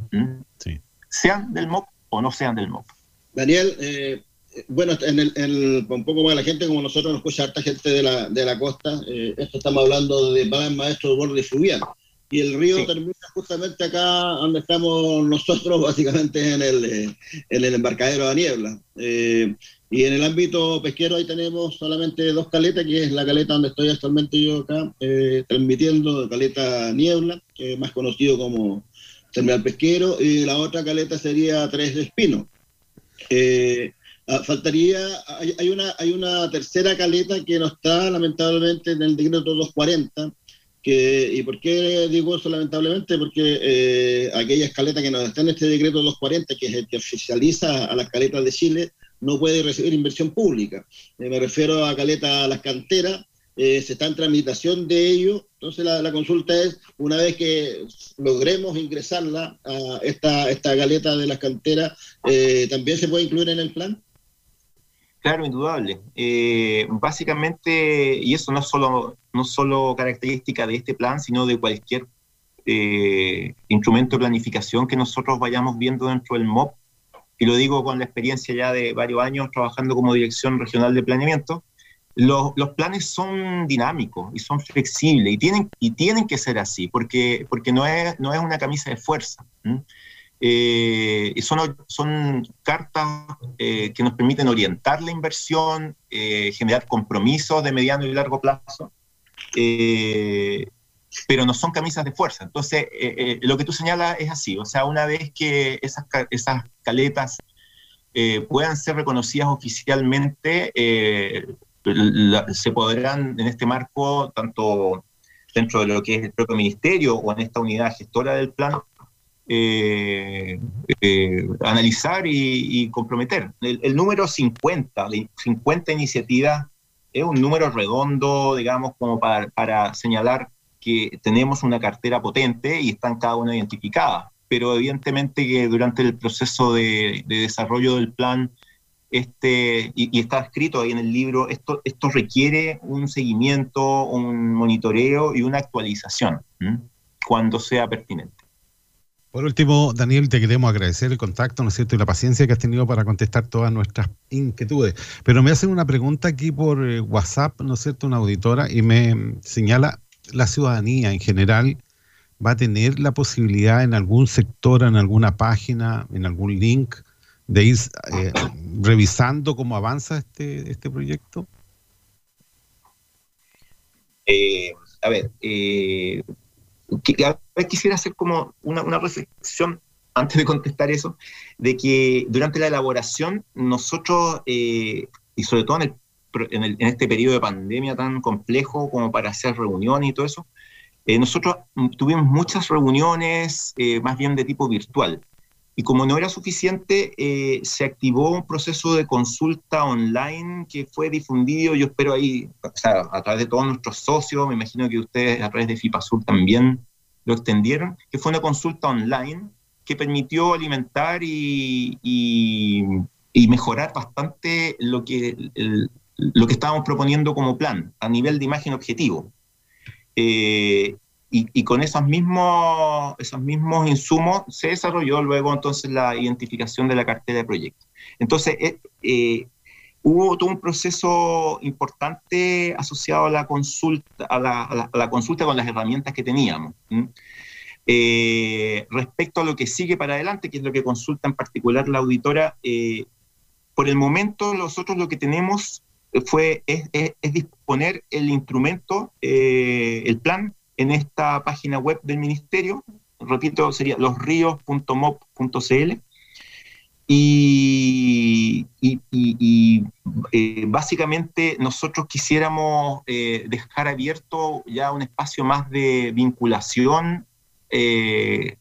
sean del MOP o no sean del MOP. Daniel, eh, bueno, en el, en el- un poco para la gente como nosotros nos escucha harta gente de la, de la costa, eh, esto estamos hablando de plan maestro de borde fluvial. Y el río termina justamente acá donde estamos nosotros, básicamente en el, en el embarcadero de Niebla. Eh, y en el ámbito pesquero ahí tenemos solamente dos caletas, que es la caleta donde estoy actualmente yo acá, eh, transmitiendo, caleta Niebla, que es más conocido como terminal pesquero, y la otra caleta sería Tres de Espino. Eh, ah, faltaría, hay, hay una, hay una tercera caleta que no está lamentablemente en el decreto 240, que, ¿y por qué digo eso lamentablemente? Porque eh, aquella escaleta que no está en este decreto 240, que es el que oficializa a las caletas de Chile, no puede recibir inversión pública. Eh, me refiero a caleta Las Canteras, eh, se está en tramitación de ello. Entonces la, consulta es, una vez que logremos ingresarla a esta, esta galeta de las canteras, eh, ¿también se puede incluir en el plan? Claro, indudable. Eh, básicamente, y eso no es solo, no solo característica de este plan, sino de cualquier eh, instrumento de planificación que nosotros vayamos viendo dentro del MOP, y lo digo con la experiencia ya de varios años trabajando como Dirección Regional de Planeamiento, los, los planes son dinámicos y son flexibles y tienen, y tienen que ser así, porque, porque no, es, no es una camisa de fuerza. Eh, y son, son cartas eh, que nos permiten orientar la inversión, eh, generar compromisos de mediano y largo plazo, pero no son camisas de fuerza. Entonces, lo que tú señalas es así, o sea, una vez que esas, esas caletas puedan ser reconocidas oficialmente, se podrán en este marco, tanto dentro de lo que es el propio ministerio o en esta unidad gestora del plan, eh, eh, analizar y, comprometer. El, número 50, de 50 iniciativas, es un número redondo, digamos, como para, señalar que tenemos una cartera potente y están cada una identificada. Pero evidentemente que durante el proceso de, de desarrollo del plan, este, y, está escrito ahí en el libro, esto, esto requiere un seguimiento, un monitoreo y una actualización cuando sea pertinente. Por último, Daniel, te queremos agradecer el contacto, ¿no es cierto?, y la paciencia que has tenido para contestar todas nuestras inquietudes. Pero me hacen una pregunta aquí por eh, WhatsApp, ¿no es cierto?, una auditora, y me mm, señala, la ciudadanía en general va a tener la posibilidad en algún sector, en alguna página, en algún link, de ir eh, revisando cómo avanza este, este proyecto. Eh, a ver, eh, quisiera hacer como una, una reflexión antes de contestar eso, de que durante la elaboración nosotros, eh, y sobre todo en, el en, el- en este periodo de pandemia tan complejo como para hacer reuniones y todo eso, eh, nosotros tuvimos muchas reuniones eh, más bien de tipo virtual. Y como no era suficiente, eh, se activó un proceso de consulta online que fue difundido, yo espero ahí, o sea, a través de todos nuestros socios, me imagino que ustedes a través de FIPASUR también lo extendieron, que fue una consulta online que permitió alimentar y, mejorar bastante lo que, lo que estábamos proponiendo como plan a nivel de imagen objetivo. Eh, y, con esos mismos, esos mismos insumos se desarrolló luego entonces la identificación de la cartera de proyectos. Entonces, eh, eh, hubo todo un proceso importante asociado a la consulta, a la, consulta con las herramientas que teníamos. Eh, respecto a lo que sigue para adelante, que es lo que consulta en particular la auditora, por el momento nosotros lo que tenemos fue es, es- es disponer el instrumento, el plan, en esta página web del ministerio, repito, sería losríos.mop.cl, y, y- eh, básicamente nosotros quisiéramos eh, dejar abierto ya un espacio más de vinculación eh,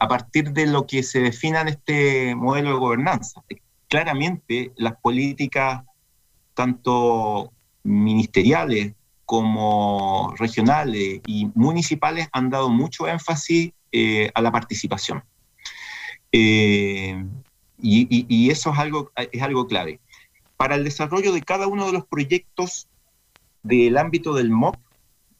a partir de lo que se defina en este modelo de gobernanza. Claramente las políticas tanto ministeriales como regionales y municipales, han dado mucho énfasis eh, a la participación. Eh, y, y- y eso es algo, es algo clave. Para el desarrollo de cada uno de los proyectos del ámbito del MOP,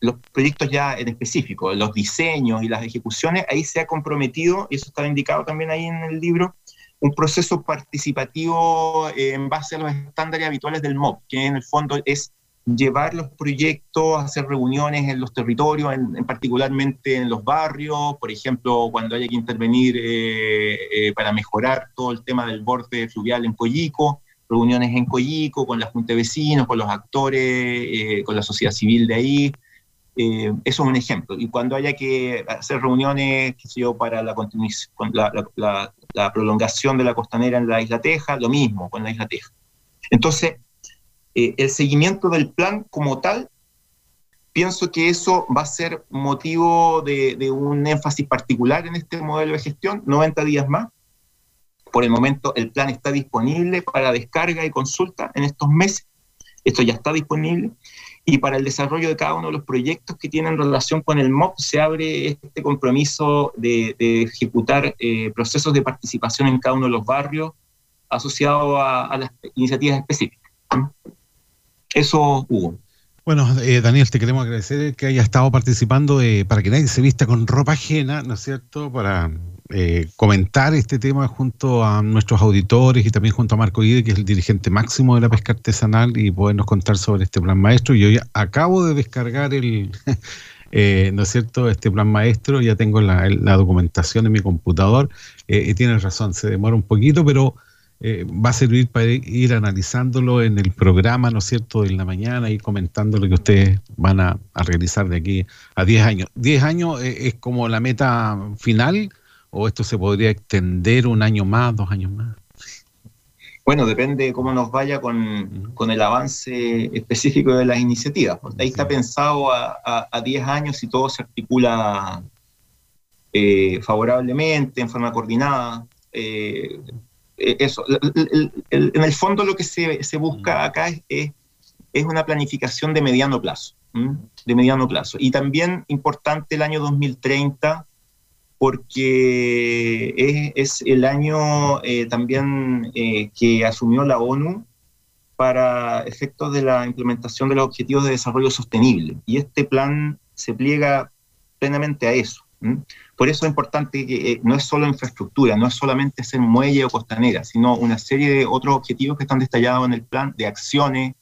los proyectos ya en específico, los diseños y las ejecuciones, ahí se ha comprometido, y eso está indicado también ahí en el libro, un proceso participativo eh, en base a los estándares habituales del MOP, que en el fondo es llevar los proyectos, hacer reuniones en los territorios, en, en particularmente en los barrios, por ejemplo, cuando haya que intervenir eh, eh, para mejorar todo el tema del borde fluvial en Coyico, reuniones en Coyico con la Junta de Vecinos, con los actores, eh, con la sociedad civil de ahí. Eh, eso es un ejemplo. Y cuando haya que hacer reuniones, qué sé yo, para la, la- la- la prolongación de la costanera en la Isla Teja, lo mismo con la Isla Teja. Entonces, eh, el seguimiento del plan como tal, pienso que eso va a ser motivo de, un énfasis particular en este modelo de gestión, 90 días más. Por el momento el plan está disponible para descarga y consulta en estos meses. Esto ya está disponible. Y para el desarrollo de cada uno de los proyectos que tienen relación con el MOP se abre este compromiso de, ejecutar eh, procesos de participación en cada uno de los barrios asociados a las iniciativas específicas. Eso, Hugo. Bueno, eh, Daniel, te queremos agradecer que hayas estado participando eh, para que nadie se vista con ropa ajena, ¿no es cierto? Para eh, comentar este tema junto a nuestros auditores y también junto a Marco Guide, que es el dirigente máximo de la pesca artesanal, y podernos contar sobre este plan maestro. Yo ya acabo de descargar el, eh, ¿no es cierto?, este plan maestro, ya tengo la, la documentación en mi computador, eh, y tienes razón, se demora un poquito, pero eh, va a servir para ir analizándolo en el programa, ¿no es cierto?, de la mañana y comentando lo que ustedes van a, a realizar de aquí a 10 años. ¿10 años eh, es como la meta final o esto se podría extender un año más, dos años más? Bueno, depende de cómo nos vaya con, con el avance específico de las iniciativas. Porque ahí está pensado a, a, a 10 años si todo se articula eh, favorablemente, en forma coordinada. Eh, eh, eso, el- en el fondo lo que se, se busca acá es, es, es una planificación de mediano plazo, ¿m? de mediano plazo. Y también importante el año 2030 porque es, es el año eh, también eh, que asumió la ONU para efectos de la implementación de los objetivos de desarrollo sostenible. Y este plan se pliega plenamente a eso. ¿M? Por eso es importante que eh, no es solo infraestructura, no es solamente hacer muelle o costanera, sino una serie de otros objetivos que están detallados en el plan de acciones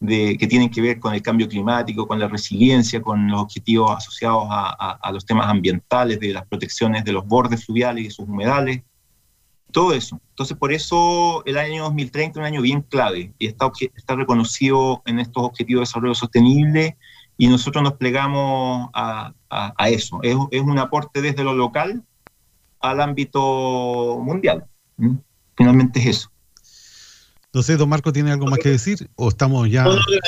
de, que tienen que ver con el cambio climático, con la resiliencia, con los objetivos asociados a, a- a los temas ambientales, de las protecciones de los bordes fluviales y sus humedales, todo eso. Entonces, por eso el año 2030 es un año bien clave y está, está reconocido en estos objetivos de desarrollo sostenible y nosotros nos plegamos a, a- a eso. Es, es un aporte desde lo local al ámbito mundial. Finalmente es eso. No sé, don Marco, ¿tiene algo más que decir o estamos ya... Bueno, agra-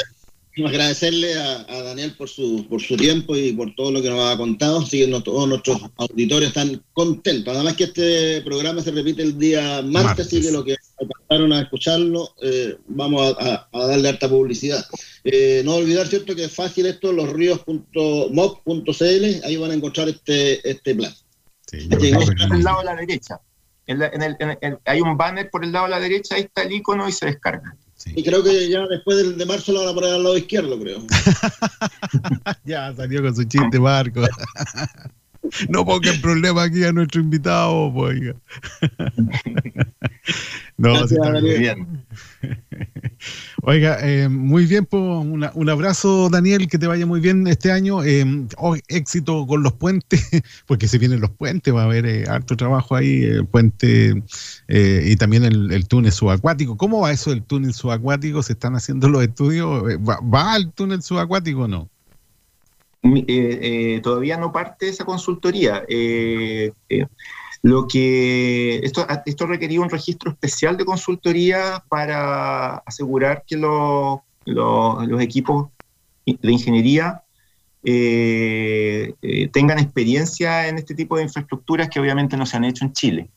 agradecerle a, a Daniel por su, por su tiempo y por todo lo que nos ha contado. Así que no- todos nuestros auditores están contentos. Además que este programa se repite el día martes, Martes. así que lo que alcanzaron a escucharlo, eh, vamos a, a- a darle harta publicidad. Eh, no olvidar, ¿cierto?, que es fácil esto, losríos.mob.cl, ahí van a encontrar este, este plan. Llegó- Está al lado de la derecha. En la- en el- en el- hay un banner por el lado de la derecha, ahí está el icono y se descarga. Y creo que ya después del, de marzo lo van a poner al lado izquierdo, creo. ya salió con su chiste, Marco. no ponga en problema aquí a nuestro invitado, pues, oiga. no, Gracias, sí está Daniel. bien. Oiga, eh, muy bien, pues, una- un abrazo, Daniel, que te vaya muy bien este año. eh, oh, éxito con los puentes, porque se vienen los puentes, va a haber eh, harto trabajo ahí, el puente eh, y también el, el túnel subacuático. ¿Cómo va eso del túnel subacuático? ¿Se están haciendo los estudios? Eh, ¿Va, va al túnel subacuático o no? Eh, eh, todavía no parte esa consultoría. Eh, lo que esto, esto requería un registro especial de consultoría para asegurar que los, los- los equipos de ingeniería eh, eh, tengan experiencia en este tipo de infraestructuras que obviamente no se han hecho en Chile.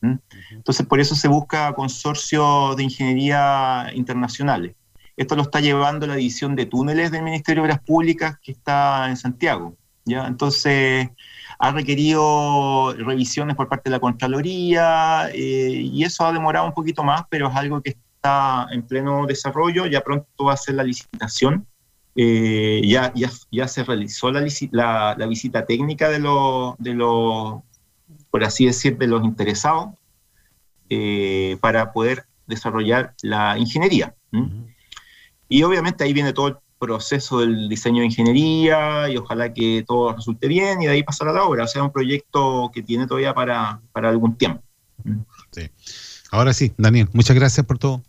Entonces, por eso se busca consorcios de ingeniería internacionales. Esto lo está llevando la división de túneles del Ministerio de Obras Públicas que está en Santiago. ¿ya? Entonces, ha requerido revisiones por parte de la Contraloría eh, y eso ha demorado un poquito más, pero es algo que está en pleno desarrollo. Ya pronto va a ser la licitación. Eh, ya, ya, ya se realizó la, visita técnica de los, de los, por así decir, de los interesados eh, para poder desarrollar la ingeniería. Y obviamente ahí viene todo el proceso del diseño de ingeniería y ojalá que todo resulte bien y de ahí pasar a la obra. O sea, un proyecto que tiene todavía para, para algún tiempo. Ahora sí, Daniel, muchas gracias por todo.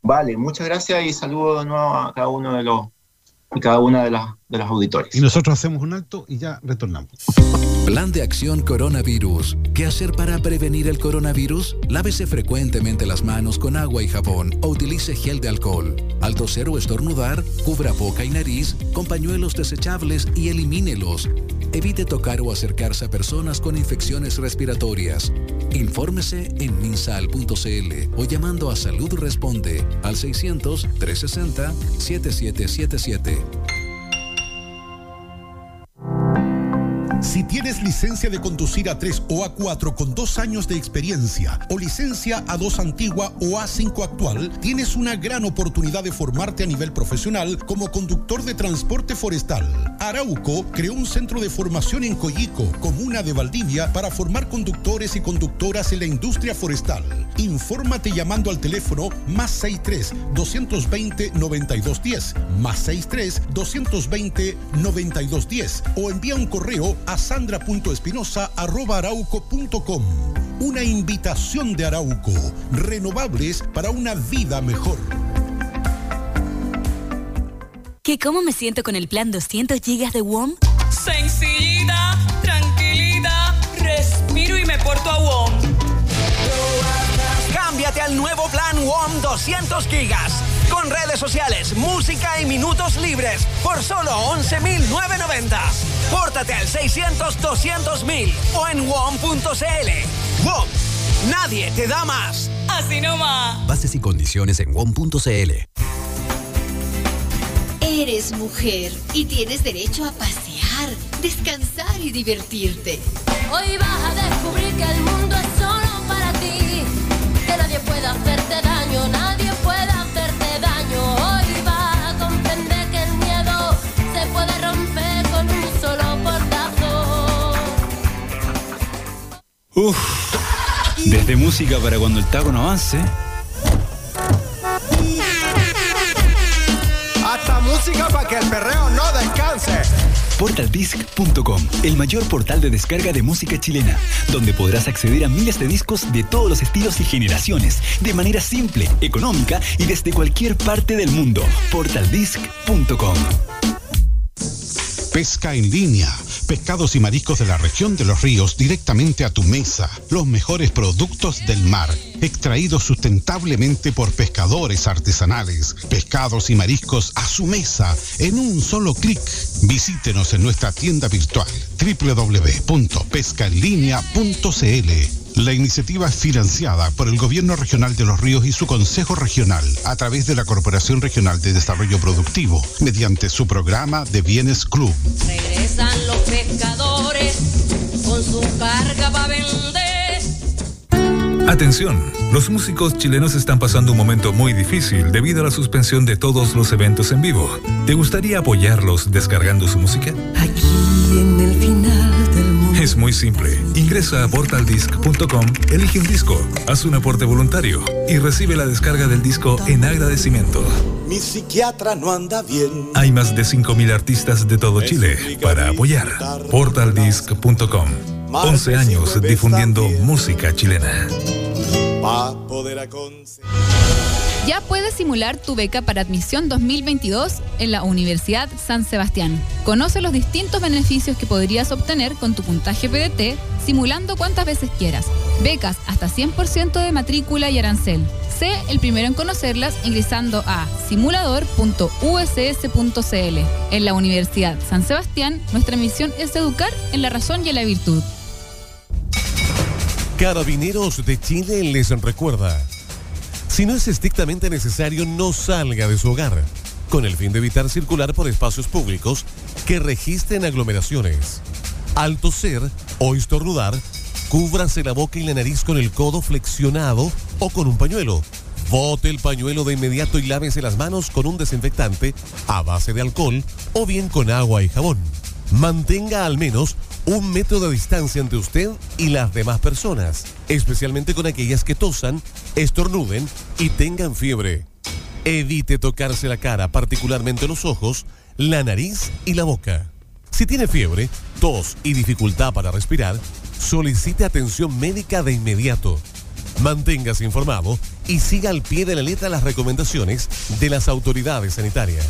Vale, muchas gracias y saludo de nuevo a cada uno de los y cada una de las de los auditores. Y nosotros hacemos un alto y ya retornamos. Plan de acción coronavirus. ¿Qué hacer para prevenir el coronavirus? Lávese frecuentemente las manos con agua y jabón o utilice gel de alcohol. Al toser o estornudar, cubra boca y nariz con pañuelos desechables y elimínelos. Evite tocar o acercarse a personas con infecciones respiratorias. Infórmese en minsal.cl o llamando a Salud Responde al 600-360-7777. Si tienes licencia de conducir A3 o A4 con dos años de experiencia o licencia A2 antigua o A5 actual, tienes una gran oportunidad de formarte a nivel profesional como conductor de transporte forestal. Arauco creó un centro de formación en Coyico, comuna de Valdivia, para formar conductores y conductoras en la industria forestal. Infórmate llamando al teléfono más 63 220 9210 más 63 220 9210 o envía un correo a sandra.espinosa.arauco.com. Una invitación de Arauco. Renovables para una vida mejor. ¿Qué cómo me siento con el plan 200 gigas de WOM? Sencillita, tranquilita, respiro y me porto a WOM. Cámbiate al nuevo plan WOM 200 gigas. Con redes sociales, música y minutos libres por solo 11.990. Pórtate al 600-200.000 o en WOM.cl. WOM, nadie te da más. Así nomás. Bases y condiciones en WOM.cl. Eres mujer y tienes derecho a pasear, descansar y divertirte. Hoy vas a descubrir que el mundo Uf. Desde música para cuando el taco no avance. Hasta música para que el perreo no descanse. Portaldisc.com, el mayor portal de descarga de música chilena, donde podrás acceder a miles de discos de todos los estilos y generaciones, de manera simple, económica y desde cualquier parte del mundo. Portaldisc.com. Pesca en línea. Pescados y mariscos de la región de los ríos directamente a tu mesa. Los mejores productos del mar. Extraídos sustentablemente por pescadores artesanales. Pescados y mariscos a su mesa en un solo clic. Visítenos en nuestra tienda virtual www.pescaenlinea.cl. La iniciativa es financiada por el Gobierno Regional de los Ríos y su Consejo Regional a través de la Corporación Regional de Desarrollo Productivo mediante su programa de Bienes Club. Regresan los pescadores con su carga para vender. Atención, los músicos chilenos están pasando un momento muy difícil debido a la suspensión de todos los eventos en vivo. ¿Te gustaría apoyarlos descargando su música? en Es muy simple. Ingresa a portaldisc.com, elige un disco, haz un aporte voluntario y recibe la descarga del disco en agradecimiento. Mi psiquiatra no anda bien. Hay más de 5.000 artistas de todo Chile para apoyar. Portaldisc.com. 11 años difundiendo música chilena. Pa' poder aconsejar. Ya puedes simular tu beca para admisión 2022 en la Universidad San Sebastián. Conoce los distintos beneficios que podrías obtener con tu puntaje PDT simulando cuantas veces quieras. Becas hasta 100% de matrícula y arancel. Sé el primero en conocerlas ingresando a simulador.uss.cl. En la Universidad San Sebastián, nuestra misión es educar en la razón y en la virtud. Carabineros de Chile les recuerda. Si no es estrictamente necesario, no salga de su hogar, con el fin de evitar circular por espacios públicos que registren aglomeraciones. Al toser o estornudar, cúbrase la boca y la nariz con el codo flexionado o con un pañuelo. Bote el pañuelo de inmediato y lávese las manos con un desinfectante a base de alcohol o bien con agua y jabón. Mantenga al menos un metro de distancia entre usted y las demás personas, especialmente con aquellas que tosan, estornuden y tengan fiebre. Evite tocarse la cara, particularmente los ojos, la nariz y la boca. Si tiene fiebre, tos y dificultad para respirar, solicite atención médica de inmediato. Manténgase informado y siga al pie de la letra las recomendaciones de las autoridades sanitarias.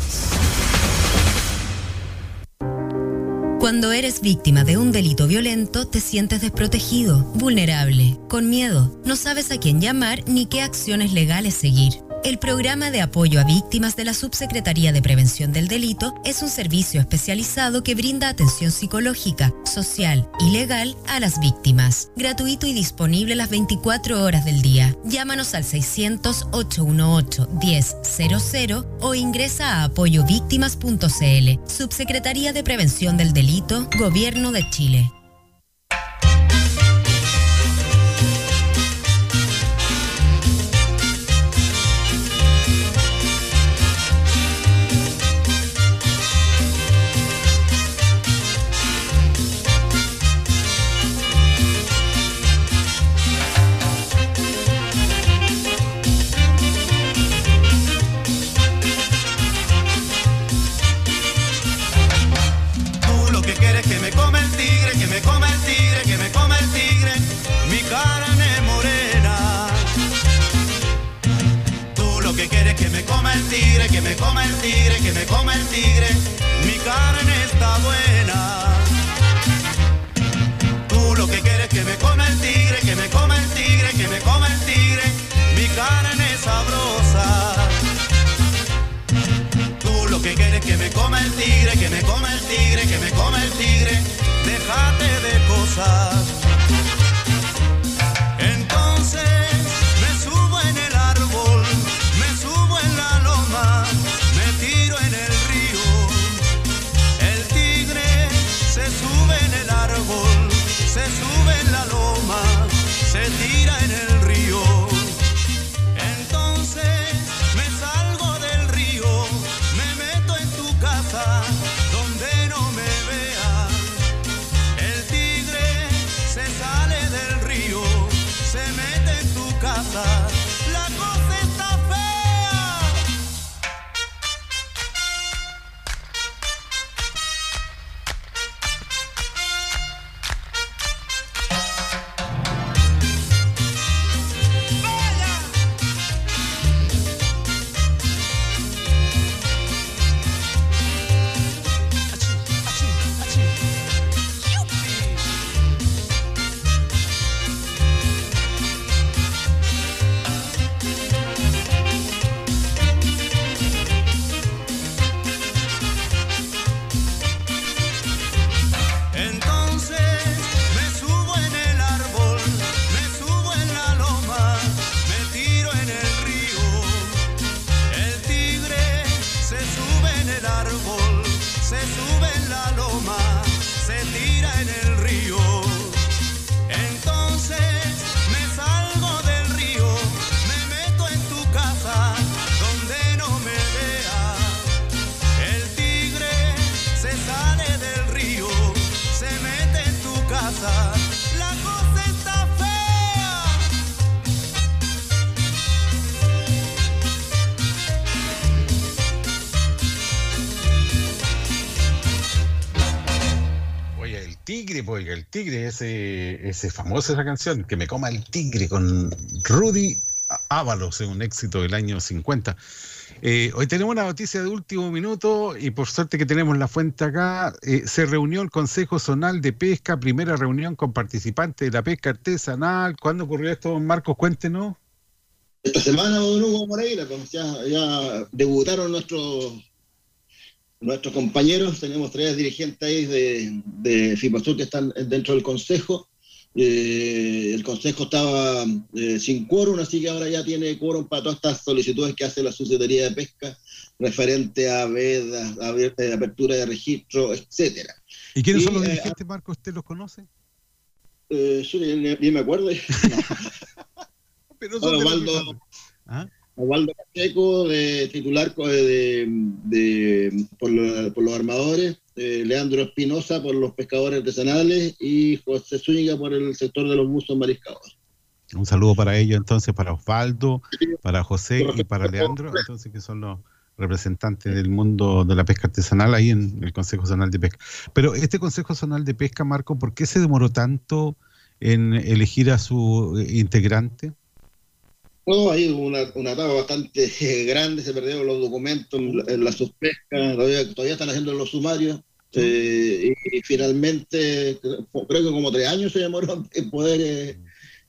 Cuando eres víctima de un delito violento, te sientes desprotegido, vulnerable, con miedo, no sabes a quién llamar ni qué acciones legales seguir. El programa de apoyo a víctimas de la Subsecretaría de Prevención del Delito es un servicio especializado que brinda atención psicológica, social y legal a las víctimas, gratuito y disponible las 24 horas del día. Llámanos al 600-818-1000 o ingresa a apoyovíctimas.cl. Subsecretaría de Prevención del Delito, Gobierno de Chile. Come el tigre, que me come el tigre, que me come el tigre, mi carne está buena. Tú lo que quieres que me come el tigre, que me come el tigre, que me come el tigre, mi carne es sabrosa. Tú lo que quieres que me come el tigre, que me come el tigre, que me come el tigre, déjate de cosas. Tigre, pues, el tigre, ese, ese famosa esa canción, que me coma el tigre con Rudy Ábalos, un éxito del año 50. Eh, hoy tenemos una noticia de último minuto y por suerte que tenemos la fuente acá. eh, se reunió el Consejo Zonal de Pesca, primera reunión con participantes de la pesca artesanal. ¿Cuándo ocurrió esto, Marcos? Cuéntenos. Esta semana, don Hugo Moreira, pues ya debutaron nuestros nuestros compañeros, tenemos tres dirigentes ahí de, de FIPASUR que están dentro del consejo, Eh, el consejo estaba eh, sin quórum, así que ahora ya tiene quórum para todas estas solicitudes que hace la Subsecretaría de Pesca referente a vedas, a eh, apertura de registro, etcétera. ¿Y quiénes son los eh, dirigentes, Marco? ¿Usted los conoce? Eh, yo ni, me acuerdo. Pero son los Osvaldo- Pacheco, de titular co- de, de- por, lo- por los armadores, eh, Leandro Espinosa por los pescadores artesanales y José Zúñiga por el sector de los buzos mariscadores. Un saludo para ellos, entonces, para Osvaldo, para José y para Leandro, entonces, que son los representantes del mundo de la pesca artesanal ahí en el Consejo Zonal de Pesca. Pero este Consejo Zonal de Pesca, Marco, ¿por qué se demoró tanto en elegir a su eh, integrante? No, hay una, una etapa bastante eh, grande, se perdieron los documentos en la, en la suspesca, todavía, todavía están haciendo los sumarios, eh, y, y finalmente, creo que como tres años se demoró en poder, eh,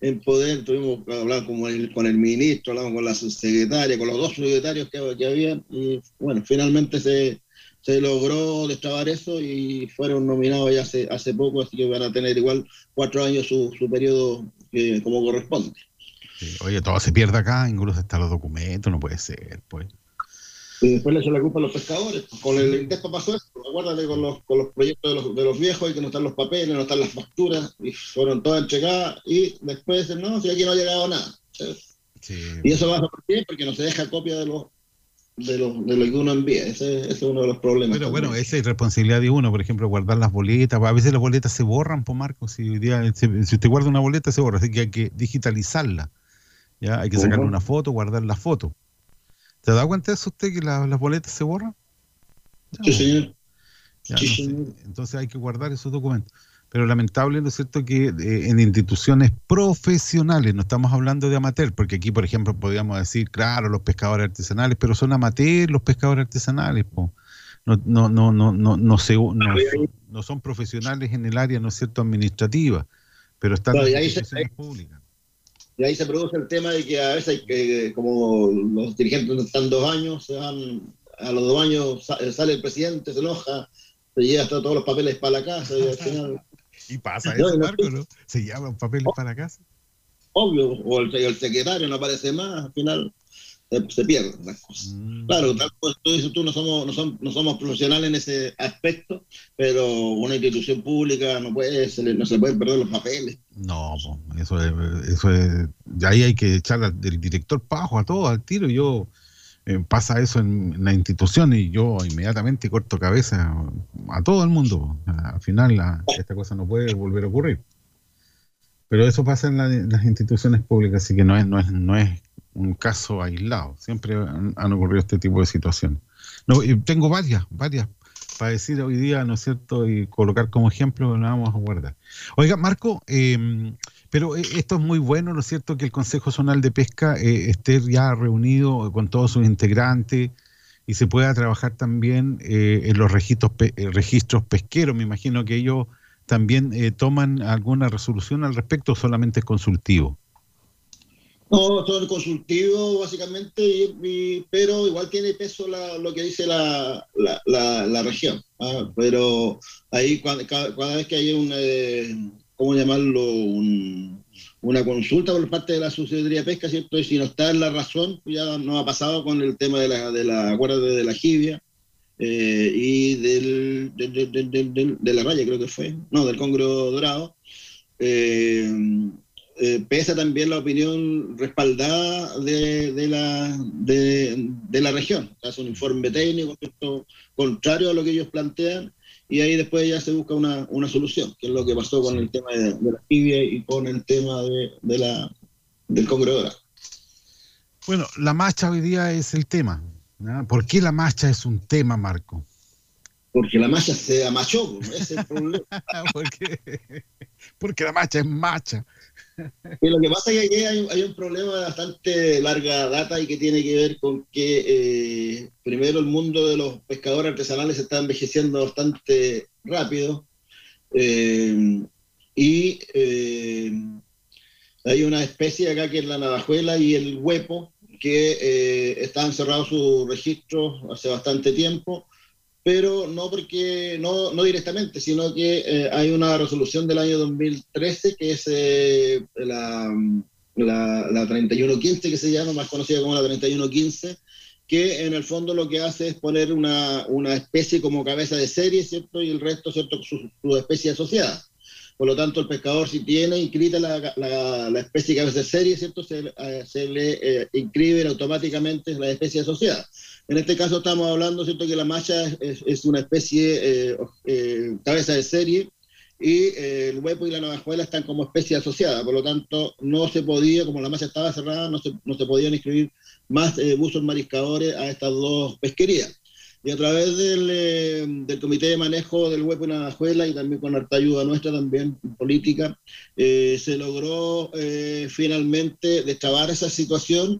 en poder, tuvimos que hablar con el, con el ministro, hablamos con la subsecretaria, con los dos secretarios que, que había, y bueno, finalmente se, se logró destrabar eso y fueron nominados ya hace, hace poco, así que van a tener igual cuatro años su, su periodo eh, como corresponde. Sí, Oye, todo se pierde acá, incluso hasta los documentos, no puede ser, pues. Y después le echan la culpa a los pescadores. Con el INDESPA pasó eso. Acuérdate con los, con los proyectos de los, de los viejos y que no están los papeles, no están las facturas, y fueron todas entregadas y después dicen, no, si aquí no ha llegado nada. Y eso va a por qué? Porque no se deja copia de los de lo, de lo que uno envía. Ese, ese es uno de los problemas. Pero también. bueno, esa es responsabilidad de uno, por ejemplo, guardar las boletas. A veces las boletas se borran, por Marco. Si, si usted guarda una boleta, se borra. Así que hay que digitalizarla. ¿Ya? Hay que sacarle una foto, guardar la foto. ¿Se da cuenta de eso usted que la- las boletas se borran? Sí, señor. Ya, Sí, no sé. señor. Entonces hay que guardar esos documentos. Pero lamentable, ¿no es cierto?, que eh, en instituciones profesionales, no estamos hablando de amateur, porque aquí, por ejemplo, podríamos decir, claro, los pescadores artesanales, pero son amateur los pescadores artesanales, po. No, no, no, no, no, no, se- no, son- no son profesionales en el área, ¿no es cierto?, administrativa, pero están en instituciones públicas. Y ahí se produce el tema de que a veces que, como los dirigentes están dos años, se van, a los dos años sa- sale el presidente, se enoja, se lleva hasta todos los papeles para la casa y al final, Y pasa eso, Marco, ¿no? Se llaman papeles para casa. obvio, o el, el secretario no aparece más, al final se, se pierden las cosas. Mm. Claro, tal como tú dices tú, no somos, no, som- no somos profesionales en ese aspecto, pero una institución pública no puede, se le- no se pueden perder los papeles. No, eso es, eso es, de ahí hay que echar al director pajo a todo, al tiro. Yo eh, pasa eso en, en la institución y yo inmediatamente corto cabeza a todo el mundo. Al final la- esta cosa no puede volver a ocurrir. Pero eso pasa en, la- en las instituciones públicas, así que no es, no es, no es un caso aislado. Siempre han, ocurrido este tipo de situaciones. No, tengo varias, varias para decir hoy día, ¿no es cierto? Y colocar como ejemplo, la vamos a guardar. Oiga, Marco, eh, pero eh, esto es muy bueno, ¿no es cierto? Que el Consejo Zonal de Pesca eh, esté ya reunido con todos sus integrantes y se pueda trabajar también eh, en los registros, pe- eh, registros pesqueros. Me imagino que ellos también eh, toman alguna resolución al respecto solamente es consultivo. No, todo el consultivo básicamente, y- pero igual tiene peso lo que dice la, la, la- región. ¿ah? Pero ahí cada, cada vez que hay un, eh, ¿cómo llamarlo? Un- una consulta por parte de la Subsecretaría de Pesca, ¿cierto? Y si no está en la razón, pues ya nos ha pasado con el tema de la, de la acuérdate de la jibia eh, y del- del- del- del- de la raya, creo que fue, no, del congro dorado. Eh, eh, pesa también la opinión respaldada de, de la, de, de la región. Sea, es un informe técnico contrario a lo que ellos plantean y ahí después ya se busca una, una solución, que es lo que pasó con el tema de, de la tibia y con el tema de, de la, del Congreso. Bueno, la marcha hoy día es el tema. ¿no? ¿Por qué la marcha es un tema, Marco? Porque la malla se amachó, ese es el problema. ¿Por qué? Porque la marcha es marcha. Y lo que pasa es que hay, hay un problema de bastante larga data y que tiene que ver con que eh, primero el mundo de los pescadores artesanales se está envejeciendo bastante rápido eh, y eh, hay una especie acá que es la navajuela y el huepo que están cerrados sus registros hace bastante tiempo pero no porque, no, no directamente, sino que eh, hay una resolución del año 2013 que es eh, la, la, la 3115 que se llama, más conocida como la 3115, que en el fondo lo que hace es poner una, una especie como cabeza de serie, ¿cierto? Y el resto, ¿cierto? Su, su especie asociada. Por lo tanto, el pescador si tiene inscrita la, la, la especie cabeza de serie, ¿cierto? Se, eh, se le eh, inscribe automáticamente la especie asociada. En este caso estamos hablando, ¿cierto? Que la macha es, es una especie eh, eh, cabeza de serie y eh, el huepo y la navajuela están como especie asociada, por lo tanto no se podía, como la macha estaba cerrada, no se, no se podían inscribir más eh, buzos mariscadores a estas dos pesquerías. Y a través del, eh, del Comité de Manejo del Huepo y Navajuela y también con harta ayuda nuestra también política, eh, se logró eh, finalmente destrabar esa situación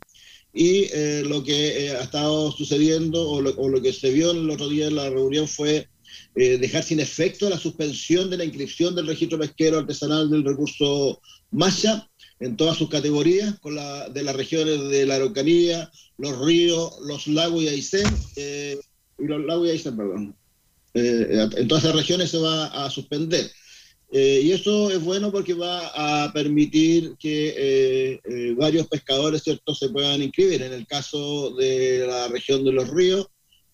y lo que ha estado sucediendo o lo, que se vio el otro día en la reunión fue dejar sin efecto la suspensión de la inscripción del registro pesquero artesanal del recurso Masha en todas sus categorías, con la, de las regiones de la Araucanía, los ríos, los lagos y Aysén, eh, y Aysén, perdón. Eh, en todas esas regiones se va a suspender. Eh, y eso es bueno porque va a permitir que eh, eh, varios pescadores ¿cierto? se puedan inscribir. En el caso de la región de los ríos,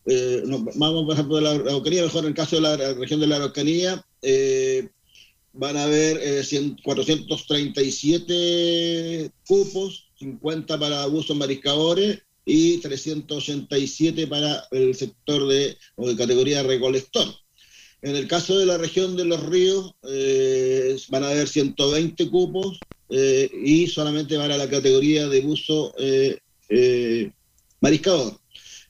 eh, no, vamos por ejemplo de la Araucanía, mejor en el caso de la, región de la Araucanía, eh, van a haber eh, 100, 437 cupos, 50 para abusos mariscadores y 387 para el sector de, o de categoría recolector. En el caso de la región de los ríos, eh, van a haber 120 cupos eh, y solamente para la categoría de buzo eh, mariscador.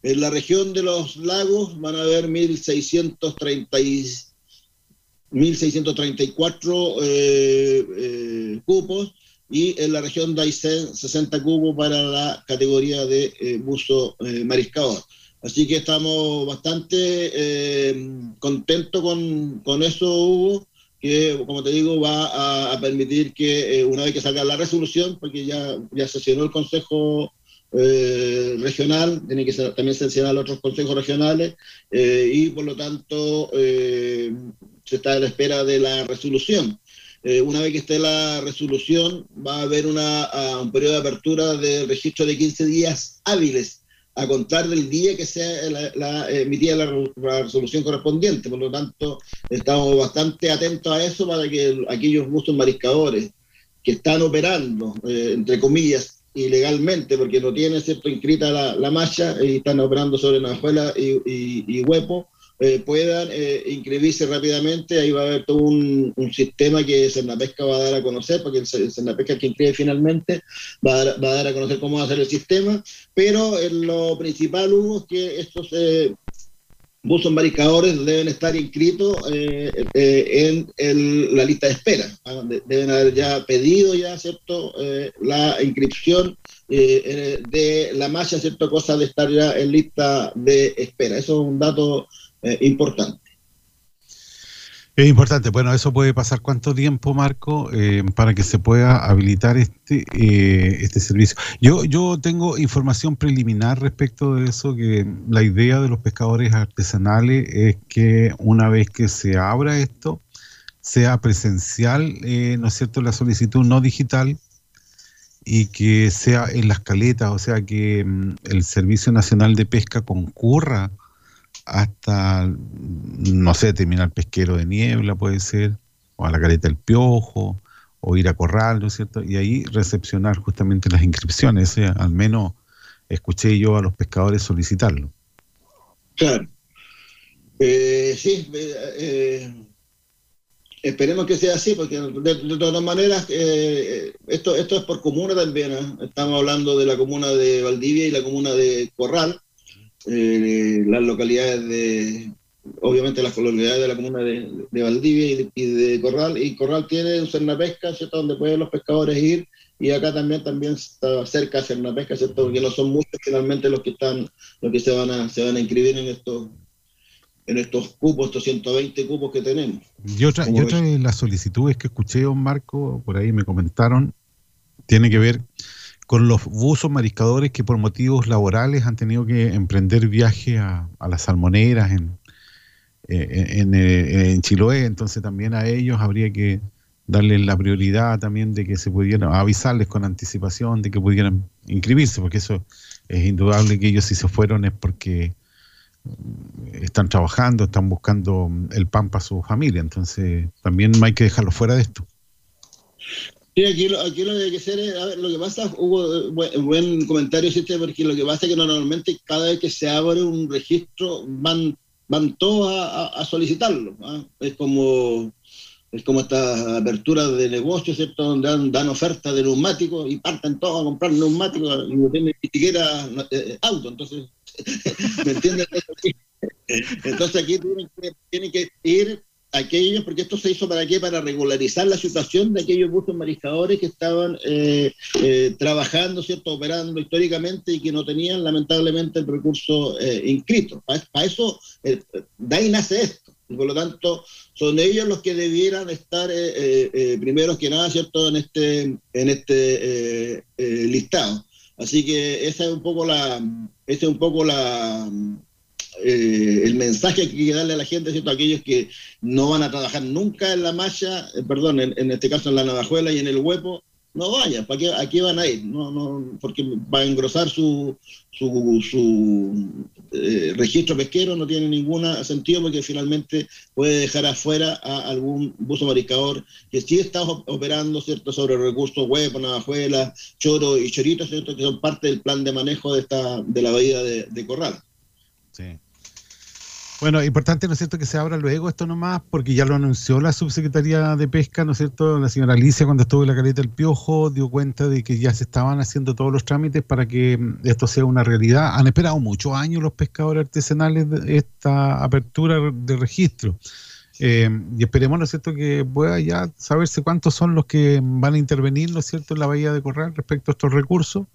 En la región de los lagos van a haber 1.630 1.634 eh, eh, cupos y en la región de Aysén 60 cupos para la categoría de eh, buzo eh, mariscador. Así que estamos bastante eh, contentos con, con, eso, Hugo, que como te digo va a, a permitir que eh, una vez que salga la resolución, porque ya, ya sesionó el Consejo eh, regional, tiene que ser, también sesionar otros consejos regionales eh, y por lo tanto eh, se está a la espera de la resolución. Eh, una vez que esté la resolución, va a haber una, a un periodo de apertura de registro de 15 días hábiles a contar del día que sea la, la emitida la, la, resolución correspondiente. Por lo tanto, estamos bastante atentos a eso para que el, aquellos buzos mariscadores que están operando, eh, entre comillas, ilegalmente, porque no tienen cierto inscrita la, la malla y están operando sobre Najuela y, y, y Huepo, eh, puedan eh, inscribirse rápidamente. Ahí va a haber todo un, sistema que Cernapesca va a dar a conocer, porque el Cernapesca que inscribe finalmente va a, dar, va a, dar, a conocer cómo va a ser el sistema. Pero en lo principal, Hugo, es que estos eh, buzos deben estar inscritos eh, en la lista de espera. ¿ah? De, deben haber ya pedido ya. Eh, la inscripción eh, de la malla, ¿cierto? Cosa de estar ya en lista de espera. Eso es un dato eh, importante. Es importante. Bueno, eso puede pasar cuánto tiempo, Marco, eh, para que se pueda habilitar este eh, este servicio. Yo yo tengo información preliminar respecto de eso que la idea de los pescadores artesanales es que una vez que se abra esto sea presencial, eh, no es cierto, la solicitud no digital y que sea en las caletas, o sea que mm, el Servicio Nacional de Pesca concurra hasta, no sé, terminar pesquero de niebla puede ser, o a la caleta del piojo, o ir a corral, ¿no es cierto? Y ahí recepcionar justamente las inscripciones, ¿eh? al menos escuché yo a los pescadores solicitarlo. Claro. Eh, sí, eh, esperemos que sea así, porque de, de todas maneras, eh, esto, esto es por comuna también, estamos hablando de la comuna de Valdivia y la comuna de Corral, eh, las localidades de, obviamente las localidades de la comuna de, de Valdivia y de, y de, Corral, y Corral tiene un Cernapesca, ¿cierto? Donde pueden los pescadores ir, y acá también, también está cerca Cernapesca, ¿cierto? Porque no son muchos finalmente los que están, los que se van a, se van a inscribir en estos en estos cupos, estos 120 cupos que tenemos. Y otra, y otra de las solicitudes que escuché, don Marco, por ahí me comentaron, tiene que ver con los buzos mariscadores que por motivos laborales han tenido que emprender viaje a, las salmoneras en, eh, en, eh, en Chiloé, entonces también a ellos habría que darles la prioridad también de que se pudieran avisarles con anticipación de que pudieran inscribirse, porque eso es indudable que ellos si se fueron es porque mm, están trabajando, están buscando el pan para su familia, entonces también no hay que dejarlo fuera de esto. Sí, aquí, lo- aquí lo que hay que hacer es, a ver, lo que pasa, hubo buen, buen comentario, porque lo que pasa es que normalmente cada vez que se abre un registro van, van todos a, a- solicitarlo. ¿ah? Es como es como esta apertura de negocios, ¿cierto? Donde dan, dan ofertas de neumáticos y parten todos a comprar neumáticos y no tienen ni siquiera eh, eh, auto. Entonces, ¿me entiendes? Entonces aquí tienen que, tienen que ir aquellos, porque esto se hizo para qué? Para regularizar la situación de aquellos buses mariscadores que estaban eh, eh, trabajando, ¿cierto? Operando históricamente y que no tenían lamentablemente el recurso eh, inscrito. Para, eso, de ahí nace esto. Por lo tanto, son ellos los que debieran estar primeros que nada, ¿cierto? En este, en este listado. Así que esa es un poco la, esa es un poco la, eh, el mensaje que hay que darle a la gente, ¿cierto? Aquellos que no van a trabajar nunca en la malla, eh, perdón, en, este caso en la navajuela y en el huepo, no vayan, ¿para qué, ¿a qué van a ir? No, no, porque va a engrosar su, su, su eh, registro pesquero, no tiene ningún sentido porque finalmente puede dejar afuera a algún buzo mariscador que sí está op- operando, ¿cierto?, sobre recursos huepo, navajuela, choro y chorito, ¿cierto?, que son parte del plan de manejo de, esta, de la bahía de, de Corral. Sí. Bueno, importante, ¿no es cierto?, que se abra luego esto nomás, porque ya lo anunció la subsecretaría de Pesca, ¿no es cierto?, la señora Alicia, cuando estuvo en la caleta del Piojo, dio cuenta de que ya se estaban haciendo todos los trámites para que mm, esto sea una realidad. Han esperado muchos años los pescadores artesanales de esta apertura de registro. Eh, y esperemos, ¿no es cierto?, que pueda ya saberse cuántos son los que van a intervenir, ¿no es cierto?, en la Bahía de Corral respecto a estos recursos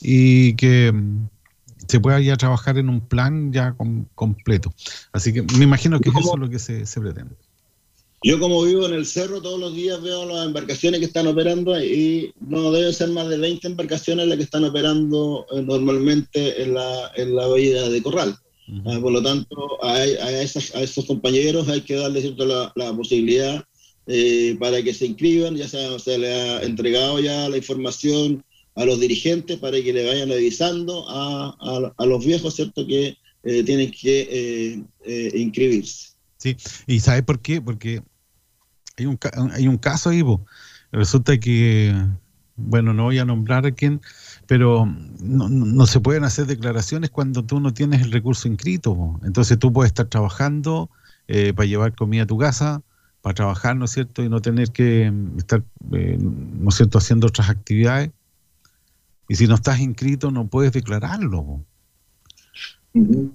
y que mm, se pueda ya trabajar en un plan ya com- completo. Así que me imagino que eso es lo que se, se pretende. Yo como vivo en el cerro, todos los días veo las embarcaciones que están operando y no deben ser más de 20 embarcaciones las que están operando eh, normalmente en la, en la bahía de Corral. Ah, por lo tanto, a, a esas- a esos compañeros hay que darles ¿cierto? la, la posibilidad eh, para que se inscriban, ya se, se le ha entregado ya la información a los dirigentes para que le vayan avisando a, a- los viejos, ¿cierto?, que eh, tienen que eh, eh, inscribirse. Sí, y ¿sabe por qué? Porque hay un, hay un caso po. resulta que, bueno, no voy a nombrar a quién, pero no, no- se pueden hacer declaraciones cuando tú no tienes el recurso inscrito. Entonces tú puedes estar trabajando para llevar comida a tu casa, para trabajar, ¿no es cierto? Y no tener que estar, ¿no es cierto?, haciendo otras actividades. Y si no estás inscrito, no puedes declararlo. po.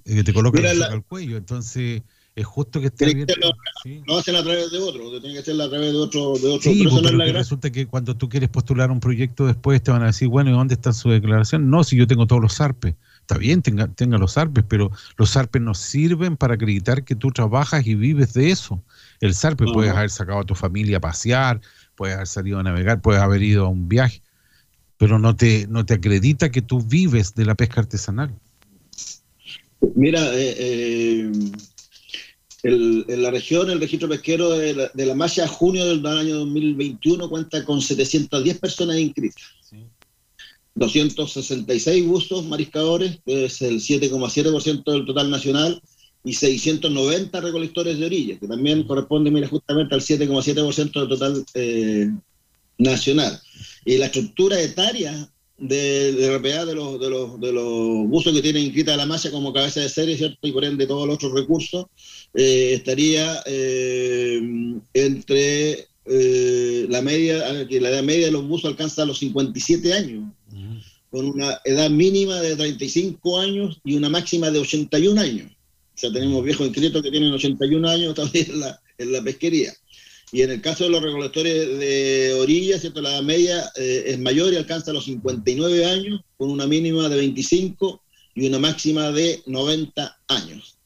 Eh, te colocan la al cuello. Entonces, es justo que esté Tiene que abierto. hacerlo- Lo hacen a través de otro, tiene que hacerlo a través de otro, de otro. Sí, pero no la que gracia. resulta que cuando tú quieres postular un proyecto después te van a decir, bueno, ¿y dónde está su declaración? No, si yo tengo todos los ARPES. Está bien, tenga, tenga los ARPES, pero los ARPES no sirven para acreditar que tú trabajas y vives de eso. El SARPE No. puedes haber sacado a tu familia a pasear, puedes haber salido a navegar, puedes haber ido a un viaje, pero no te, no te acredita que tú vives de la pesca artesanal. Mira, eh, eh, el- en la región, el registro pesquero de la, de la junio del año 2021 cuenta con 710 personas inscritas. 266 buzos mariscadores, que es el 7,7% del total nacional, y 690 recolectores de orilla, que también corresponde, mira, justamente al 7,7% del total eh, nacional. Y la estructura etaria de, de de los, de, los, de los buzos que tienen inscrita la malla como cabeza de serie. Y por ende todos los otros recursos, eh, estaría eh, entre eh, la media, que la edad media de los buzos alcanza los 57 años, con una edad mínima de 35 años y una máxima de 81 años. O sea, tenemos viejos inscritos que tienen 81 años todavía en la, en la pesquería. Y en el caso de los recolectores de orilla, ¿cierto? la edad media eh, es mayor y alcanza los 59 años, con una mínima de 25 y una máxima de 90 años.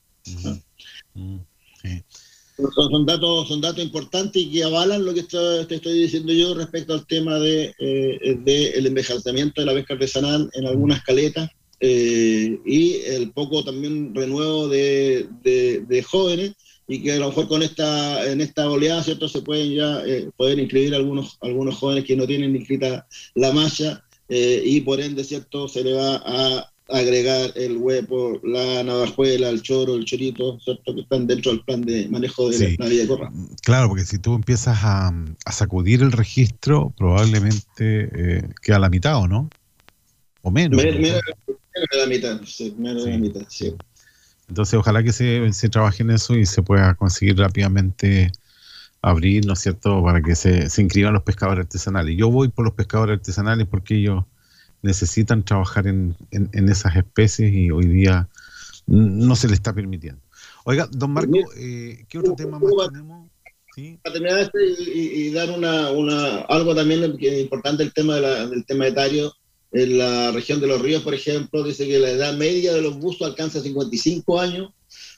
Son, son datos, son datos importantes y que avalan lo que estoy, te estoy diciendo yo respecto al tema de, eh, de el envejecimiento de la pesca artesanal en algunas caletas eh, y el poco también renuevo de, de- de jóvenes y que a lo mejor con esta, en esta oleada, ¿cierto? Se pueden ya eh, poder inscribir algunos, algunos jóvenes que no tienen inscrita la malla eh, y por ende, ¿cierto? Se le va a agregar el huevo, la navajuela, el choro, el chorito, ¿cierto? Que están dentro del plan de manejo de Sí. la Villa de Corra. Claro, porque si tú empiezas a, a sacudir el registro, probablemente eh, queda la mitad, ¿o no? O menos. Menos, ¿no? menos de la mitad, sí, menos de la mitad, sí. Entonces, ojalá que se, se trabaje en eso y se pueda conseguir rápidamente abrir, ¿no es cierto?, para que se, se inscriban los pescadores artesanales. Yo voy por los pescadores artesanales porque ellos necesitan trabajar en, en- en esas especies y hoy día no se les está permitiendo. Oiga, don Marco, eh, ¿qué otro tema más tenemos? Para terminar y, y- y dar una, una, algo también que es importante el tema de la- del tema etario, en la región de los ríos, por ejemplo, dice que la edad media de los buzos alcanza 55 años,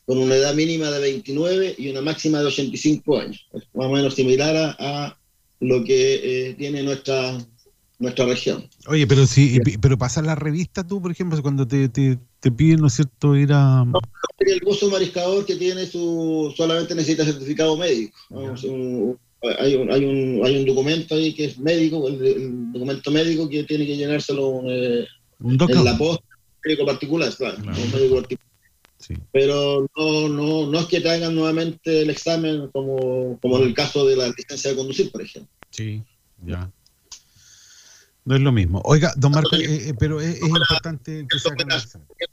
con una edad mínima de 29 y una máxima de 85 años. Es más o menos similar a, a lo que eh, tiene nuestra, nuestra región. Oye, pero si, pero pasa la revista tú, por ejemplo, cuando te, te, te piden, ¿no es cierto?, ir a... El buzo mariscador que tiene su solamente necesita certificado médico. ¿no? Un- hay, un, hay, un, hay un documento ahí que es médico, el, el documento médico que tiene que llenárselo eh, Un en la posta, médico particular, claro, un médico particular. Pero no, no, no es que traigan nuevamente el examen como, como en el caso de la licencia de conducir, por ejemplo. Sí, ya. No es lo mismo. Oiga, don Marco, eh, eh, pero es, es importante que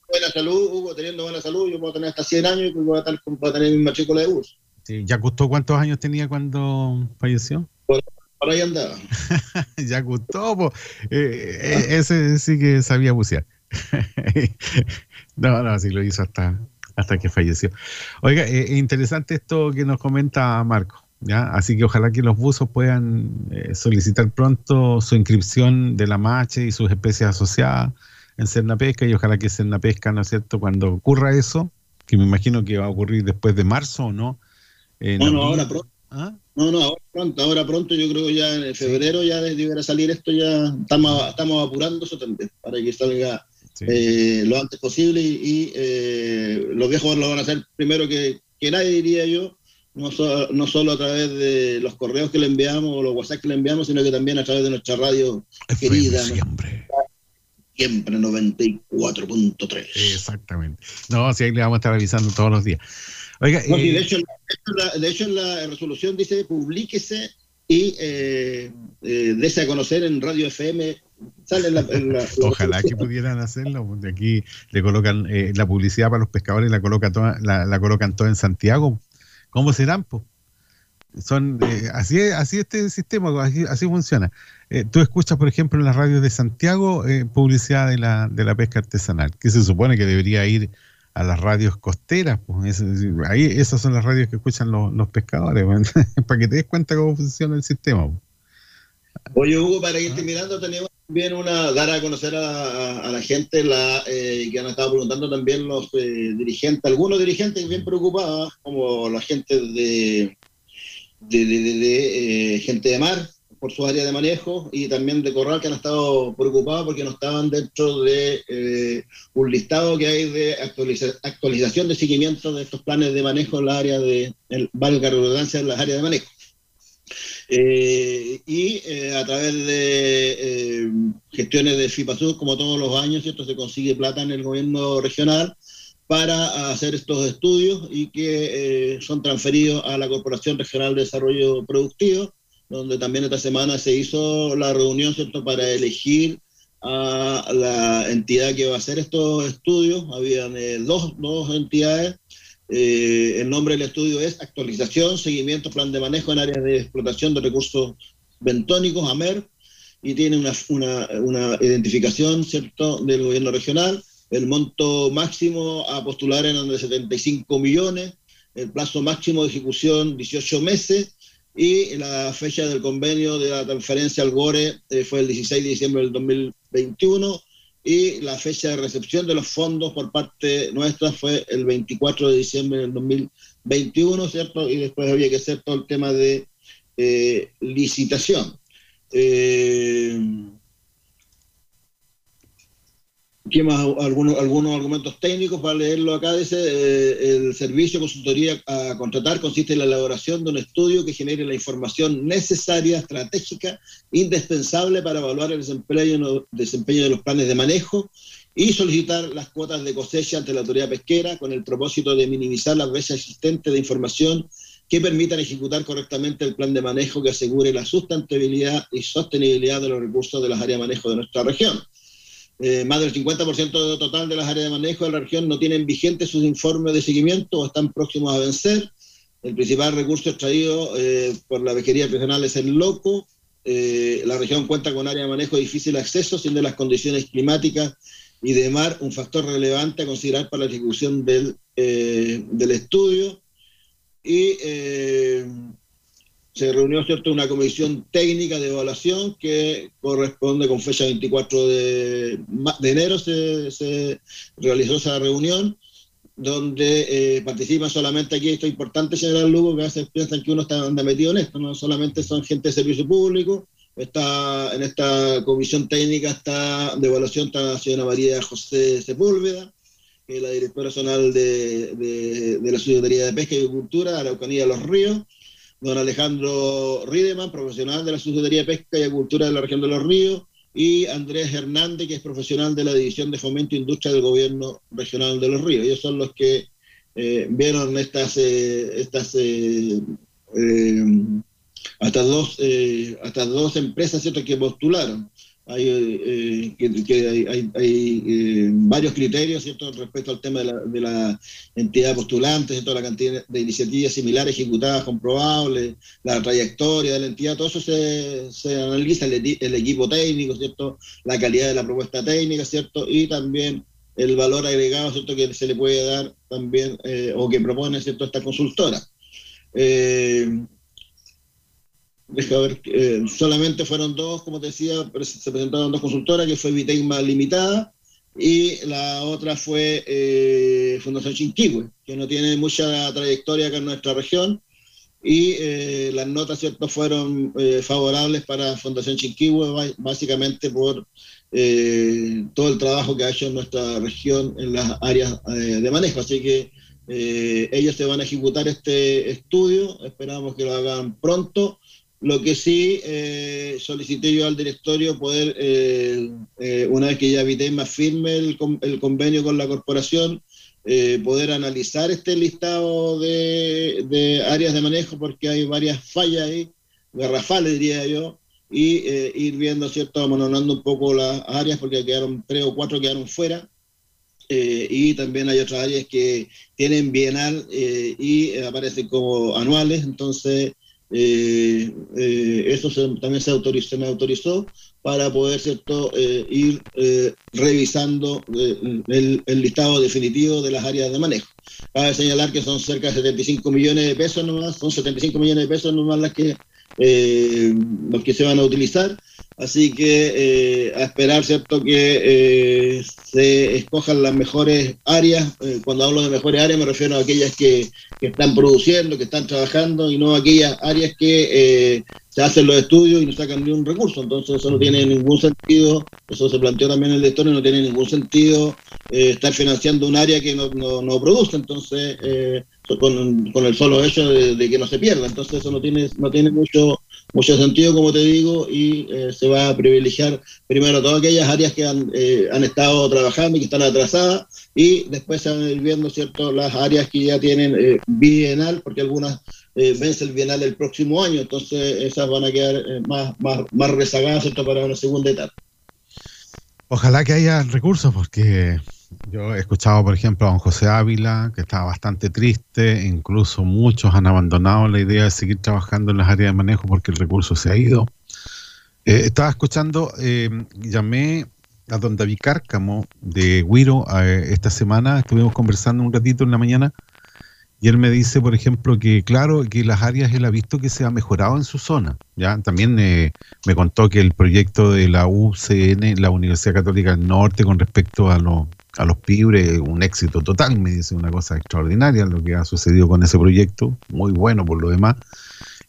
buena salud, Hugo, teniendo buena salud, yo puedo tener hasta 100 años y voy a, estar, voy a tener mi matrícula de bus. Sí, ¿Ya gustó cuántos años tenía cuando falleció? Por, por ahí andaba. ya gustó. Eh, eh, ese sí que sabía bucear. no, no, sí lo hizo hasta, hasta que falleció. Oiga, eh, es interesante esto que nos comenta Marco. ¿ya? Así que ojalá que los buzos puedan eh, solicitar pronto su inscripción de la MACHE y sus especies asociadas en Cernapesca y ojalá que Cernapesca, ¿no es cierto?, cuando ocurra eso, que me imagino que va a ocurrir después de marzo o no. No, no, ahora pronto. No, no, ahora pronto, ahora pronto, yo creo que ya en febrero ya debiera salir esto, ya estamos, estamos apurando eso también, para que salga eh, lo antes posible y, y, eh, los viejos lo van a hacer primero que, que nadie, diría yo, no, so- no solo a través de los correos que le enviamos o los WhatsApp que le enviamos, sino que también a través de nuestra radio querida. Siempre. Siempre 94.3. Exactamente. No, sí, ahí le vamos a estar avisando todos los días. Oiga, No, eh, de, hecho, la- de hecho, la resolución dice publíquese y eh, eh, dese a conocer en Radio FM. Sale en la, en la- Ojalá que pudieran hacerlo, porque aquí le colocan eh, la publicidad para los pescadores, la, coloca toda, la, la colocan toda en Santiago. ¿Cómo serán? po? Son, así es así este sistema, así, así funciona. Tú escuchas, por ejemplo, en las radios de Santiago publicidad de la, de la pesca artesanal, que se supone que debería ir a las radios costeras. Pues, ahí esas son las radios que escuchan los, los pescadores, para que te des cuenta cómo funciona el sistema. po. Oye, Hugo, para irte mirando, tenemos también una, dar a conocer a, a- la gente la eh, que han estado preguntando también los eh, dirigentes, algunos dirigentes bien preocupados, como la gente de- de, eh, gente de mar por su área de manejo y también de Corral que han estado preocupados porque no estaban dentro de eh, un listado que hay de actualiza- actualización de seguimiento de estos planes de manejo en la área de, el, valga redundancia, en las áreas de manejo. Eh, y eh, a través de eh, gestiones de FIPASUR, como todos los años, ¿cierto? se consigue plata en el gobierno regional para hacer estos estudios y que eh, son transferidos a la Corporación Regional de Desarrollo Productivo, donde también esta semana se hizo la reunión ¿cierto? para elegir a la entidad que va a hacer estos estudios. Habían eh, dos, dos entidades eh, el nombre del estudio es Actualización, Seguimiento, Plan de Manejo en Áreas de Explotación de Recursos Bentónicos, AMER, y tiene una, una, una identificación ¿cierto? del gobierno regional. El monto máximo a postular eran de 75 millones, el plazo máximo de ejecución 18 meses, y la fecha del convenio de la transferencia al GORE eh, fue el 16 de diciembre del 2021 y la fecha de recepción de los fondos por parte nuestra fue el 24 de diciembre del 2021, ¿cierto? Y después había que hacer todo el tema de eh, licitación. Eh, ¿Qué más? Algunos, algunos argumentos técnicos para leerlo acá. Dice, eh, el servicio de consultoría a contratar consiste en la elaboración de un estudio que genere la información necesaria, estratégica, indispensable para evaluar el desempeño, desempeño de los planes de manejo y solicitar las cuotas de cosecha ante la autoridad pesquera con el propósito de minimizar las brechas existentes de información que permitan ejecutar correctamente el plan de manejo que asegure la sustentabilidad y sostenibilidad de los recursos de las áreas de manejo de nuestra región. Eh, más del 50% total de las áreas de manejo de la región no tienen vigentes sus informes de seguimiento o están próximos a vencer. El principal recurso extraído eh, por la pesquería regional es el loco. Eh, la región cuenta con áreas de manejo de difícil acceso, siendo las condiciones climáticas y de mar un factor relevante a considerar para la ejecución del, del estudio. Y se reunió ¿cierto? una comisión técnica de evaluación que corresponde con fecha 24 de, de enero, se, realizó esa reunión donde eh, participan solamente aquí, esto es importante señalar Lugo, que a veces piensan que uno está metido en esto, no solamente son gente de servicio público, está, en esta comisión técnica está, de evaluación está la señora María José Sepúlveda, que es la directora nacional de, de, la Secretaría de Pesca y Agricultura, Araucanía los Ríos, don Alejandro Riedemann, profesional de la Subsecretaría de Pesca y Agricultura de la región de Los Ríos, y Andrés Hernández, que es profesional de la División de Fomento e Industria del Gobierno Regional de Los Ríos. Ellos son los que eh, vieron estas, eh, estas eh, eh hasta, dos, hasta dos empresas ¿cierto? que postularon hay, eh, que, que hay, hay, hay eh, varios criterios ¿cierto? respecto al tema de la, de la entidad postulante, ¿cierto? la cantidad de iniciativas similares ejecutadas, comprobables, la trayectoria de la entidad, todo eso se, se analiza, el, el, equipo técnico, ¿cierto? la calidad de la propuesta técnica, ¿cierto? y también el valor agregado ¿cierto? que se le puede dar también eh, o que propone ¿cierto? esta consultora. Eh, ver, eh, solamente fueron dos, como te decía, se presentaron dos consultoras, que fue Vitecma Limitada y la otra fue eh, Fundación Chinquihue, que no tiene mucha trayectoria acá en nuestra región, y eh, las notas cierto fueron eh, favorables para Fundación Chinquihue, básicamente por eh, todo el trabajo que ha hecho en nuestra región en las áreas de manejo, así que ellos se van a ejecutar este estudio, esperamos que lo hagan pronto, lo que sí eh, solicité yo al directorio poder, eh, eh, una vez que ya Vitema firme el, el, convenio con la corporación, poder analizar este listado de, de, áreas de manejo, porque hay varias fallas ahí, garrafales diría yo, y ir viendo, ¿cierto?, amononando un poco las áreas, porque quedaron tres o cuatro quedaron fuera. Y también hay otras áreas que tienen bienal y aparecen como anuales, entonces eh, eh, eso también se, autorizó, me autorizó para poder. Eh, ir revisando el, listado definitivo de las áreas de manejo. Cabe señalar que son cerca de 75 millones de pesos nomás, son 75 millones de pesos nomás las que, los que se van a utilizar. Así que eh, a esperar, ¿cierto?, que eh, se escojan las mejores áreas. Eh, cuando hablo de mejores áreas me refiero a aquellas que, están produciendo, que están trabajando y no aquellas áreas que eh, se hacen los estudios y no sacan ni un recurso. Entonces eso no tiene ningún sentido, eso se planteó también en el lector, no tiene ningún sentido eh, estar financiando un área que no, no, produce. Entonces, con, con, el solo hecho de, de, que no se pierda. Entonces eso no tiene, no tiene mucho mucho sentido, como te digo, y eh, se va a privilegiar primero todas aquellas áreas que han, eh, han estado trabajando y que están atrasadas, y después se van a ir viendo ¿cierto? las áreas que ya tienen eh, bienal, porque algunas vence el bienal el próximo año, entonces esas van a quedar más, más, más rezagadas ¿cierto? para una segunda etapa. Ojalá que haya recursos, porque yo he escuchado, por ejemplo, a don José Ávila, que estaba bastante triste, incluso muchos han abandonado la idea de seguir trabajando en las áreas de manejo porque el recurso se ha ido. Eh, estaba escuchando, eh, llamé a don David Cárcamo de Guiro eh, esta semana, estuvimos conversando un ratito en la mañana, y él me dice, por ejemplo, que claro, que las áreas él ha visto que se ha mejorado en su zona. ¿ya? También eh, me contó que el proyecto de la UCN, la Universidad Católica del Norte, con respecto a, lo, a los pibres, un éxito total, me dice una cosa extraordinaria lo que ha sucedido con ese proyecto, muy bueno por lo demás.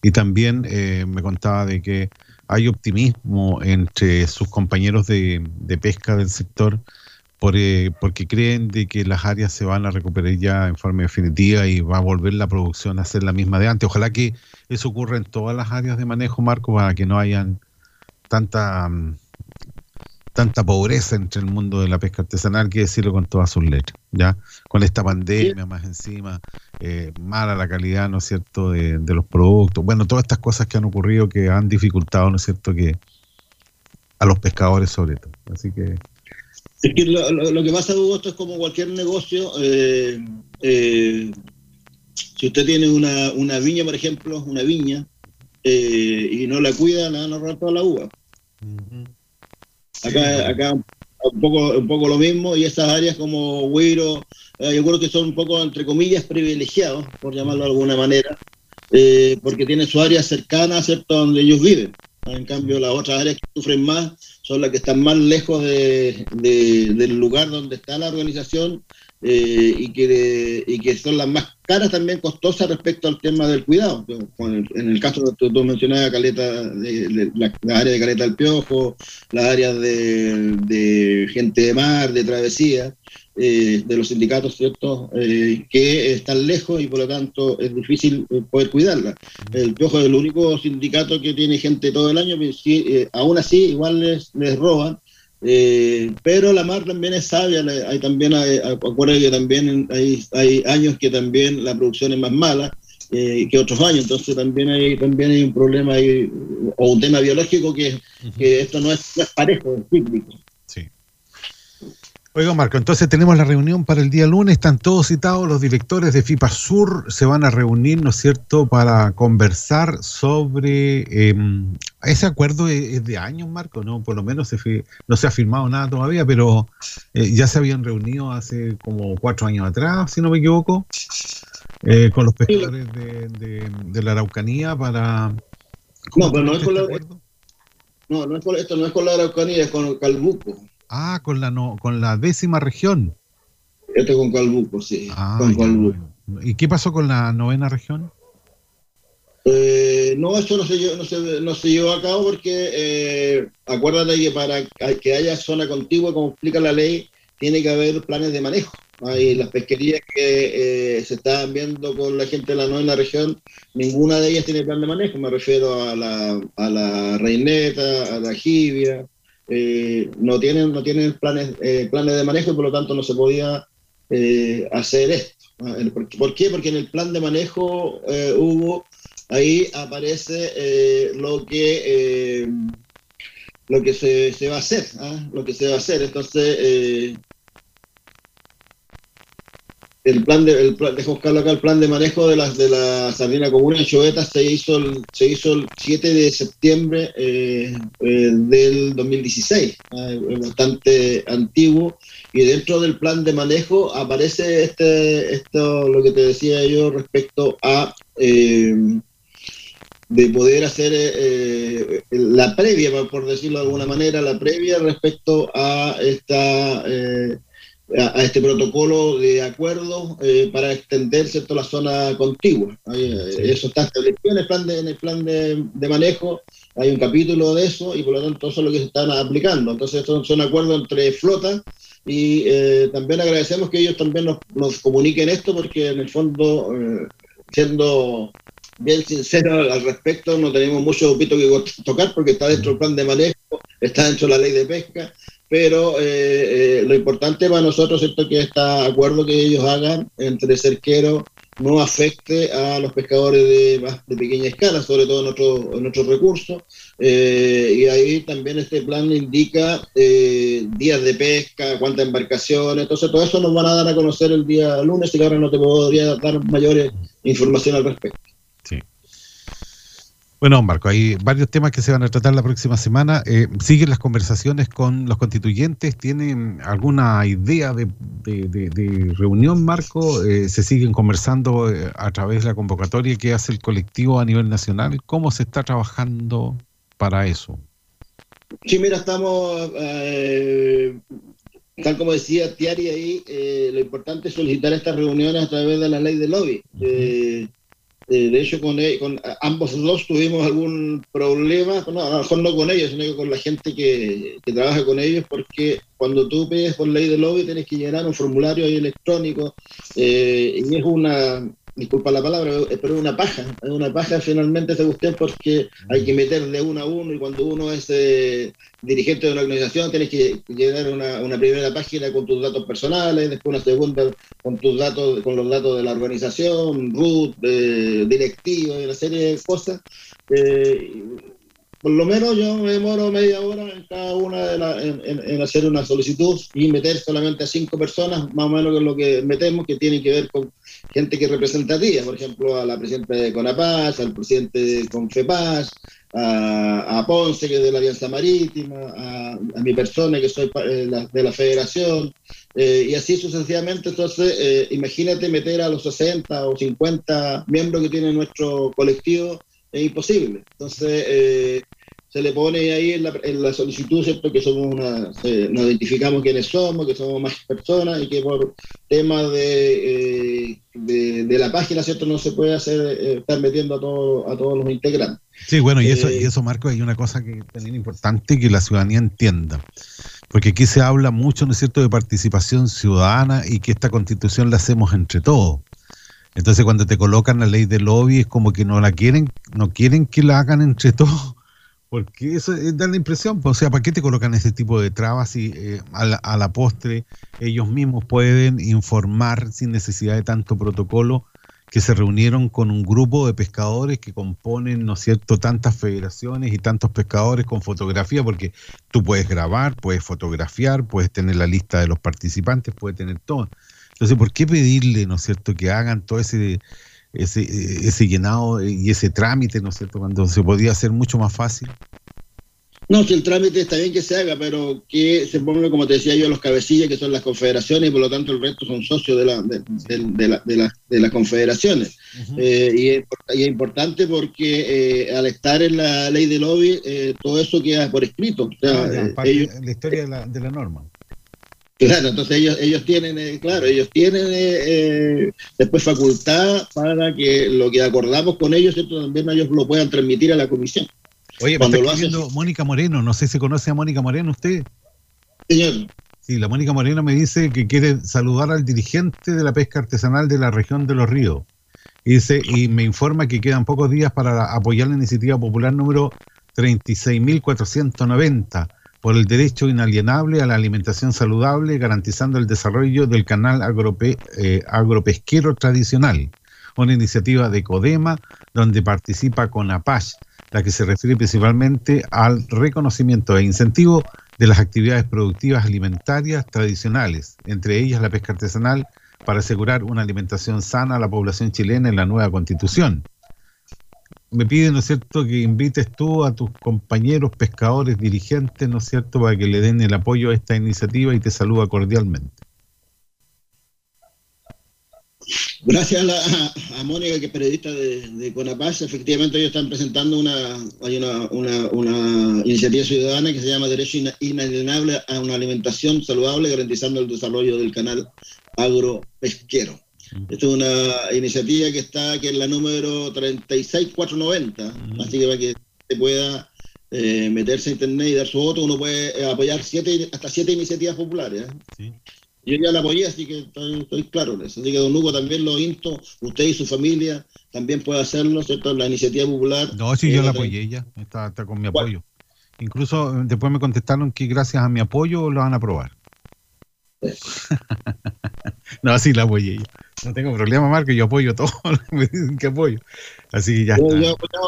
Y también eh, me contaba de que hay optimismo entre sus compañeros de, pesca del sector eh, porque creen de que las áreas se van a recuperar ya en forma definitiva y va a volver la producción a ser la misma de antes. Ojalá que eso ocurra en todas las áreas de manejo, Marco, para que no hayan tanta mm, tanta pobreza entre el mundo de la pesca artesanal, que decirlo con todas sus letras, ¿ya? Con esta pandemia más encima, eh, mala la calidad, ¿no es cierto?, de, de los productos. Bueno, todas estas cosas que han ocurrido que han dificultado, ¿no es cierto?, que a los pescadores sobre todo. Así que Es que lo, lo- lo que pasa, Hugo, esto es como cualquier negocio. eh, eh, si usted tiene una, una viña, por ejemplo, una viña, eh, y no la cuida, le van a robar toda la uva. Acá, acá un poco, un poco lo mismo, y esas áreas como Huiro, eh, yo creo que son un poco, entre comillas, privilegiados, por llamarlo de alguna manera, eh, porque tienen su área cercana, ¿cierto?, donde ellos viven. En cambio, las otras áreas que sufren más son las que están más lejos de- de- del lugar donde está la organización eh, y, que, y que son las más caras también costosas respecto al tema del cuidado. En el caso que tú, mencionabas, Caleta, de- de- la, la área de Caleta del Piojo, las áreas de, gente de mar, de travesía, eh, de los sindicatos, ¿cierto? Eh, que están lejos y por lo tanto es difícil eh, poder cuidarla. El Piojo es el único sindicato que tiene gente todo el año, pero eh, aún así igual les, les roban. Eh, pero la mar también es sabia, hay también, hay, hay- acuérdate que también hay, hay años que también la producción es más mala eh, que otros años, entonces también hay, también hay un problema ahí, o un tema biológico que, que esto no es, no es parejo, es cíclico. Oiga, Marco, entonces tenemos la reunión para el día lunes, están todos citados, los directores de FIPA Sur se van a reunir, ¿no es cierto?, para conversar sobre eh, ese acuerdo es, es de años, Marco, ¿no? Por lo menos se no se ha firmado nada todavía, pero eh, ya se habían reunido hace como cuatro años atrás, si no me equivoco, eh, con los pescadores de, de- de la Araucanía para... No, pero no es con la, este no, no es con- esto no es con la Araucanía, es con Calbuco. Ah, con la, no, con la décima región. Esto es con Calbuco, sí. Ah, con Calbuco. ¿Y qué pasó con la novena región? Eh, no, eso no se, llevó, no, se, no se llevó a cabo porque eh, acuérdate que para que haya zona contigua, como explica la ley, tiene que haber planes de manejo. Hay las pesquerías que eh, se estaban viendo con la gente de la novena región, ninguna de ellas tiene plan de manejo. Me refiero a la, a la reineta, a la jibia. Eh, no tienen no tienen planes eh, planes de manejo y por lo tanto no se podía eh, hacer esto. Ah, ¿Por qué? Porque en el plan de manejo hubo ahí aparece lo que lo que se, se va a hacer, ¿ah? lo que se va a hacer. Entonces, el plan de, el acá, el plan de manejo de las de la sardina común en Choveta se hizo el, se hizo el 7 de septiembre eh, eh, del 2016, ah, es bastante antiguo, y dentro del plan de manejo aparece este, esto, lo que te decía yo respecto a eh, de poder hacer eh, la previa, por decirlo de alguna manera, la previa respecto a esta eh, a, a este protocolo de acuerdo eh, para extender ¿cierto? la zona contigua. Eh, Eso está establecido en el plan, de, en el plan de, de manejo, hay un capítulo de eso y por lo tanto eso es lo que se están aplicando. Entonces son, son acuerdos entre flotas y eh, también agradecemos que ellos también nos, nos comuniquen esto porque en el fondo, eh, siendo bien sincero al respecto, no tenemos mucho pito que tocar porque está dentro del plan de manejo, está dentro de la ley de pesca, pero eh, eh, lo importante para nosotros es que este acuerdo que ellos hagan entre cerqueros no afecte a los pescadores de, más de pequeña escala, sobre todo en nuestros recursos. Eh, y ahí también este plan indica eh, días de pesca, cuántas embarcaciones, entonces todo eso nos van a dar a conocer el día lunes y ahora no te podría dar mayores información al respecto. Bueno, Marco, hay varios temas que se van a tratar la próxima semana. Eh, ¿Siguen las conversaciones con los constituyentes? ¿Tienen alguna idea de, de- de- de reunión, Marco? Eh, ¿Se siguen conversando eh, a través de la convocatoria que hace el colectivo a nivel nacional? ¿Cómo se está trabajando para eso? Sí, mira, estamos, eh, tal como decía Tiari ahí, eh, lo importante es solicitar estas reuniones a través de la ley de lobby. Eh, Eh, de hecho, con, e- con ambos dos tuvimos algún problema, no, a lo mejor no con ellos, sino que con la gente que, trabaja con ellos, porque cuando tú pides por ley de lobby tienes que llenar un formulario ahí electrónico eh, y es una, disculpa la palabra, eh, pero es una paja, es una paja finalmente esa cuestión porque hay que meter de uno a uno y cuando uno es eh, dirigente de una organización tienes que llenar una, primera página con tus datos personales, después una segunda con tus datos, con los datos de la organización, root, eh, directivo una serie de cosas. Eh, por lo menos yo me demoro media hora en cada una de las en, en- en hacer una solicitud y meter solamente a cinco personas, más o menos que lo que metemos, que tienen que ver con gente que es representativa, por ejemplo, a la presidenta de CONAPAS, al presidente de CONFEPAS, a, Ponce, que es de la Alianza Marítima, a, a mi persona, que soy eh, la- de la federación, eh, y así sucesivamente. Entonces, eh, imagínate meter a los 60 o 50 miembros que tiene nuestro colectivo, es imposible. Entonces, eh, se le pone ahí en la, en la solicitud, ¿cierto? Que somos una, eh, nos identificamos quiénes somos, que somos más personas y que por temas de, eh, de, de la página, ¿cierto? No se puede hacer, eh, estar metiendo a, todo- a todos los integrantes. Sí, bueno, y eso, Eh, y eso Marco, hay una cosa que también es importante que la ciudadanía entienda. Porque aquí se habla mucho, ¿no es cierto?, de participación ciudadana y que esta constitución la hacemos entre todos. Entonces, cuando te colocan la ley de lobby, es como que no la quieren, no quieren que la hagan entre todos. Porque eso eh, da la impresión, pues, o sea, ¿para qué te colocan ese tipo de trabas si eh, a, la, a la postre ellos mismos pueden informar sin necesidad de tanto protocolo que se reunieron con un grupo de pescadores que componen, ¿no es cierto?, tantas federaciones y tantos pescadores con fotografía, porque tú puedes grabar, puedes fotografiar, puedes tener la lista de los participantes, puedes tener todo. Entonces, ¿por qué pedirle, ¿no es cierto?, que hagan todo ese, ese, ese llenado y ese trámite, ¿no es cierto?, cuando se podía hacer mucho más fácil. No, si el trámite está bien que se haga, pero que se ponga, como te decía yo, los cabecillas, que son las confederaciones, y por lo tanto el resto son socios de, la, de, la- de la- de las confederaciones. Eh, y, es, y es importante porque eh, al estar en la ley de lobby, eh, todo eso queda por escrito. O sea, Ah, ya, eh, ellos- la historia de la, de la norma. Claro, entonces ellos, ellos tienen, eh, claro, ellos tienen eh, eh, después facultad para que lo que acordamos con ellos, ¿cierto? también ellos lo puedan transmitir a la comisión. Oye, Cuando lo hacen- Mónica Moreno, no sé si conoce a Mónica Moreno usted. Señor. Sí, la Mónica Moreno me dice que quiere saludar al dirigente de la pesca artesanal de la región de Los Ríos. Y, dice, y me informa que quedan pocos días para apoyar la iniciativa popular número 36.490 por el derecho inalienable a la alimentación saludable, garantizando el desarrollo del canal agrope- eh, agropesquero tradicional. Una iniciativa de CODEMA donde participa CONAPASH, la que se refiere principalmente al reconocimiento e incentivo de las actividades productivas alimentarias tradicionales, entre ellas la pesca artesanal, para asegurar una alimentación sana a la población chilena en la nueva constitución. Me pide, ¿no es cierto?, que invites tú a tus compañeros pescadores dirigentes, ¿no es cierto?, para que le den el apoyo a esta iniciativa y te saluda cordialmente. Gracias a, Mónica, que es periodista de, de Conapaz, efectivamente ellos están presentando una, hay una, una, iniciativa ciudadana que se llama Derecho Ina- Inalienable a una alimentación saludable, garantizando el desarrollo del canal agropesquero. Esta es una iniciativa que está, que es la número 36490, así que para que se pueda eh, meterse a internet y dar su voto, uno puede eh, apoyar siete, hasta siete iniciativas populares. ¿eh? Yo ya la apoyé, así que estoy, estoy claro en eso. Así que don Hugo también lo insto, usted y su familia también puede hacerlo, ¿cierto? La iniciativa popular. No, sí, eh, yo la la- apoyé ya, está, está con mi apoyo. Incluso eh, después me contestaron que gracias a mi apoyo lo van a aprobar. no, sí, la apoyé yo. No tengo problema, Marco, yo apoyo todo lo que me dicen que apoyo. Así que ya Yo, está. apoyaba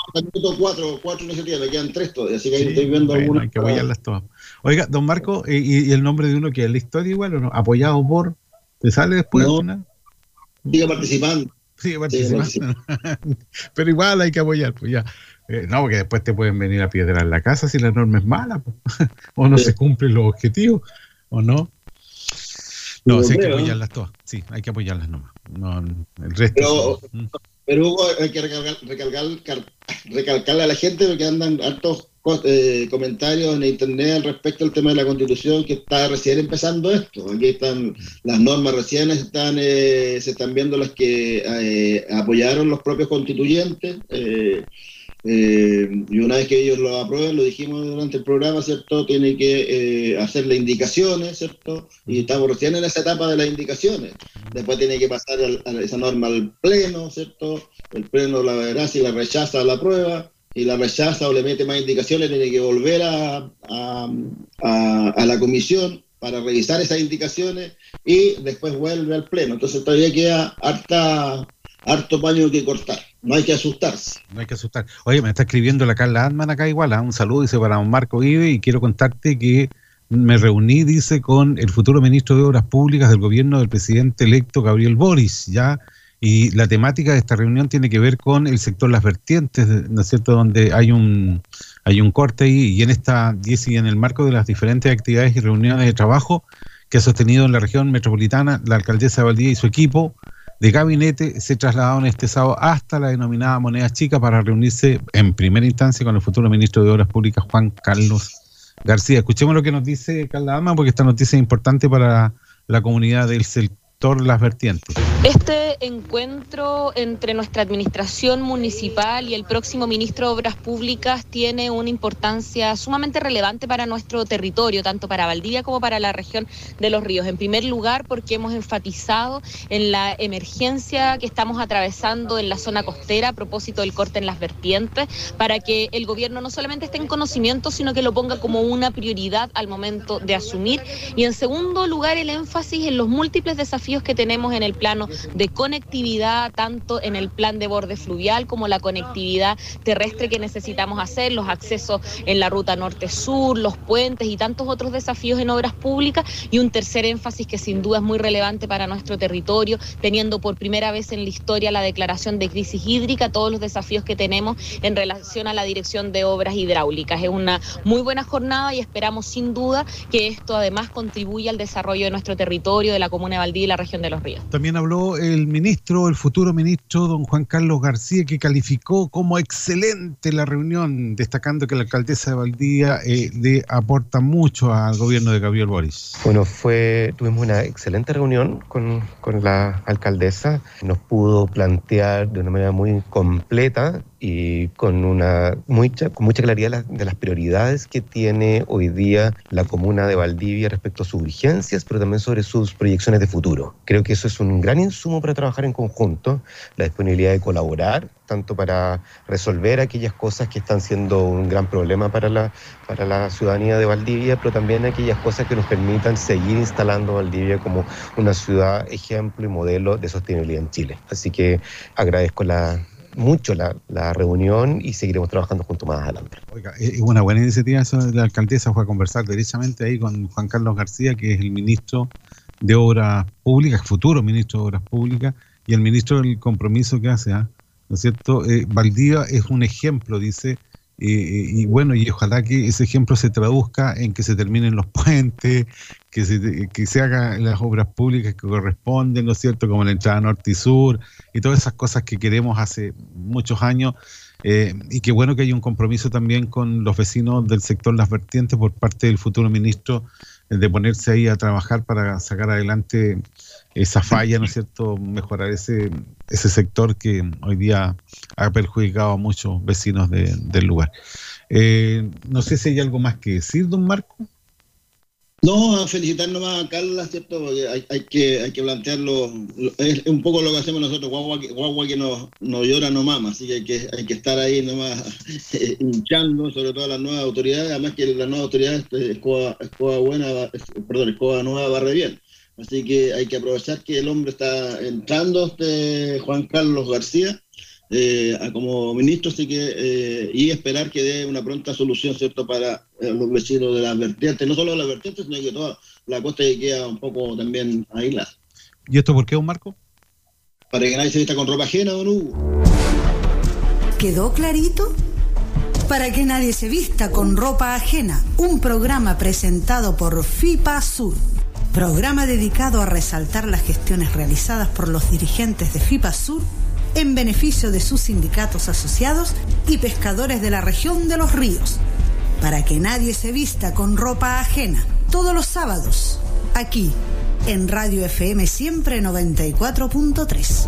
quedan tres todavía, así que ahí Sí, estoy viendo bueno, algunas. hay que apoyarlas todas. Oiga, don Marco, eh, ¿y, y el nombre de uno que es la historia igual o no? ¿Apoyado por? ¿Te sale después? No. final? Sigue participando. Sigue participando. Pero igual hay que apoyar, pues ya. Eh, no, porque después te pueden venir a piedrar la casa si la norma es mala, pues. o no se cumplen los objetivos, o no. No, sí hay que apoyarlas todas. Sí, hay que apoyarlas nomás. No, el resto. Pero, sí. pero Hugo, hay que recalcar, recalcar, car- recalcarle a la gente porque andan hartos eh, comentarios en internet al respecto al tema de la constitución que está recién empezando esto. Aquí están las normas recién están eh, se están viendo las que eh, apoyaron los propios constituyentes. Eh, y una vez que ellos lo aprueben, lo dijimos durante el programa, ¿cierto? Tiene que eh, hacerle indicaciones, ¿cierto? Y estamos recién en esa etapa de las indicaciones. Después tiene que pasar al- a esa norma al pleno, ¿cierto? El pleno la verá si la rechaza la aprueba. Si la rechaza o le mete más indicaciones, tiene que volver a, a- a- a la comisión para revisar esas indicaciones y después vuelve al pleno. Entonces todavía queda harta, harto paño que cortar. No hay que asustarse. No hay que asustar. Oye, me está escribiendo la Carla Adman acá igual. ¿ah? Un saludo, dice para Marco Vive y quiero contarte que me reuní, dice, con el futuro ministro de Obras Públicas del gobierno del presidente electo Gabriel Boris, ¿ya? Y la temática de esta reunión tiene que ver con el sector Las Vertientes, ¿no es cierto?, donde hay un, hay un corte ahí y en esta, y en el marco de las diferentes actividades y reuniones de trabajo que ha sostenido en la región metropolitana la alcaldesa de Valdivia y su equipo de gabinete se trasladaron este sábado hasta la denominada Moneda Chica para reunirse en primera instancia con el futuro ministro de Obras Públicas, Juan Carlos García. Escuchemos lo que nos dice Carla Dama, porque esta noticia es importante para la comunidad del sector Las Vertientes. Este encuentro entre nuestra administración municipal y el próximo ministro de Obras Públicas tiene una importancia sumamente relevante para nuestro territorio, tanto para Valdivia como para la región de los ríos. En primer lugar, porque hemos enfatizado en la emergencia que estamos atravesando en la zona costera a propósito del corte en las vertientes, para que el gobierno no solamente esté en conocimiento, sino que lo ponga como una prioridad al momento de asumir. Y en segundo lugar, el énfasis en los múltiples desafíos que tenemos en el plano de conectividad, tanto en el plan de borde fluvial como la conectividad terrestre que necesitamos hacer, los accesos en la ruta norte-sur, los puentes y tantos otros desafíos en obras públicas. Y un tercer énfasis que sin duda es muy relevante para nuestro territorio, teniendo por primera vez en la historia la declaración de crisis hídrica, todos los desafíos que tenemos en relación a la dirección de obras hidráulicas. Es una muy buena jornada y esperamos sin duda que esto además contribuya al desarrollo de nuestro territorio, de la comuna de Valdivia y la región de los ríos. También habló el ministro, el futuro ministro, don Juan Carlos García, que calificó como excelente la reunión, destacando que la alcaldesa de Valdivia eh, le aporta mucho al gobierno de Gabriel Boris. Bueno, fue, tuvimos una excelente reunión con, con la alcaldesa. Nos pudo plantear de una manera muy completa y con una mucha, con mucha claridad la- de las prioridades que tiene hoy día la comuna de Valdivia respecto a sus urgencias, pero también sobre sus proyecciones de futuro. Creo que eso es un gran insumo para trabajar en conjunto, la disponibilidad de colaborar, tanto para resolver aquellas cosas que están siendo un gran problema para la, para la ciudadanía de Valdivia, pero también aquellas cosas que nos permitan seguir instalando Valdivia como una ciudad ejemplo y modelo de sostenibilidad en Chile. Así que agradezco la, mucho la, la reunión y seguiremos trabajando juntos más adelante. Oiga, es una buena iniciativa eso la alcaldesa, fue a conversar derechamente ahí con Juan Carlos García, que es el ministro de Obras Públicas, futuro ministro de Obras Públicas, y el ministro del compromiso que hace, ¿ah? ¿no es cierto? Eh, Valdivia es un ejemplo, dice, y bueno, y ojalá que ese ejemplo se traduzca en que se terminen los puentes, que se, que se hagan las obras públicas que corresponden, ¿no es cierto? Como la entrada norte y sur, y todas esas cosas que queremos hace muchos años. Eh, y qué bueno que hay un compromiso también con los vecinos del sector Las Vertientes por parte del futuro ministro eh, de ponerse ahí a trabajar para sacar adelante esa falla, ¿no es cierto? Mejorar ese, ese sector que hoy día ha perjudicado a muchos vecinos de- del lugar. Eh, no sé si hay algo más que decir, don Marco. No, a felicitar nomás a Carla, ¿cierto? Porque hay, hay que, hay que plantearlo, lo- es un poco lo que hacemos nosotros, guagua guagua que no, no llora no mama, así que hay que, hay que estar ahí nomás eh, hinchando, sobre todo a las nuevas autoridades, además que las nuevas autoridades, eh, escoba, escoba buena, perdón, escoba nueva barre bien. Así que hay que aprovechar que el hombre está entrando, este Juan Carlos García, eh, como ministro, así que, eh, y esperar que dé una pronta solución, ¿cierto?, para eh, los vecinos de las vertientes, no solo de las vertientes, sino que toda la costa que queda un poco también aislada. ¿Y esto por qué, don Marco? Para que nadie se vista con ropa ajena, don Hugo. ¿Quedó clarito? Para que nadie se vista con ropa ajena, un programa presentado por FIPA Sur. Programa dedicado a resaltar las gestiones realizadas por los dirigentes de FIPA Sur en beneficio de sus sindicatos asociados y pescadores de la región de los ríos. para que nadie se vista con ropa ajena. Todos los sábados, aquí, en Radio FM Siempre 94.3.